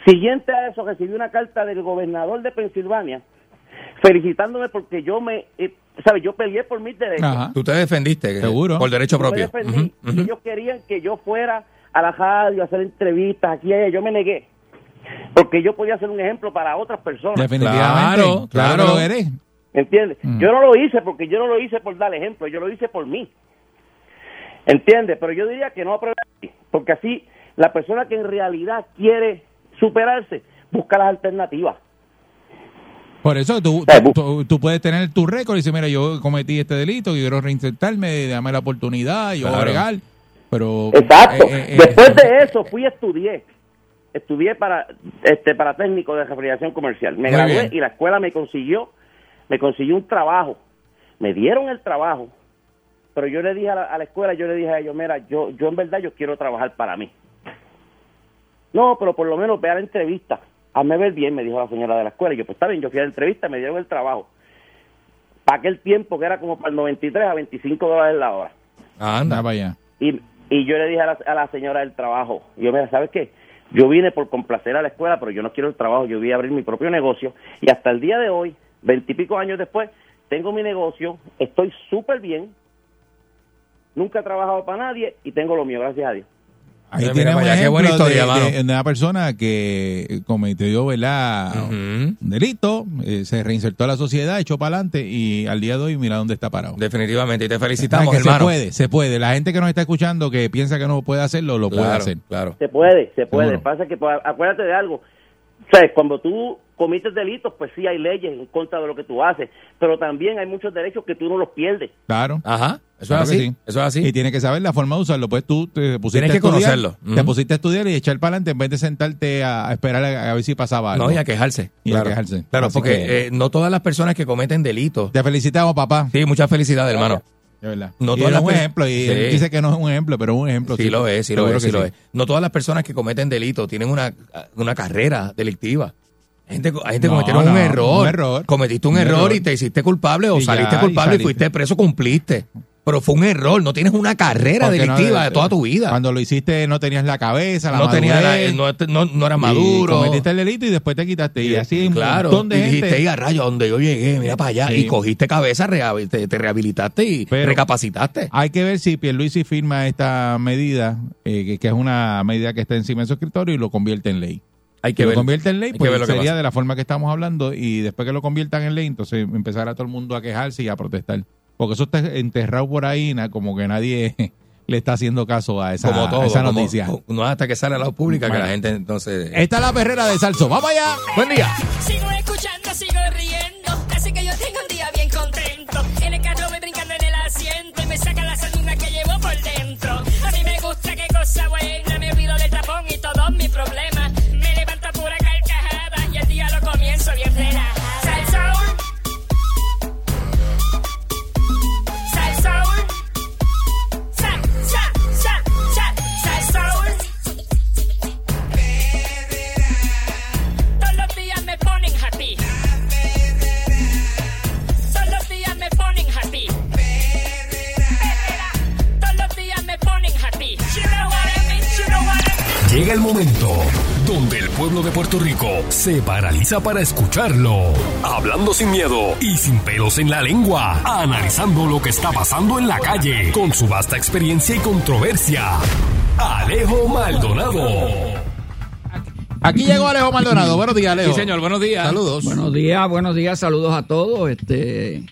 Siguiente a eso, recibí una carta del gobernador de Pensilvania felicitándome porque yo me, eh, ¿sabe? Yo peleé por mis derechos. Tú te defendiste. Seguro. Por derecho Yo me propio. defendí. Ellos querían que yo fuera a la radio a hacer entrevistas aquí y allá. Yo me negué. Porque yo podía ser un ejemplo para otras personas. Definitivamente. Claro, Claro, claro. que lo eres. ¿Entiendes? Mm. Yo no lo hice porque yo no lo hice por dar ejemplo, yo lo hice por mí. ¿Entiendes? Pero yo diría que no porque así la persona que en realidad quiere superarse busca las alternativas. Por eso tú, Eh, tú, tú- tú puedes tener tu récord y decir, mira, yo cometí este delito, yo quiero reinsertarme, dame la oportunidad, yo voy a Claro. bregar. Pero. Exacto. eh, eh, eh, Después de eso fui y estudié. Estudié para este para técnico de refrigeración comercial. Me gradué bien. y la escuela me consiguió me consiguió un trabajo. Me dieron el trabajo. Pero yo le dije a la, a la escuela, yo le dije a ellos, mira, yo yo en verdad yo quiero trabajar para mí. No, pero por lo menos ve a la entrevista. Hazme ver bien, me dijo la señora de la escuela. Y yo, pues está bien, yo fui a la entrevista, me dieron el trabajo. Para aquel tiempo que era como para el 93 a 25 dólares la hora. Anda. para allá. Y, y yo le dije a la, a la señora del trabajo, yo, mira, ¿sabes qué? Yo vine por complacer a la escuela, pero yo no quiero el trabajo, yo voy a abrir mi propio negocio. Y hasta el día de hoy, veintipico años después, tengo mi negocio, estoy súper bien, nunca he trabajado para nadie y tengo lo mío, gracias a Dios. Ahí Mira, tienes un vaya, ejemplo buena historia, de, mano. de- de una persona que cometió un delito, eh, se reinsertó a la sociedad, echó para adelante y al día de hoy mira dónde está parado. Definitivamente. Y te O felicitamos, que hermano. se puede, se puede. La gente que nos está escuchando que piensa que no puede hacerlo, lo puede hacer. Claro. Se puede, se puede. Seguro. Pasa que, pues, acuérdate de algo, ¿sabes? Cuando tú cometes delitos, pues sí hay leyes en contra de lo que tú haces, pero también hay muchos derechos que tú no los pierdes. Claro. Ajá. Eso Claro es así. sí. Eso es así. Y tienes que saber la forma de usarlo. Pues tú te pusiste Tienes a que estudiar, conocerlo. te pusiste a estudiar y echar para adelante en vez de sentarte a, a esperar a, a ver si pasaba algo. No, y a quejarse. Y a quejarse. Claro, Así porque que- eh, no todas las personas que cometen delitos. Te felicitamos, papá. Sí, muchas felicidades, hermano. De verdad. No y todas era las un ejemplo, y él dice que no es un ejemplo, pero es un ejemplo. Sí, lo es, sí lo es, sí lo es. No todas las personas que cometen delitos tienen una, una carrera delictiva. Hay gente, hay gente No, cometieron no, un, error. un error. Cometiste un, Un error, error. y te hiciste culpable o Y saliste ya, culpable y, saliste. fuiste preso, cumpliste. Pero fue un error, no tienes una carrera Porque no- delictiva de toda tu vida. Cuando lo hiciste no tenías la cabeza, la no, tenía la- madurez, no, no, no eras y maduro. cometiste el delito y después te quitaste. Y así hay un claro, montón de y dijiste. "Ey, a rayo, donde yo llegué, mira para allá. Sí. Y cogiste cabeza, te, te rehabilitaste y Pero- recapacitaste. Hay que ver si Pierluisi firma esta medida, eh, que, que es una medida que está encima de su escritorio y lo convierte en ley. Hay que si ver- lo convierte en ley, pues que sería de la forma que estamos hablando y después que lo conviertan en ley, entonces empezará todo el mundo a quejarse y a protestar. Porque eso está enterrado por ahí, como que nadie [laughs] le está haciendo caso a esa, como todo, a esa como- noticia. no hasta que sale a la luz pública que Bueno. la gente entonces... Esta es la perrera de Salso. ¡Vamos allá! Buen día. Sigo escuchando, sigo riendo. Así que yo tengo un día bien contento. En el carro voy brincando en el asiento y me saca la sanduna que llevo por dentro. A mí me gusta qué cosa buena. Me olvido del tapón y todos mis problemas. Llega el momento donde el pueblo de Puerto Rico se paraliza para escucharlo. Hablando sin miedo y sin pelos en la lengua. Analizando lo que está pasando en la calle. Con su vasta experiencia y controversia. Alejo Maldonado. Aquí llegó Alejo Maldonado. Buenos días, Alejo. Sí, señor, buenos días. Saludos. Buenos días, buenos días, saludos a todos. Este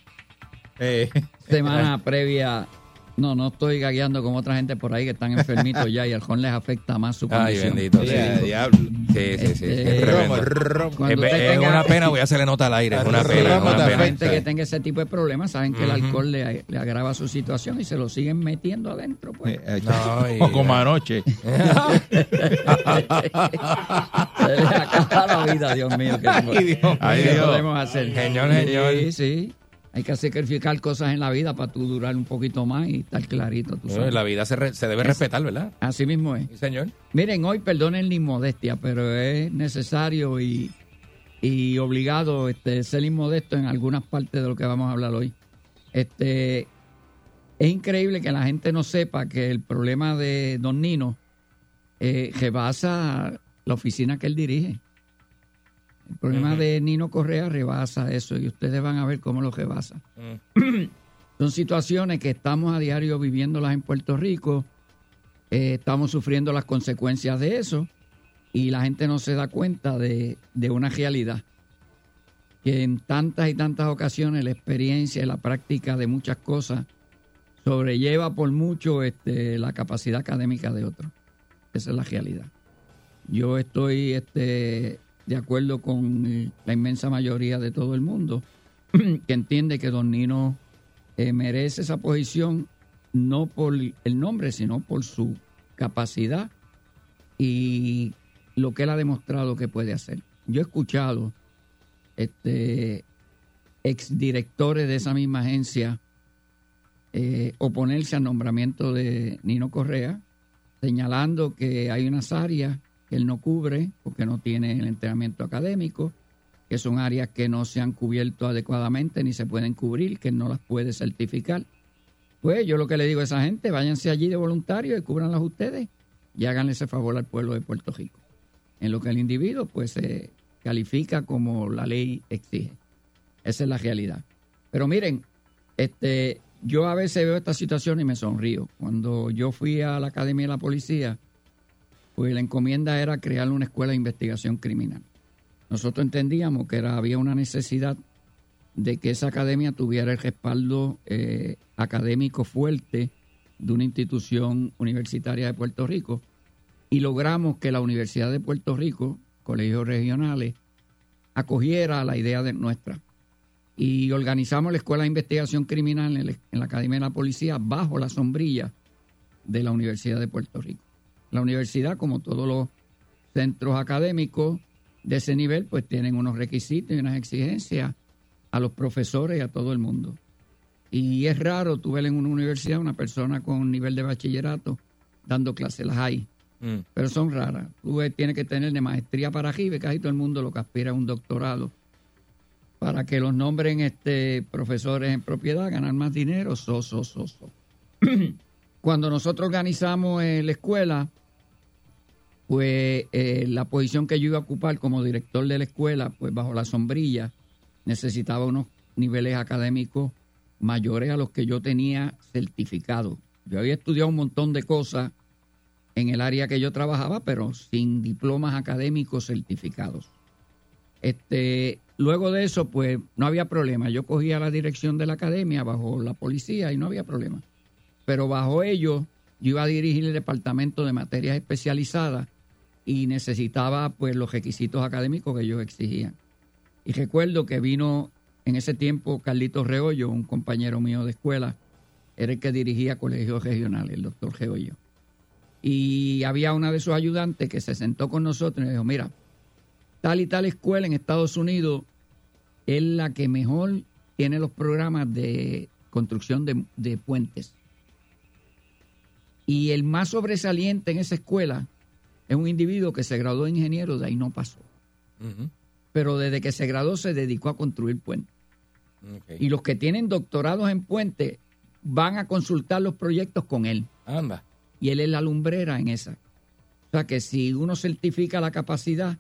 Eh, semana previa. No, no estoy gagueando como otra gente por ahí que están enfermitos ya y Juan les afecta más su Ay, condición. bendito. Sí, diablo. Sí, sí, sí. Este, es tremendo. cuando Es, usted es tenga- una pena, voy a hacerle nota al aire. Es una Sí, pena. es una la pena. gente que tenga ese tipo de problemas saben que el alcohol le, le agrava su situación y se lo siguen metiendo adentro. Pues. eh, No, y- o como anoche. [laughs] Se le acaba la vida, Dios mío. ¿Qué, Ay, Dios ¿qué podemos hacer? Señor, señor. Sí, sí. Hay que sacrificar cosas en la vida para tú durar un poquito más y estar clarito. Tú sabes. La vida se, re- se debe Es- respetar, ¿verdad? Así mismo es. Sí, señor. Miren, hoy perdonen la inmodestia, pero es necesario y, y obligado este, ser inmodesto en algunas partes de lo que vamos a hablar hoy. Este, es increíble que la gente no sepa que el problema de Don Nino eh, rebasa la oficina que él dirige. El problema de Nino Correa rebasa eso y ustedes van a ver cómo lo rebasa. Mm. Son situaciones que estamos a diario viviéndolas en Puerto Rico, eh, estamos sufriendo las consecuencias de eso y la gente no se da cuenta de, de una realidad. Que en tantas y tantas ocasiones la experiencia y la práctica de muchas cosas sobrelleva por mucho este, la capacidad académica de otros. Esa es la realidad. Yo estoy este, de acuerdo con eh, la inmensa mayoría de todo el mundo [clears throat] que entiende que Don Nino eh, merece esa posición no por el nombre, sino por su capacidad y lo que él ha demostrado que puede hacer. Yo he escuchado este, exdirectores de esa misma agencia eh, oponerse al nombramiento de Nino Correa, señalando que hay unas áreas que él no cubre porque no tiene el entrenamiento académico, que son áreas que no se han cubierto adecuadamente ni se pueden cubrir, que él no las puede certificar. Pues yo lo que le digo a esa gente, váyanse allí de voluntario y cúbranlas ustedes y háganle ese favor al pueblo de Puerto Rico. En lo que el individuo pues se califica como la ley exige. Esa es la realidad. Pero miren, este, yo a veces veo esta situación y me sonrío. Cuando yo fui a la Academia de la Policía, pues la encomienda era crear una escuela de investigación criminal. Nosotros entendíamos que había una necesidad de que esa academia tuviera el respaldo eh, académico fuerte de una institución universitaria de Puerto Rico y logramos que la Universidad de Puerto Rico, colegios regionales, acogiera la idea de nuestra. Y organizamos la Escuela de Investigación Criminal en la Academia de la Policía bajo la sombrilla de la Universidad de Puerto Rico. La universidad, como todos los centros académicos de ese nivel, pues tienen unos requisitos y unas exigencias a los profesores y a todo el mundo. Y es raro tú ver en una universidad una persona con nivel de bachillerato dando clases, las hay, Mm. pero son raras. Tú tienes que tener de maestría para arriba, casi todo el mundo lo que aspira a un doctorado. Para que los nombren este, profesores en propiedad, ganar más dinero, so, so, so, so. [clears throat] Cuando nosotros organizamos eh, la escuela, pues eh, la posición que yo iba a ocupar como director de la escuela, pues bajo la sombrilla, necesitaba unos niveles académicos mayores a los que yo tenía certificado. Yo había estudiado un montón de cosas en el área que yo trabajaba, pero sin diplomas académicos certificados. Este, luego de eso, pues no había problema. Yo cogía la dirección de la academia bajo la policía y no había problema. Pero bajo ello, yo iba a dirigir el departamento de materias especializadas y necesitaba pues los requisitos académicos que ellos exigían. Y recuerdo que vino en ese tiempo Carlitos Reollo, un compañero mío de escuela, era el que dirigía colegios regionales, el doctor Reollo. Y había una de sus ayudantes que se sentó con nosotros y dijo, mira, tal y tal escuela en Estados Unidos es la que mejor tiene los programas de construcción de, de puentes. Y el más sobresaliente en esa escuela es un individuo que se graduó de ingeniero, de ahí no pasó. Pero desde que se graduó se dedicó a construir puentes. Y los que tienen doctorados en puentes van a consultar los proyectos con él. Anda. Y él es la lumbrera en esa. O sea que si uno certifica la capacidad,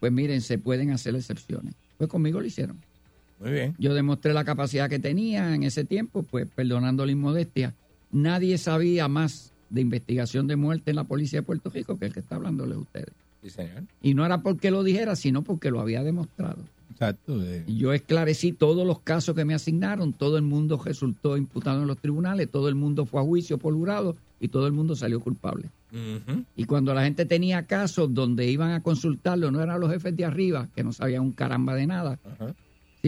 pues miren, se pueden hacer excepciones. Pues conmigo lo hicieron. Muy bien. Yo demostré la capacidad que tenía en ese tiempo, pues perdonando la inmodestia. Nadie sabía más de investigación de muerte en la policía de Puerto Rico que el que está hablándole a ustedes. Sí, señor. Y no era porque lo dijera, sino porque lo había demostrado. Exacto. Y Yo esclarecí todos los casos que me asignaron, todo el mundo resultó imputado en los tribunales, todo el mundo fue a juicio por jurado y todo el mundo salió culpable. Y cuando la gente tenía casos donde iban a consultarlo, no eran los jefes de arriba, que no sabían un caramba de nada,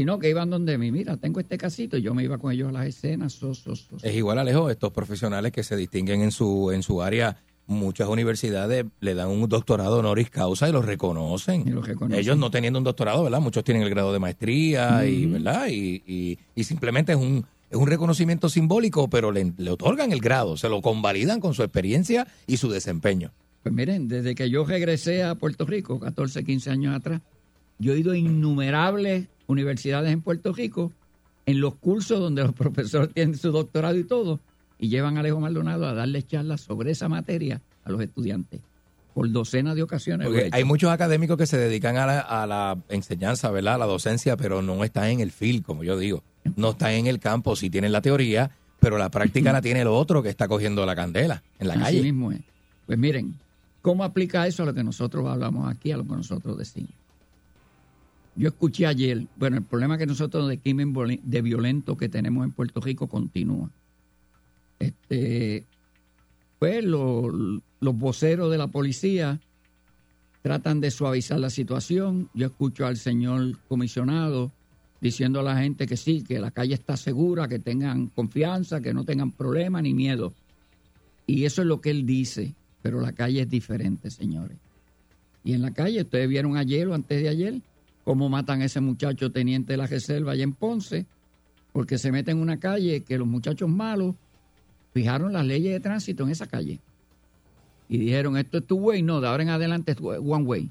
sino que iban donde mí, mira, tengo este casito, y yo me iba con ellos a las escenas, so, so, so, so. Es igual, Alejo, estos profesionales que se distinguen en su, en su área, muchas universidades le dan un doctorado honoris causa y los reconocen. reconocen. Ellos no teniendo un doctorado, ¿verdad? Muchos tienen el grado de maestría y. ¿verdad? Y, y, y simplemente es un, es un reconocimiento simbólico, pero le, le otorgan el grado, se lo convalidan con su experiencia y su desempeño. Pues miren, desde que yo regresé a Puerto Rico, 14, 15 años atrás, yo he ido a innumerables universidades en Puerto Rico, en los cursos donde los [laughs] profesores tienen su doctorado y todo, y llevan a Alejo Maldonado a darle charlas sobre esa materia a los estudiantes. Por docenas de ocasiones. Porque hay muchos académicos que se dedican a la, a la enseñanza, ¿verdad? A la docencia, pero no están en el field, como yo digo. No están en el campo, sí tienen la teoría, pero la práctica [laughs] la tiene el otro que está cogiendo la candela en la Así calle. mismo es. Pues miren, ¿cómo aplica eso a lo que nosotros hablamos aquí, a lo que nosotros decimos? Yo escuché ayer, bueno, el problema que nosotros de crimen de violento que tenemos en Puerto Rico continúa. Este, pues lo- los voceros de la policía tratan de suavizar la situación. Yo escucho al señor comisionado diciendo a la gente que sí, que la calle está segura, que tengan confianza, que no tengan problema ni miedo. Y eso es lo que él dice, pero la calle es diferente, señores. Y en la calle, ustedes vieron ayer o antes de ayer, cómo matan a ese muchacho teniente de la reserva allá en Ponce, porque se meten en una calle que los muchachos malos fijaron las leyes de tránsito en esa calle. Y dijeron, esto es tu way, no, de ahora en adelante es one way.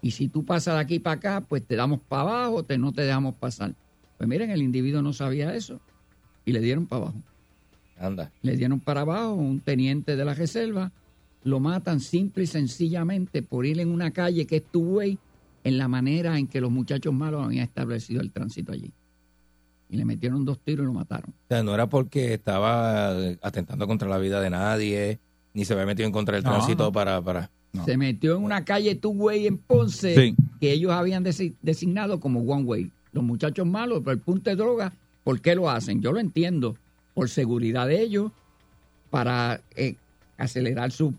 Y si tú pasas de aquí para acá, pues te damos para abajo, te, no te dejamos pasar. Pues miren, el individuo no sabía eso y le dieron para abajo Anda. le dieron para abajo un teniente de la reserva, lo matan simple y sencillamente por ir en una calle que es tu way en la manera en que los muchachos malos habían establecido el tránsito allí. Y le metieron dos tiros y lo mataron. O sea, no era porque estaba eh, atentando contra la vida de nadie, ni se había metido en contra del No, tránsito no. para... para... Se metió en una calle two way en Ponce Sí. que ellos habían desi- designado como one way. Los muchachos malos, por el punto de droga, ¿por qué lo hacen? Yo lo entiendo. Por seguridad de ellos, para eh, acelerar su-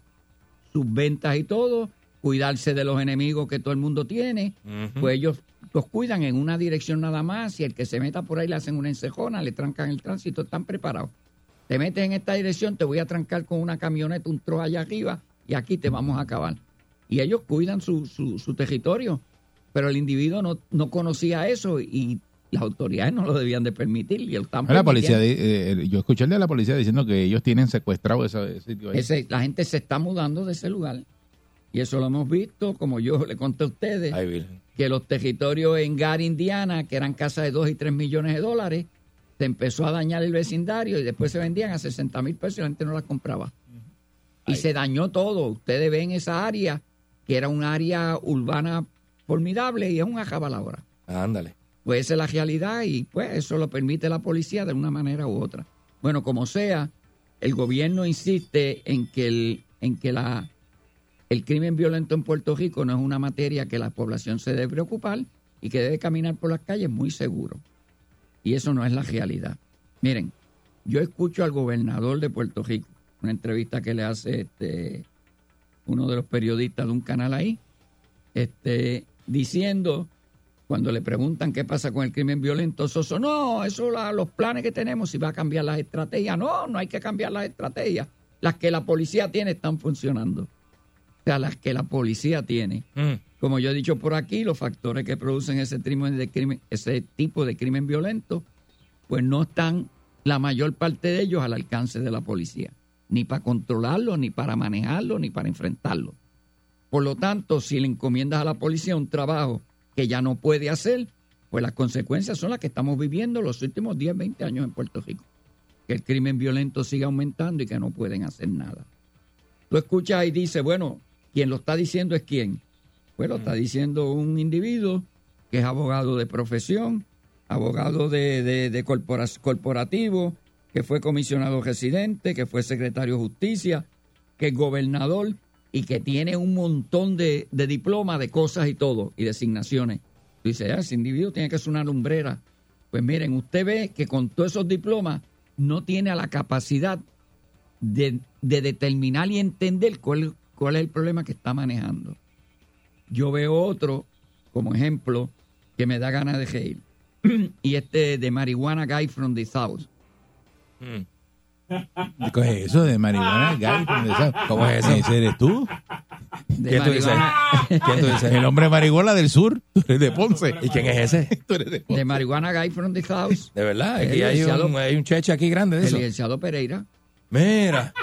sus ventas y todo, cuidarse de los enemigos que todo el mundo tiene. Pues ellos los cuidan en una dirección nada más y el que se meta por ahí le hacen una encejona, le trancan el tránsito, están preparados. Te metes en esta dirección, te voy a trancar con una camioneta, un tro allá arriba y aquí te vamos a acabar. Y ellos cuidan su, su, su territorio, pero el individuo no, no conocía eso y, las autoridades no lo debían de permitir. Y están La policía, eh, yo escuché el de la policía diciendo que ellos tienen secuestrado ese, ese sitio ahí. Ese- la gente se está mudando de ese lugar. Y eso lo hemos visto, como yo le conté a ustedes, Ay, que los territorios en Gary, Indiana, que eran casas de 2 y 3 millones de dólares, se empezó a dañar el vecindario y después se vendían a 60 mil pesos y la gente no las compraba. Y se dañó todo. Ustedes ven esa área, que era un área urbana formidable y es un acabalabra. Ándale. Pues esa es la realidad y pues eso lo permite la policía de una manera u otra. Bueno, como sea, el gobierno insiste en que el, en que la, el crimen violento en Puerto Rico no es una materia que la población se debe preocupar y que debe caminar por las calles muy seguro. Y eso no es la realidad. Miren, yo escucho al gobernador de Puerto Rico, una entrevista que le hace este, uno de los periodistas de un canal ahí, este, diciendo, cuando le preguntan qué pasa con el crimen violento, Soso, no, eso la- los planes que tenemos, si va a cambiar las estrategias, no, no hay que cambiar las estrategias. Las que la policía tiene están funcionando. Sea, las que la policía tiene. Como yo he dicho por aquí, los factores que producen ese, de crimen, ese tipo de crimen violento, pues no están la mayor parte de ellos al alcance de la policía, ni para controlarlo, ni para manejarlo, ni para enfrentarlo. Por lo tanto, si le encomiendas a la policía un trabajo que ya no puede hacer, pues las consecuencias son las que estamos viviendo los últimos 10, 20 años en Puerto Rico. Que el crimen violento sigue aumentando y que no pueden hacer nada. Tú escuchas y dices, bueno, quien lo está diciendo es quién. Pues lo está diciendo un individuo que es abogado de profesión, abogado de, de- de corpora- corporativo, que fue comisionado residente, que fue secretario de justicia, que es gobernador y que tiene un montón de, de diplomas, de cosas y todo, y designaciones. Tú dices, ah, ese individuo tiene que ser una lumbrera. Pues miren, usted ve que con todos esos diplomas no tiene la capacidad de, de determinar y entender cuál, cuál es el problema que está manejando. Yo veo otro, como ejemplo, que me da ganas de reír. [clears throat] y este de Marihuana Guy from the South. ¿Qué es eso de marihuana? Guy from the South? [laughs] ¿Cómo es eso? ¿Ese eres tú? De ¿Quién tú dices? [laughs] ¿Quién tú dices? El hombre marihuana del sur. Tú eres de Ponce. ¿Y quién es ese? [laughs] Tú eres de Ponce. De Marihuana Guy from the South. De verdad, El aquí hay un, hay un cheche aquí grande de El eso. licenciado Pereira. Mira.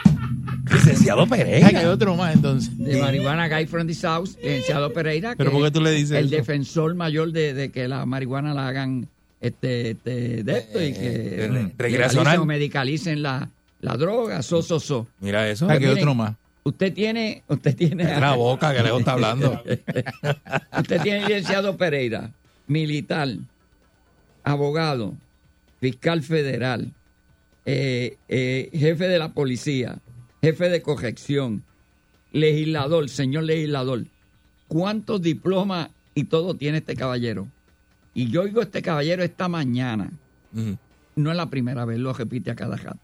Licenciado Hay Pereira. otro más entonces. De Marihuana Guy from the South, licenciado Pereira. ¿Pero por qué tú le dices El eso? defensor mayor de, de que la marihuana la hagan este, este, de esto y que eh, legalicen recreacional. o medicalicen la, la droga, so, so, so. Mira eso. Hay miren, otro más. Usted tiene, usted tiene. La boca que Leo está hablando. [laughs] Usted tiene licenciado Pereira, militar, abogado, fiscal federal, eh, eh, jefe de la policía, jefe de corrección, legislador, señor legislador. ¿Cuántos diplomas y todo tiene este caballero? Y yo oigo a este caballero esta mañana. No es la primera vez, lo repite a cada rato.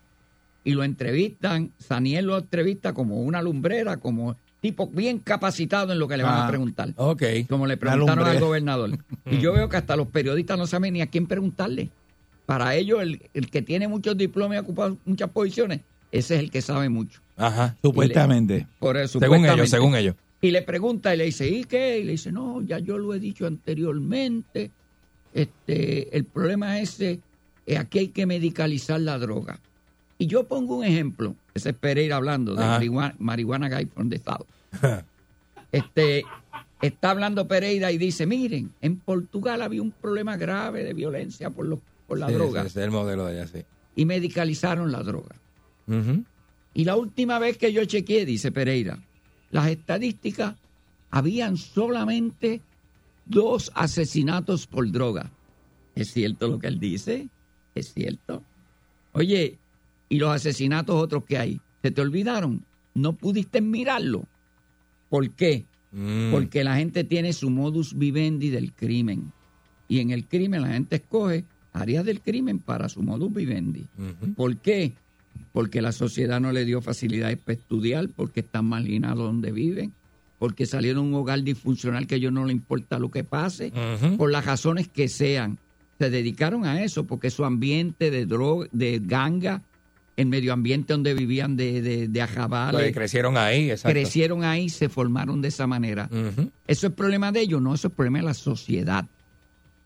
Y lo entrevistan, Saniel lo entrevista como una lumbrera, como tipo bien capacitado en lo que le van Ah. a preguntar. Ok. Como le preguntaron al gobernador. [laughs] Y yo veo que hasta los periodistas no saben ni a quién preguntarle. Para ellos, el, el que tiene muchos diplomas y ocupa muchas posiciones, ese es el que sabe mucho. Ajá. Supuestamente. Por eso, Según ellos, según ellos. Y le pregunta y le dice, ¿y qué? Y le dice, no, ya yo lo he dicho anteriormente. Este, el problema es ese, eh, aquí hay que medicalizar la droga. Y yo pongo un ejemplo, ese es Pereira hablando de marihuana, marihuana guy from the South. [laughs] Este, está hablando Pereira y dice, miren, en Portugal había un problema grave de violencia por, los, por la Sí, droga ese es el modelo de allá, sí. y medicalizaron la droga. Y la última vez que yo chequeé, dice Pereira, las estadísticas habían solamente dos asesinatos por droga. ¿Es cierto lo que él dice? ¿Es cierto? Oye, ¿y los asesinatos otros que hay? ¿Se te olvidaron? ¿No pudiste mirarlo? ¿Por qué? Mm. Porque la gente tiene su modus vivendi del crimen. Y en el crimen la gente escoge áreas del crimen para su modus vivendi. ¿Por qué? Porque la sociedad no le dio facilidades para estudiar, porque están marginados donde viven, porque salieron de un hogar disfuncional que a ellos no le importa lo que pase, por las razones que sean. Se dedicaron a eso porque su ambiente de droga, de ganga, el medio ambiente donde vivían de, de, de ajabales, Pues crecieron ahí, exacto. crecieron ahí, se formaron de esa manera. ¿Eso es problema de ellos? No, eso es problema de la sociedad.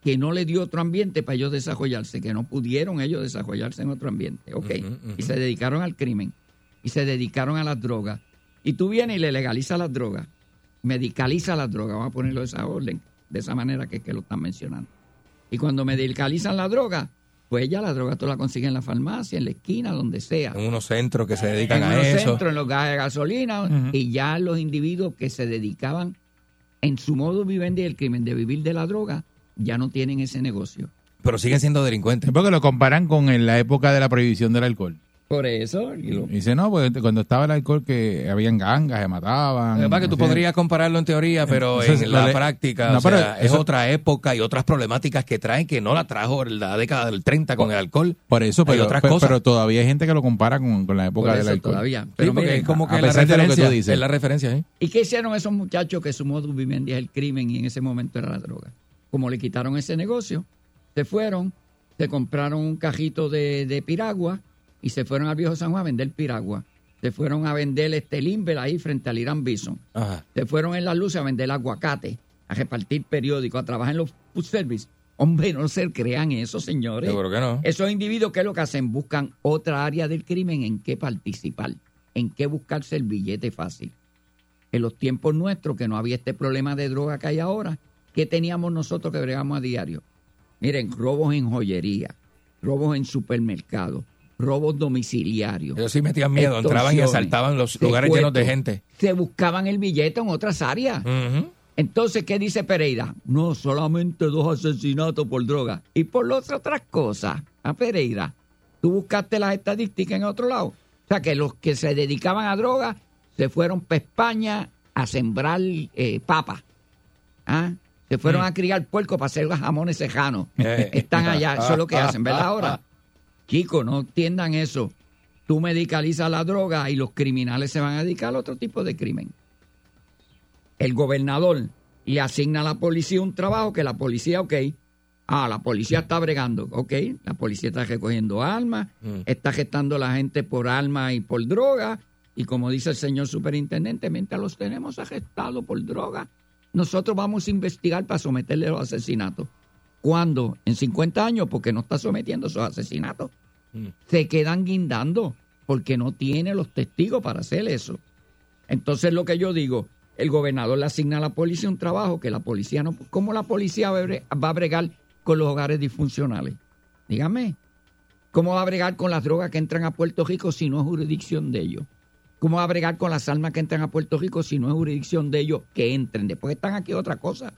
Que no le dio otro ambiente para ellos desarrollarse, que no pudieron ellos desarrollarse en otro ambiente. Ok. Y se dedicaron al crimen. Y se dedicaron a las drogas. Y tú vienes y le legalizas las drogas. Medicaliza las drogas. Vamos a ponerlo de esa orden, de esa manera que, que lo están mencionando. Y cuando medicalizan la droga, pues ya la droga tú la consigues en la farmacia, en la esquina, donde sea. En unos centros que se dedican en a los eso. centros, en los gas de gasolina, y ya los individuos que se dedicaban en su modo vivendi del crimen de vivir de la droga, ya no tienen ese negocio. Pero siguen siendo delincuentes. Porque lo comparan con en la época de la prohibición del alcohol. Por eso, y lo- Y dice, no, pues cuando estaba el alcohol que habían gangas, se mataban. Es que tú podrías compararlo en teoría, pero Entonces, en la de- práctica No, o sea, pero es otra época y otras problemáticas que traen que no la trajo la década del 30 con el alcohol. Por eso, Hay pero, otras pero, cosas. pero todavía hay gente que lo compara con, con la época del alcohol. todavía. Sí, Pero porque miren, es como que a la pesar de lo que tú referencia, dices. es la referencia, ¿eh? ¿Y qué hicieron esos muchachos que su modo vivendi es el crimen y en ese momento era la droga? Como le quitaron ese negocio, se fueron, se compraron un cajito de, de piragua y se fueron al viejo San Juan a vender piragua. Se fueron a vender este Limber ahí frente al Irán Bison. Ajá. Se fueron en la luz a vender aguacate, a repartir periódicos, a trabajar en los food service. Hombre, no se crean eso, señores. Seguro que no. Esos individuos, ¿qué es lo que hacen? Buscan otra área del crimen en qué participar, en qué buscarse el billete fácil. En los tiempos nuestros, que no había este problema de droga que hay ahora, ¿qué teníamos nosotros que bregamos a diario? Miren, robos en joyería, robos en supermercados, robos domiciliarios. Ellos sí metían miedo, entraban y asaltaban los lugares llenos de gente. Se buscaban el billete en otras áreas. Entonces, ¿qué dice Pereira? No, solamente dos asesinatos por droga. Y por las otras cosas, a Pereira, tú buscaste las estadísticas en otro lado. O sea, que los que se dedicaban a droga se fueron para España a sembrar eh, papas. ¿Ah? Se fueron Mm. a criar puerco para hacer jamones cejanos. [laughs] Eh. Están allá, eso es lo que hacen, ¿verdad? [laughs] Ahora, chicos, no entiendan eso. Tú medicalizas la droga y los criminales se van a dedicar a otro tipo de crimen el gobernador le asigna a la policía un trabajo que la policía, ok, ah, la policía está bregando, ok, la policía está recogiendo armas, Mm. está gestando a la gente por armas y por droga, y como dice el señor superintendente, mientras los tenemos arrestados por droga, nosotros vamos a investigar para someterle los asesinatos. ¿Cuándo? En 50 años, porque no está sometiendo esos asesinatos. Se quedan guindando porque no tiene los testigos para hacer eso. Entonces lo que yo digo, el gobernador le asigna a la policía un trabajo que la policía no... ¿Cómo la policía va a bre- va a bregar con los hogares disfuncionales? Dígame. ¿Cómo va a bregar con las drogas que entran a Puerto Rico si no es jurisdicción de ellos? ¿Cómo va a bregar con las armas que entran a Puerto Rico si no es jurisdicción de ellos que entren? Después están aquí otra cosa.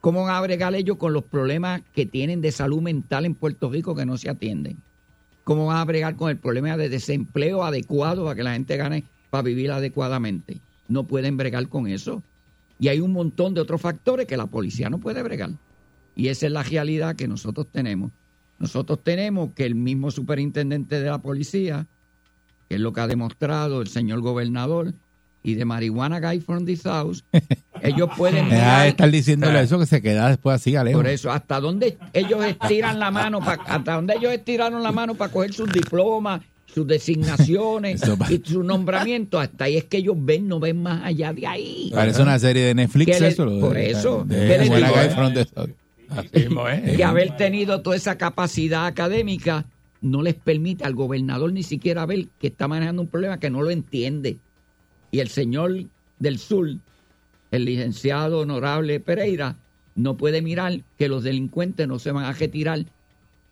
¿Cómo van a bregar ellos con los problemas que tienen de salud mental en Puerto Rico que no se atienden? ¿Cómo van a bregar con el problema de desempleo adecuado para que la gente gane para vivir adecuadamente? No pueden bregar con eso. Y hay un montón de otros factores que la policía no puede bregar. Y esa es la realidad que nosotros tenemos. Nosotros tenemos que el mismo superintendente de la policía, que es lo que ha demostrado el señor gobernador, y de Marihuana Guy from this [laughs] house, ellos pueden Deja de mirar- estar diciéndole eso que se queda después así, Alejo. por eso, hasta dónde ellos estiran la mano, pa- hasta dónde ellos estiraron la mano para coger sus diplomas, sus designaciones y su nombramiento, hasta ahí es que ellos ven, no ven más allá de ahí. Parece una serie de Netflix ¿Qué le- eso. lo de- por eso, de- ¿qué de le Buena digo? Guy from the South. que haber tenido toda esa capacidad académica no les permite al gobernador ni siquiera ver que está manejando un problema que no lo entiende. Y el señor del sur, el licenciado honorable Pereira, no puede mirar que los delincuentes no se van a retirar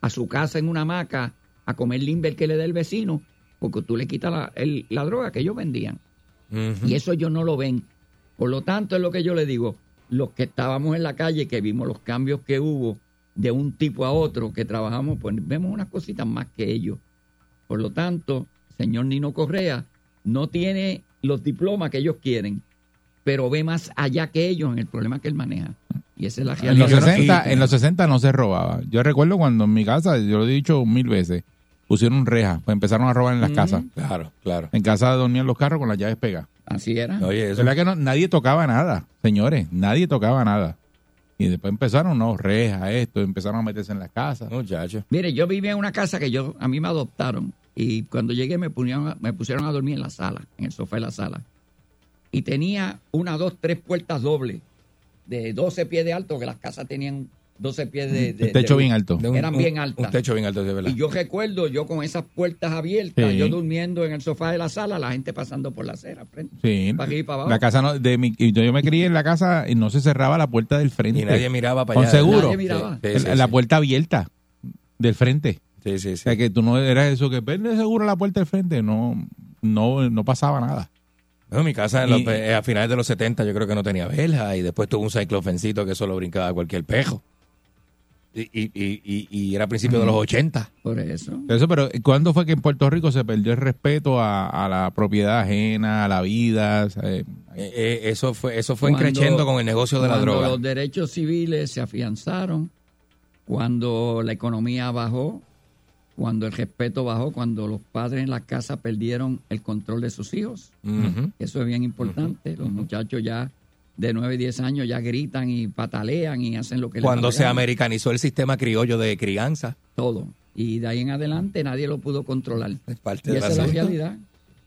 a su casa en una hamaca a comer limber que le dé el vecino, porque tú le quitas la, el- la droga que ellos vendían. Y eso ellos no lo ven. Por lo tanto, es lo que yo le digo, los que estábamos en la calle, que vimos los cambios que hubo de un tipo a otro, que trabajamos, pues vemos unas cositas más que ellos. Por lo tanto, señor Nino Correa no tiene los diplomas que ellos quieren, pero ve más allá que ellos en el problema que él maneja. Y esa es la En los, realidad. 60, en los 60 no se robaba. Yo recuerdo cuando en mi casa, yo lo he dicho mil veces, pusieron rejas, pues empezaron a robar en las casas. Claro, claro. En casa dormían los carros con las llaves pegadas. Así era. Oye, eso. ¿Verdad que no? Nadie tocaba nada, señores, nadie tocaba nada. Y después empezaron, no, rejas, esto, empezaron a meterse en las casas. Muchachos. Mire, yo vivía en una casa que yo a mí me adoptaron y cuando llegué me, pusieron a- me pusieron a dormir en la sala, en el sofá de la sala. Y tenía una, dos, tres puertas dobles de 12 pies de alto, que las casas tenían 12 pies de, techo de- bien alto. De un- Eran un- bien altas. Un techo bien alto, de verdad. Y yo recuerdo, yo con esas puertas abiertas, Sí. yo durmiendo en el sofá de la sala, la gente pasando por la acera. frente, Sí. Para arriba y para abajo. La casa no, de mi, y yo me crié en la casa y no se cerraba la puerta del frente. Y nadie miraba para Con allá. seguro. Nadie miraba. Sí, El- sí, la puerta abierta del frente. Sí, sí, O sí. sea que tú no eras eso que vende seguro la puerta del frente, no, no, no pasaba nada. Bueno, mi casa en Y- los- a finales de los 70 yo creo que no tenía verja y después tuvo un ciclofencito que solo brincaba cualquier pejo. Y, y, y, y- y era a principios de los 80. Por eso. Eso, pero ¿cuándo fue que en Puerto Rico se perdió el respeto a, a la propiedad ajena, a la vida? ¿sabes? Eh, eh, eso fue eso fue Cuando- increciendo con el negocio de la cuando droga. los derechos civiles se afianzaron, cuando la economía bajó, cuando el respeto bajó, cuando los padres en las casas perdieron el control de sus hijos. Eso es bien importante. Los muchachos ya de 9, 10 años ya gritan y patalean y hacen lo que Cuando les se americanizó el sistema criollo de crianza. Todo. Y de ahí en adelante nadie lo pudo controlar. Es parte Y del esa es la realidad.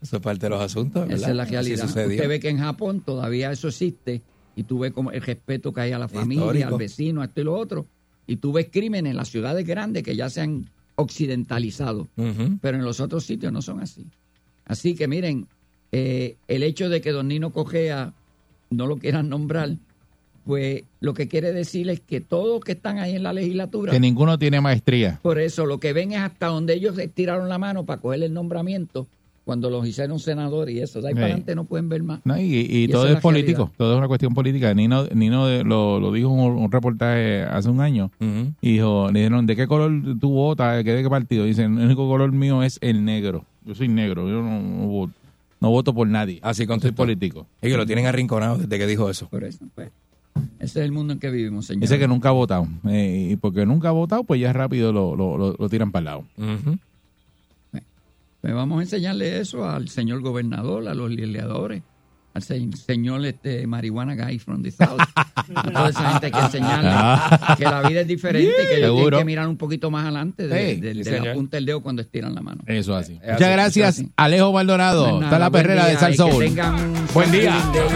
Eso es parte de los asuntos, ¿verdad? Esa es la realidad. Usted ve que en Japón todavía eso existe y tú ves como el respeto que hay a la familia, Histórico. al vecino, a esto y lo otro. Y tú ves crímenes en las ciudades grandes que ya se han occidentalizado, pero en los otros sitios no son así. Así que miren, eh, el hecho de que Don Nino Cogea no lo quieran nombrar, pues lo que quiere decir es que todos que están ahí en la legislatura, Que ninguno tiene maestría. por eso lo que ven es hasta donde ellos estiraron la mano para coger el nombramiento cuando los hicieron senador y eso. De ahí Sí. para adelante no pueden ver más. No, y, y Y todo es, político, realidad. todo es una cuestión política. Nino, Nino de- lo, lo dijo en un, un reportaje hace un año. Y dijo, le dijeron, ¿de qué color tú votas? ¿De qué partido? Dice, el único color mío es el negro. Yo soy negro, yo no, no voto, no voto por nadie. Así soy contestó. político. Y que lo tienen arrinconado desde que dijo eso. Por eso, pues. Ese es el mundo en que vivimos, señor. Dice que nunca ha votado. Eh, y porque nunca ha votado, pues ya rápido lo, lo, lo- lo tiran para el lado. Pues vamos a enseñarle eso al señor gobernador, a los se- señor este marihuana guy from the south. Toda esa gente hay que enseñarle que la vida es diferente y que ellos tienen que mirar un poquito más adelante de, Sí, de- de la punta del dedo cuando estiran la mano. Eso así. así, Muchas gracias, así. Alejo Maldonado. Nada, Está la perrera de día Sal y que Soul. tengan un Buen día.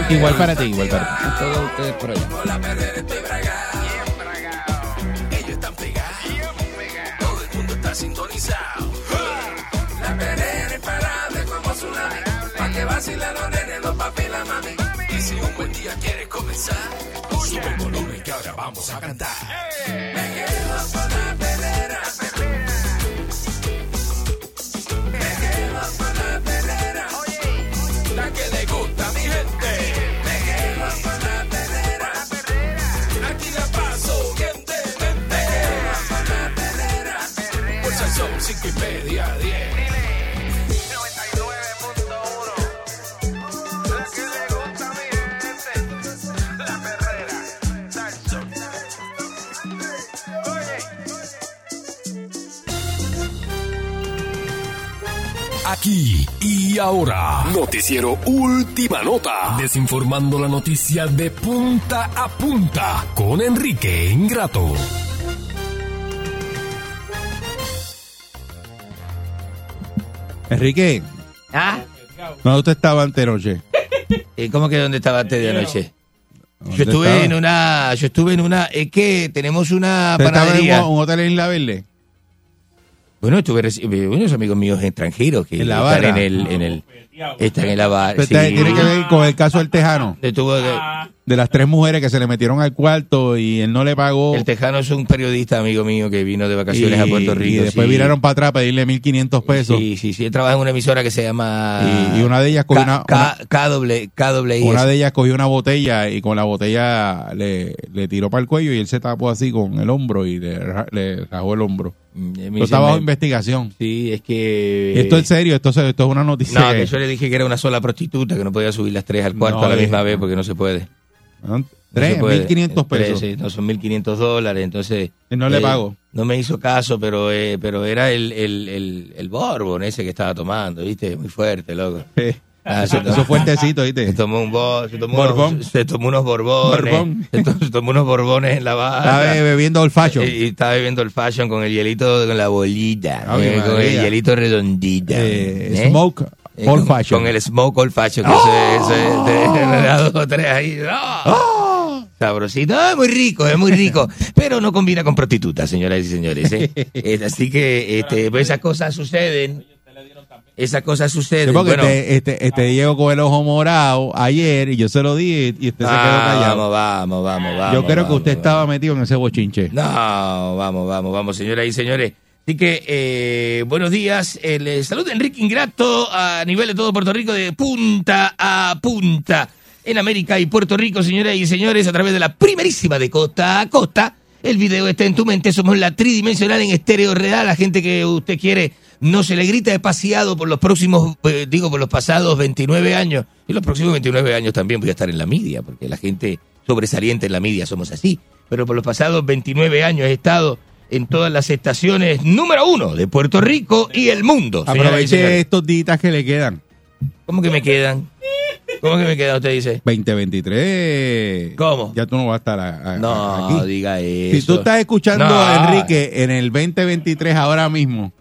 Igual para ti, igual para ti. A todos ustedes por allá. Con la perrera estoy bragado. Ellos están pegados. Todo el mundo está sintonizado. La perrera imparable como tsunami. Que vacilan los nenes, los papi y la mami. Y si un buen día quieres comenzar, sube el volumen que ahora vamos a cantar. Me quedo con la perrera. Aquí y ahora, Noticiero Última Nota, desinformando la noticia de punta a punta con Enrique Ingrato. Enrique, ¿Ah? ¿dónde usted estaba antenoche? ¿Y [laughs] cómo que dónde estaba antes de anoche? ¿Dónde Yo estuve estaba? en una, yo estuve en una, es que tenemos una ¿Usted estaba en panadería. un, un hotel en Isla Verde? Bueno, estuve reci- unos amigos míos extranjeros que ¿En la están en el, en el, están en la barra. Está- Tiene que ver con el caso del Tejano. De- De las tres mujeres que se le metieron al cuarto y él no le pagó. el Tejano es un periodista amigo mío que vino de vacaciones y, a Puerto Rico. y después sí. viraron para atrás a pedirle 1.500 pesos. Sí, sí, sí. Él trabaja en una emisora que se llama. Y- y una de ellas cogió una- K-. Una de ellas cogió una botella y con la botella le, le tiró para el cuello y él se tapó así con el hombro y le, le rajó el hombro. Mm, me Esto dice, está bajo me- investigación. Sí, es que. Esto es serio, esto, se- esto es una noticia. No, que- yo le dije que era una sola prostituta, que no podía subir las tres al cuarto No, a la eh. misma vez porque no se puede. ¿no? No Tres, puede. 1.500 Tres, pesos. sí, no, son 1.500 dólares, entonces... Y no le eh, pago. No me hizo caso, pero eh, pero era el, el, el, el Borbon ese que estaba tomando, ¿viste? Muy fuerte, loco. Eh, Ah, eso, se- eso fuertecito, ¿viste? Se tomó un bo- se tomó Borbón. Unos, se tomó unos borbones. Borbón. [laughs] Se, to- se tomó unos borbones en la barra. Estaba bebiendo old fashion. Y, y estaba bebiendo el fashion con el hielito, con la bolita, Ave eh, con el hielito redondita. Eh, ¿eh? Smoke Eh, old con- fashion. Con el smoke old fashion, que ¡Oh! ese, de- dos o tres ahí. ¡Ah! Se sabrosito. Ah, muy rico, es muy rico. [laughs] Pero no combina con prostitutas, señoras y señores. ¿eh? [laughs] Eh, Así que este, pues esas cosas suceden. Esas cosas suceden. Sí, porque Bueno, este, este, este Diego con el ojo morado ayer y yo se lo di y usted se quedó callado. Vamos, vamos, vamos, vamos. yo creo que vamos, usted estaba metido en ese bochinche. No, vamos, vamos, vamos, señoras y señores. Así que, eh, buenos días. Eh, les saluda Enrique Ingrato a nivel de todo Puerto Rico, de punta a punta. En América y Puerto Rico, señoras y señores, a través de la primerísima de costa a costa. El video está en tu mente, somos la tridimensional en estéreo real. La gente que usted quiere no se le grita de paseado por los próximos, eh, digo, por los pasados 29 años. Y los próximos 29 años también voy a estar en la media, porque la gente sobresaliente en la media somos así. Pero por los pasados 29 años he estado en todas las estaciones número uno de Puerto Rico y el mundo. Aproveche estos días que le quedan. ¿Cómo que me quedan? ¿Cómo que me quedan? Usted dice. 2023. ¿Cómo? Ya tú no vas a estar a- a- No, aquí. diga eso. Si tú estás escuchando No. a Enrique en el 2023 ahora mismo,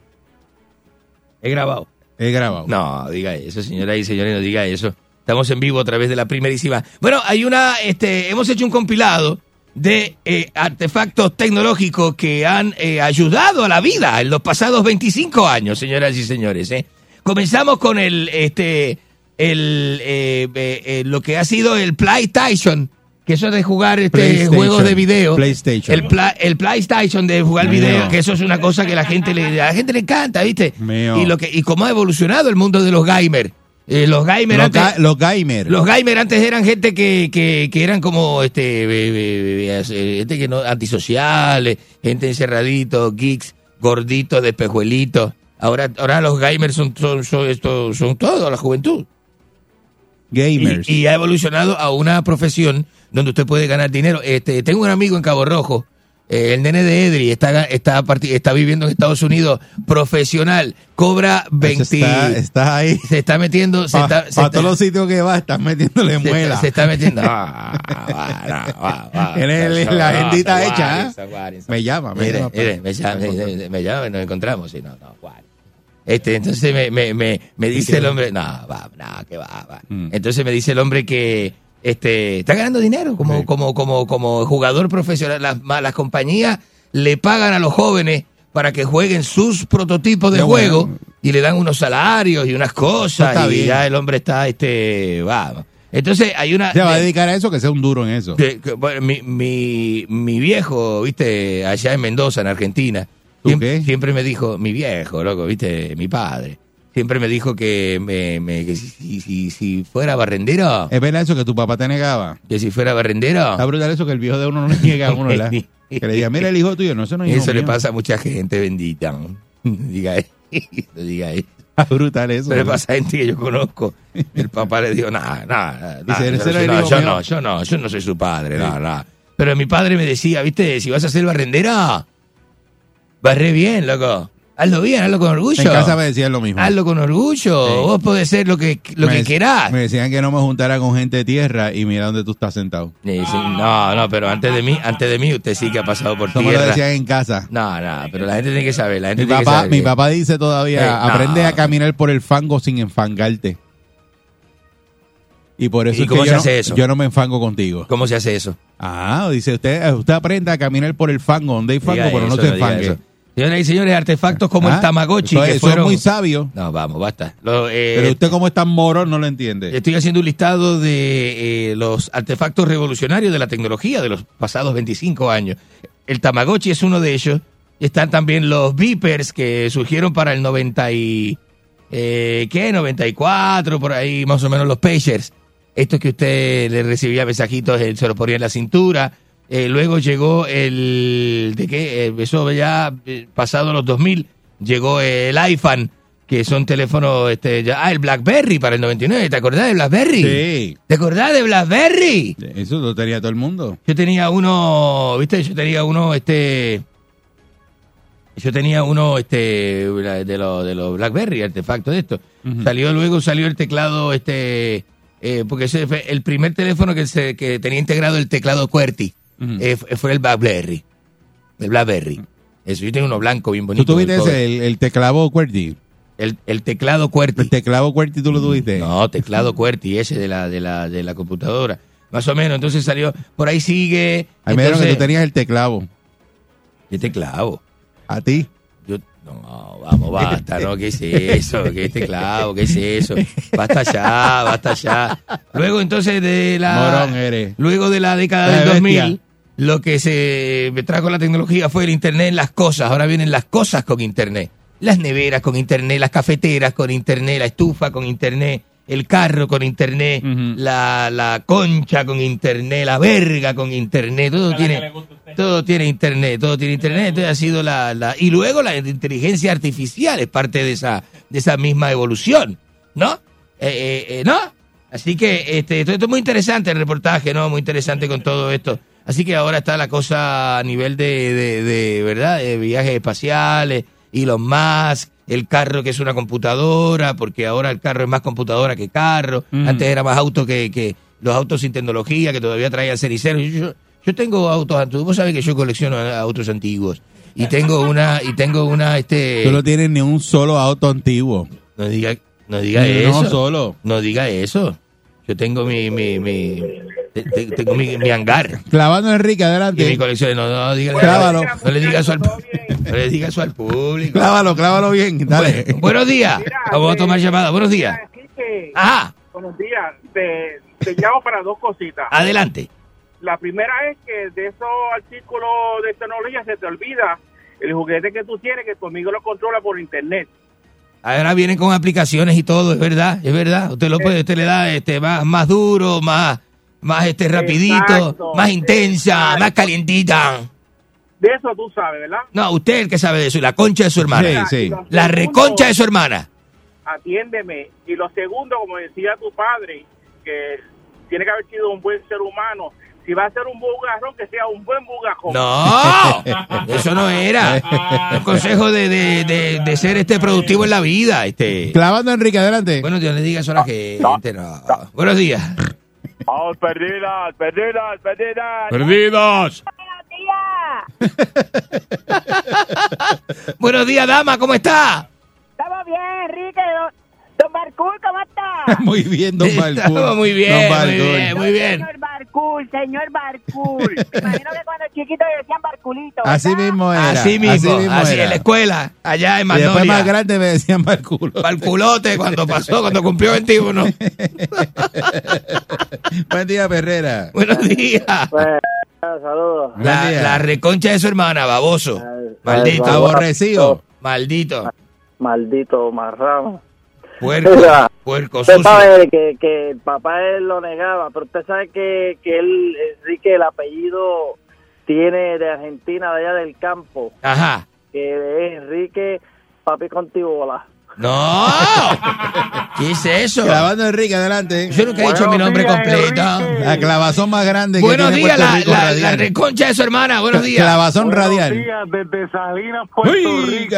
He grabado. he grabado. No, diga eso, señoras y señores, no diga eso. Estamos en vivo a través de la primerísima. Bueno, hay una, este, hemos hecho un compilado de eh, artefactos tecnológicos que han eh, ayudado a la vida en los pasados 25 años, señoras y señores. ¿eh? Comenzamos con el, este, el, eh, lo que ha sido el PlayStation, que eso de jugar este, juegos de video. PlayStation. El, pla- el PlayStation de jugar Mío. video, que eso es una cosa que la gente le, a la gente le encanta, ¿viste? Mío. Y lo que y cómo ha evolucionado el mundo de los gamers. Eh, los gamers Los, antes, ga- los gamers. los gamers antes eran gente que, que, que eran como este eh, eh, gente que no antisociales, gente encerradito, geeks, gorditos, despejuelitos. Ahora ahora los gamers son son son, esto- son todo la juventud. Gamers. Y, y ha evolucionado a una profesión donde usted puede ganar dinero. Este, tengo un amigo en Cabo Rojo, eh, el nene de Edri, está, está, está viviendo en Estados Unidos, profesional, cobra 20... Está, está ahí. Se está metiendo... Se Para está, se todos los sitios que va, están metiéndole [laughs] se, muela. se está metiendo... Ah, ah, ah, ah, ah, la ah, agendita ah, hecha, ¿eh? Me llama, me Mire, llama. mire, me llama, me, me- me llama y nos encontramos. Sí, no, no, guarda. Este, entonces me, me, me, me dice el hombre, no, va, no, que va, va. Mm. Entonces me dice el hombre que este está ganando dinero como, como, como, como jugador profesional. Las, las compañías le pagan a los jóvenes para que jueguen sus prototipos de juego bueno. y le dan unos salarios y unas cosas y bien. ya el hombre está, este, va. Entonces hay una... Se va a de- dedicar a eso, que sea un duro en eso. que- que, bueno, mi, mi, mi viejo, viste, allá en Mendoza, en Argentina, siempre, siempre me dijo, mi viejo, loco, viste, mi padre, siempre me dijo que, me, me- que si, si, fuera barrendero, Es verdad eso que tu papá te negaba. que si fuera barrendero, Está brutal eso que el viejo de uno no le niega a uno, ¿verdad? [laughs] Que le diga, mira el hijo tuyo, no, eso no es eso le mío. pasa a mucha gente, bendita. [laughs] Diga eso, diga brutal eso. Le ¿verdad? pasa a gente que yo conozco. El papá le dijo, nada, nada, Dice, "Ese era el no, yo mío". no, yo no, yo no soy su padre, no. Pero mi padre me decía, viste, si vas a ser barrendera, barré bien, loco. Hazlo bien, hazlo con orgullo. En casa me decían lo mismo. Hazlo con orgullo. Vos podés ser lo que, lo me, que querás. Me decían que no me juntara con gente de tierra y mira dónde tú estás sentado. No, no, pero antes de mí, antes de mí, usted sí que ha pasado por Eso me lo tierra. decían en casa. No, no, pero la gente tiene que saber, la gente Mi tiene que papá, saber mi que- papá dice todavía, Eh, no. aprende a caminar por el fango sin enfangarte. Y por eso ¿Y es que cómo yo se no- hace eso? yo no me enfango contigo. ¿Cómo se hace eso? Ah, dice usted, usted aprende a caminar por el fango, donde hay fango, Diga pero no se enfangue. Señoras y señores, artefactos como Ah, el Tamagotchi eso- que eso es fueron... muy sabio. No, vamos, basta. Lo, eh, Pero usted como es tan morón no lo entiende. Estoy haciendo un listado de eh, los artefactos revolucionarios de la tecnología de los pasados 25 años. El Tamagotchi es uno de ellos. Están también los beepers que surgieron para el 90 y... Eh, ¿Qué? 94, por ahí más o menos los pagers. Estos que usted le recibía mensajitos, se los ponía en la cintura. Eh, luego llegó el... ¿De qué? Eh, eso ya eh, pasado los 2000. Llegó el iPhone, que son teléfonos... Este, ya, ah, el BlackBerry para el 99. ¿Te acordás de BlackBerry? Sí. ¿Te acordás de BlackBerry? Eso lo tenía todo el mundo. Yo tenía uno, ¿viste? Yo tenía uno, este... Yo tenía uno, este, de los de los BlackBerry, artefacto de esto. Salió luego, salió el teclado, este, eh, porque ese fue el primer teléfono que, se, que tenía integrado el teclado QWERTY. Eh, fue- el BlackBerry. El BlackBerry. Eso, yo tengo uno blanco bien bonito. ¿Tú tuviste ese, el, el teclado QWERTY? El, el teclado QWERTY. ¿El teclado QWERTY tú lo tuviste? No, teclado QWERTY, ese de la, de la, de la computadora. Más o menos, entonces salió, por ahí sigue. Ahí me dijeron que tú tenías el teclavo. ¿Qué teclavo? ¿A ti? Yo, no, vamos, basta, ¿no? ¿Qué es eso? ¿Qué es teclado? ¿Qué es eso? Basta ya, basta ya. Luego entonces de la... Morón eres. Luego de la década del bestia. 2000, lo que se trajo la tecnología fue el Internet, las cosas. Ahora vienen las cosas con Internet. Las neveras con Internet, las cafeteras con Internet, la estufa con Internet, el carro con Internet, la, la concha con Internet, la verga con Internet. Todo tiene, todo tiene Internet, todo tiene Internet. Entonces ha sido la, la... Y luego la inteligencia artificial es parte de esa, de esa misma evolución, ¿no? Eh, eh, eh, ¿No? Así que este, esto, esto es muy interesante el reportaje, ¿no? Muy interesante con todo esto. Así que ahora está la cosa a nivel de, de, de, ¿verdad? De viajes espaciales, Elon Musk, el carro que es una computadora, porque ahora el carro es más computadora que carro. Mm. Antes era más auto que, que los autos sin tecnología, que todavía traían ceniceros. Yo, yo, yo tengo autos antiguos. Vos sabés que yo colecciono autos antiguos. Y tengo una, y tengo una, este... Tú no tienes ni un solo auto antiguo. No diga, no diga Ni eso. uno solo. No diga eso. Yo tengo mi, mi, mi, te- te- tengo mi, mi hangar. Clavando Enrique, Y mi adelante. colección. No, no, dígale- Clávalo. no le diga eso al, no le diga eso al público. Clávalo, clávalo bien. Dale. Bu- buenos días. Vamos a tomar llamada. Buenos días. Ajá. Buenos días. Te, te llamo para dos cositas. Adelante. La primera es que de esos artículos de tecnología se te olvida el juguete que tú tienes, que tu amigo lo controla por internet. Ahora vienen con aplicaciones y todo, es verdad, es verdad. Usted lo puede, usted le da este más, más duro, más, más este rapidito, Exacto, más intensa, más calientita. De eso tú sabes, ¿verdad? No, usted es el que sabe de eso, y la concha de su hermana. Sí, sí. La reconcha de su hermana. Atiéndeme. Y lo segundo, como decía tu padre, que tiene que haber sido un buen ser humano. Si va a ser un bugarrón, que sea un buen bugajón. No, [laughs] eso no era. Un consejo de, de, de, de ser este productivo en la vida. Este. Clavando Enrique, adelante. Bueno, Dios le diga eso a la gente. No. Buenos días. Vamos, perdidas, perdidas, perdidas. Perdidos. [laughs] Buenos días, dama, ¿cómo está? Estamos bien, Enrique. Don, Barcul, ¿cómo está? [laughs] Muy bien, don. [laughs] Estamos muy bien, Don muy bien, muy bien. Señor Barcul, señor [laughs] Barcul. Me imagino que cuando chiquito le decían Barculito. ¿verdad? Así mismo era. Así mismo, así, era. en la escuela, allá en Y después más Magnolia. grande me decían Balculo. Balculote cuando pasó, cuando cumplió 21. Buen día, Perrera. Buenos días. Saludos. La, la reconcha de su hermana, baboso. Maldito. Aborrecido. Maldito. Maldito marrano. Puerco. [laughs] Mira, Puerco Usted sucio. sabe que, que el papá él lo negaba, pero usted sabe que, que él, Enrique, el apellido tiene de Argentina, de allá del campo, Ajá. que es Enrique Papi Contibola. No. [laughs] ¿Qué es eso? Clavando Enrique, adelante. Yo nunca he dicho mi nombre completo. La clavazón más grande que Buenos tiene días, la, Rico la, la reconcha de su hermana. Buenos días. Clavazón radial. días desde Salinas, Puerto Rico.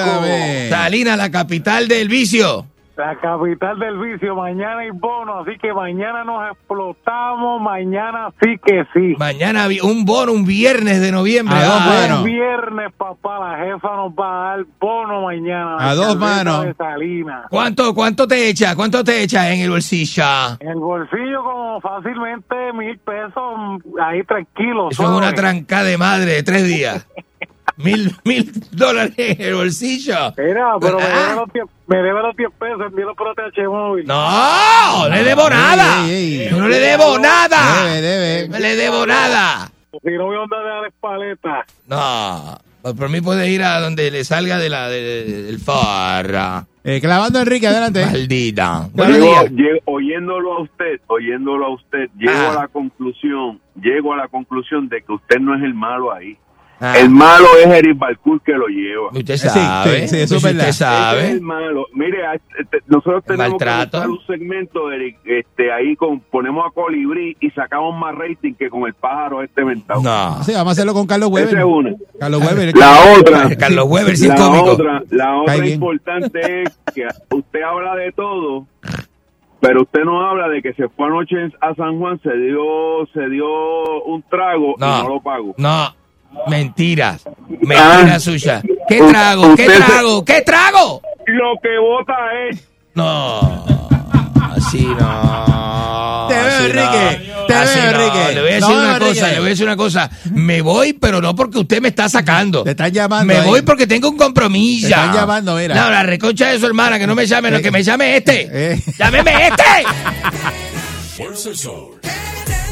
Salina, la capital del vicio. La capital del vicio. Mañana hay bono, así que mañana nos explotamos. Mañana sí que sí. Mañana un bono, un viernes de noviembre. A dos manos. Viernes, papá, la jefa nos va a dar bono mañana. A dos manos. de Salinas. ¿Cuánto, ¿Cuánto te echa? ¿Cuánto te echa en el bolsillo? En el bolsillo como fácilmente mil pesos, ahí tranquilo. Eso es una tranca de madre de tres días. [laughs] Mil, mil dólares en el bolsillo. Mira, pero me Ah. debe los 10 me debe los 10 pesos, envíalo por ATH móvil. No, no le debo nada. Ey, ey. Yo no le debo nada. Debe, debe. No le debo nada. Si no voy a andar de dar espaleta. No, por por mí puede ir a donde le salga de la, de- del farra. Eh, clavando Enrique, adelante. Maldita. Buenos Llego- oyéndolo a usted, oyéndolo a usted, llego Ah. a la conclusión, llego a la conclusión de que usted no es el malo ahí. Ah. El malo es Eric Balcour que lo lleva. Usted sabe. sí, sí, eso es verdad. Usted Ese es sabe. el malo. Mire, este, nosotros tenemos que maltrato. buscar un segmento, Eric, este, ahí con, ponemos a Colibrí y sacamos más rating que con el pájaro este mentado. No. Sí, vamos a hacerlo con Carlos Weber. es una. Carlos Weber. La otra, [laughs] Carlos Weber, sí es la cómico. otra, la otra importante es que usted habla de todo, pero usted no habla de que se fue anoche a San Juan, se dio, se dio un trago No. y no lo pagó. No, mentiras. Mentiras Ah. suyas. ¿Qué U- trago? ¿Qué trago? ¿Qué trago? Lo que vota es No, así no. Te veo, Enrique. no. Así no, le voy a decir No, una Enrique. cosa, le voy a decir una cosa. Me voy, pero no porque usted me está sacando. Te están llamando. Me ahí. voy porque tengo un compromiso. Te están llamando, mira. No, la reconcha de su hermana, que no me llame, no, que me llame este. Eh. ¡Llámeme este! [laughs]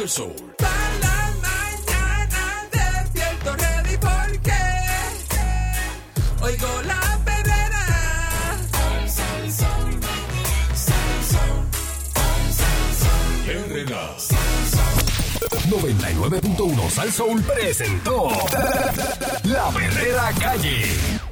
El sol. para la mañana despierto ready porque oigo la perrera. 99.1 Sal Soul presentó La Verdadera Calle.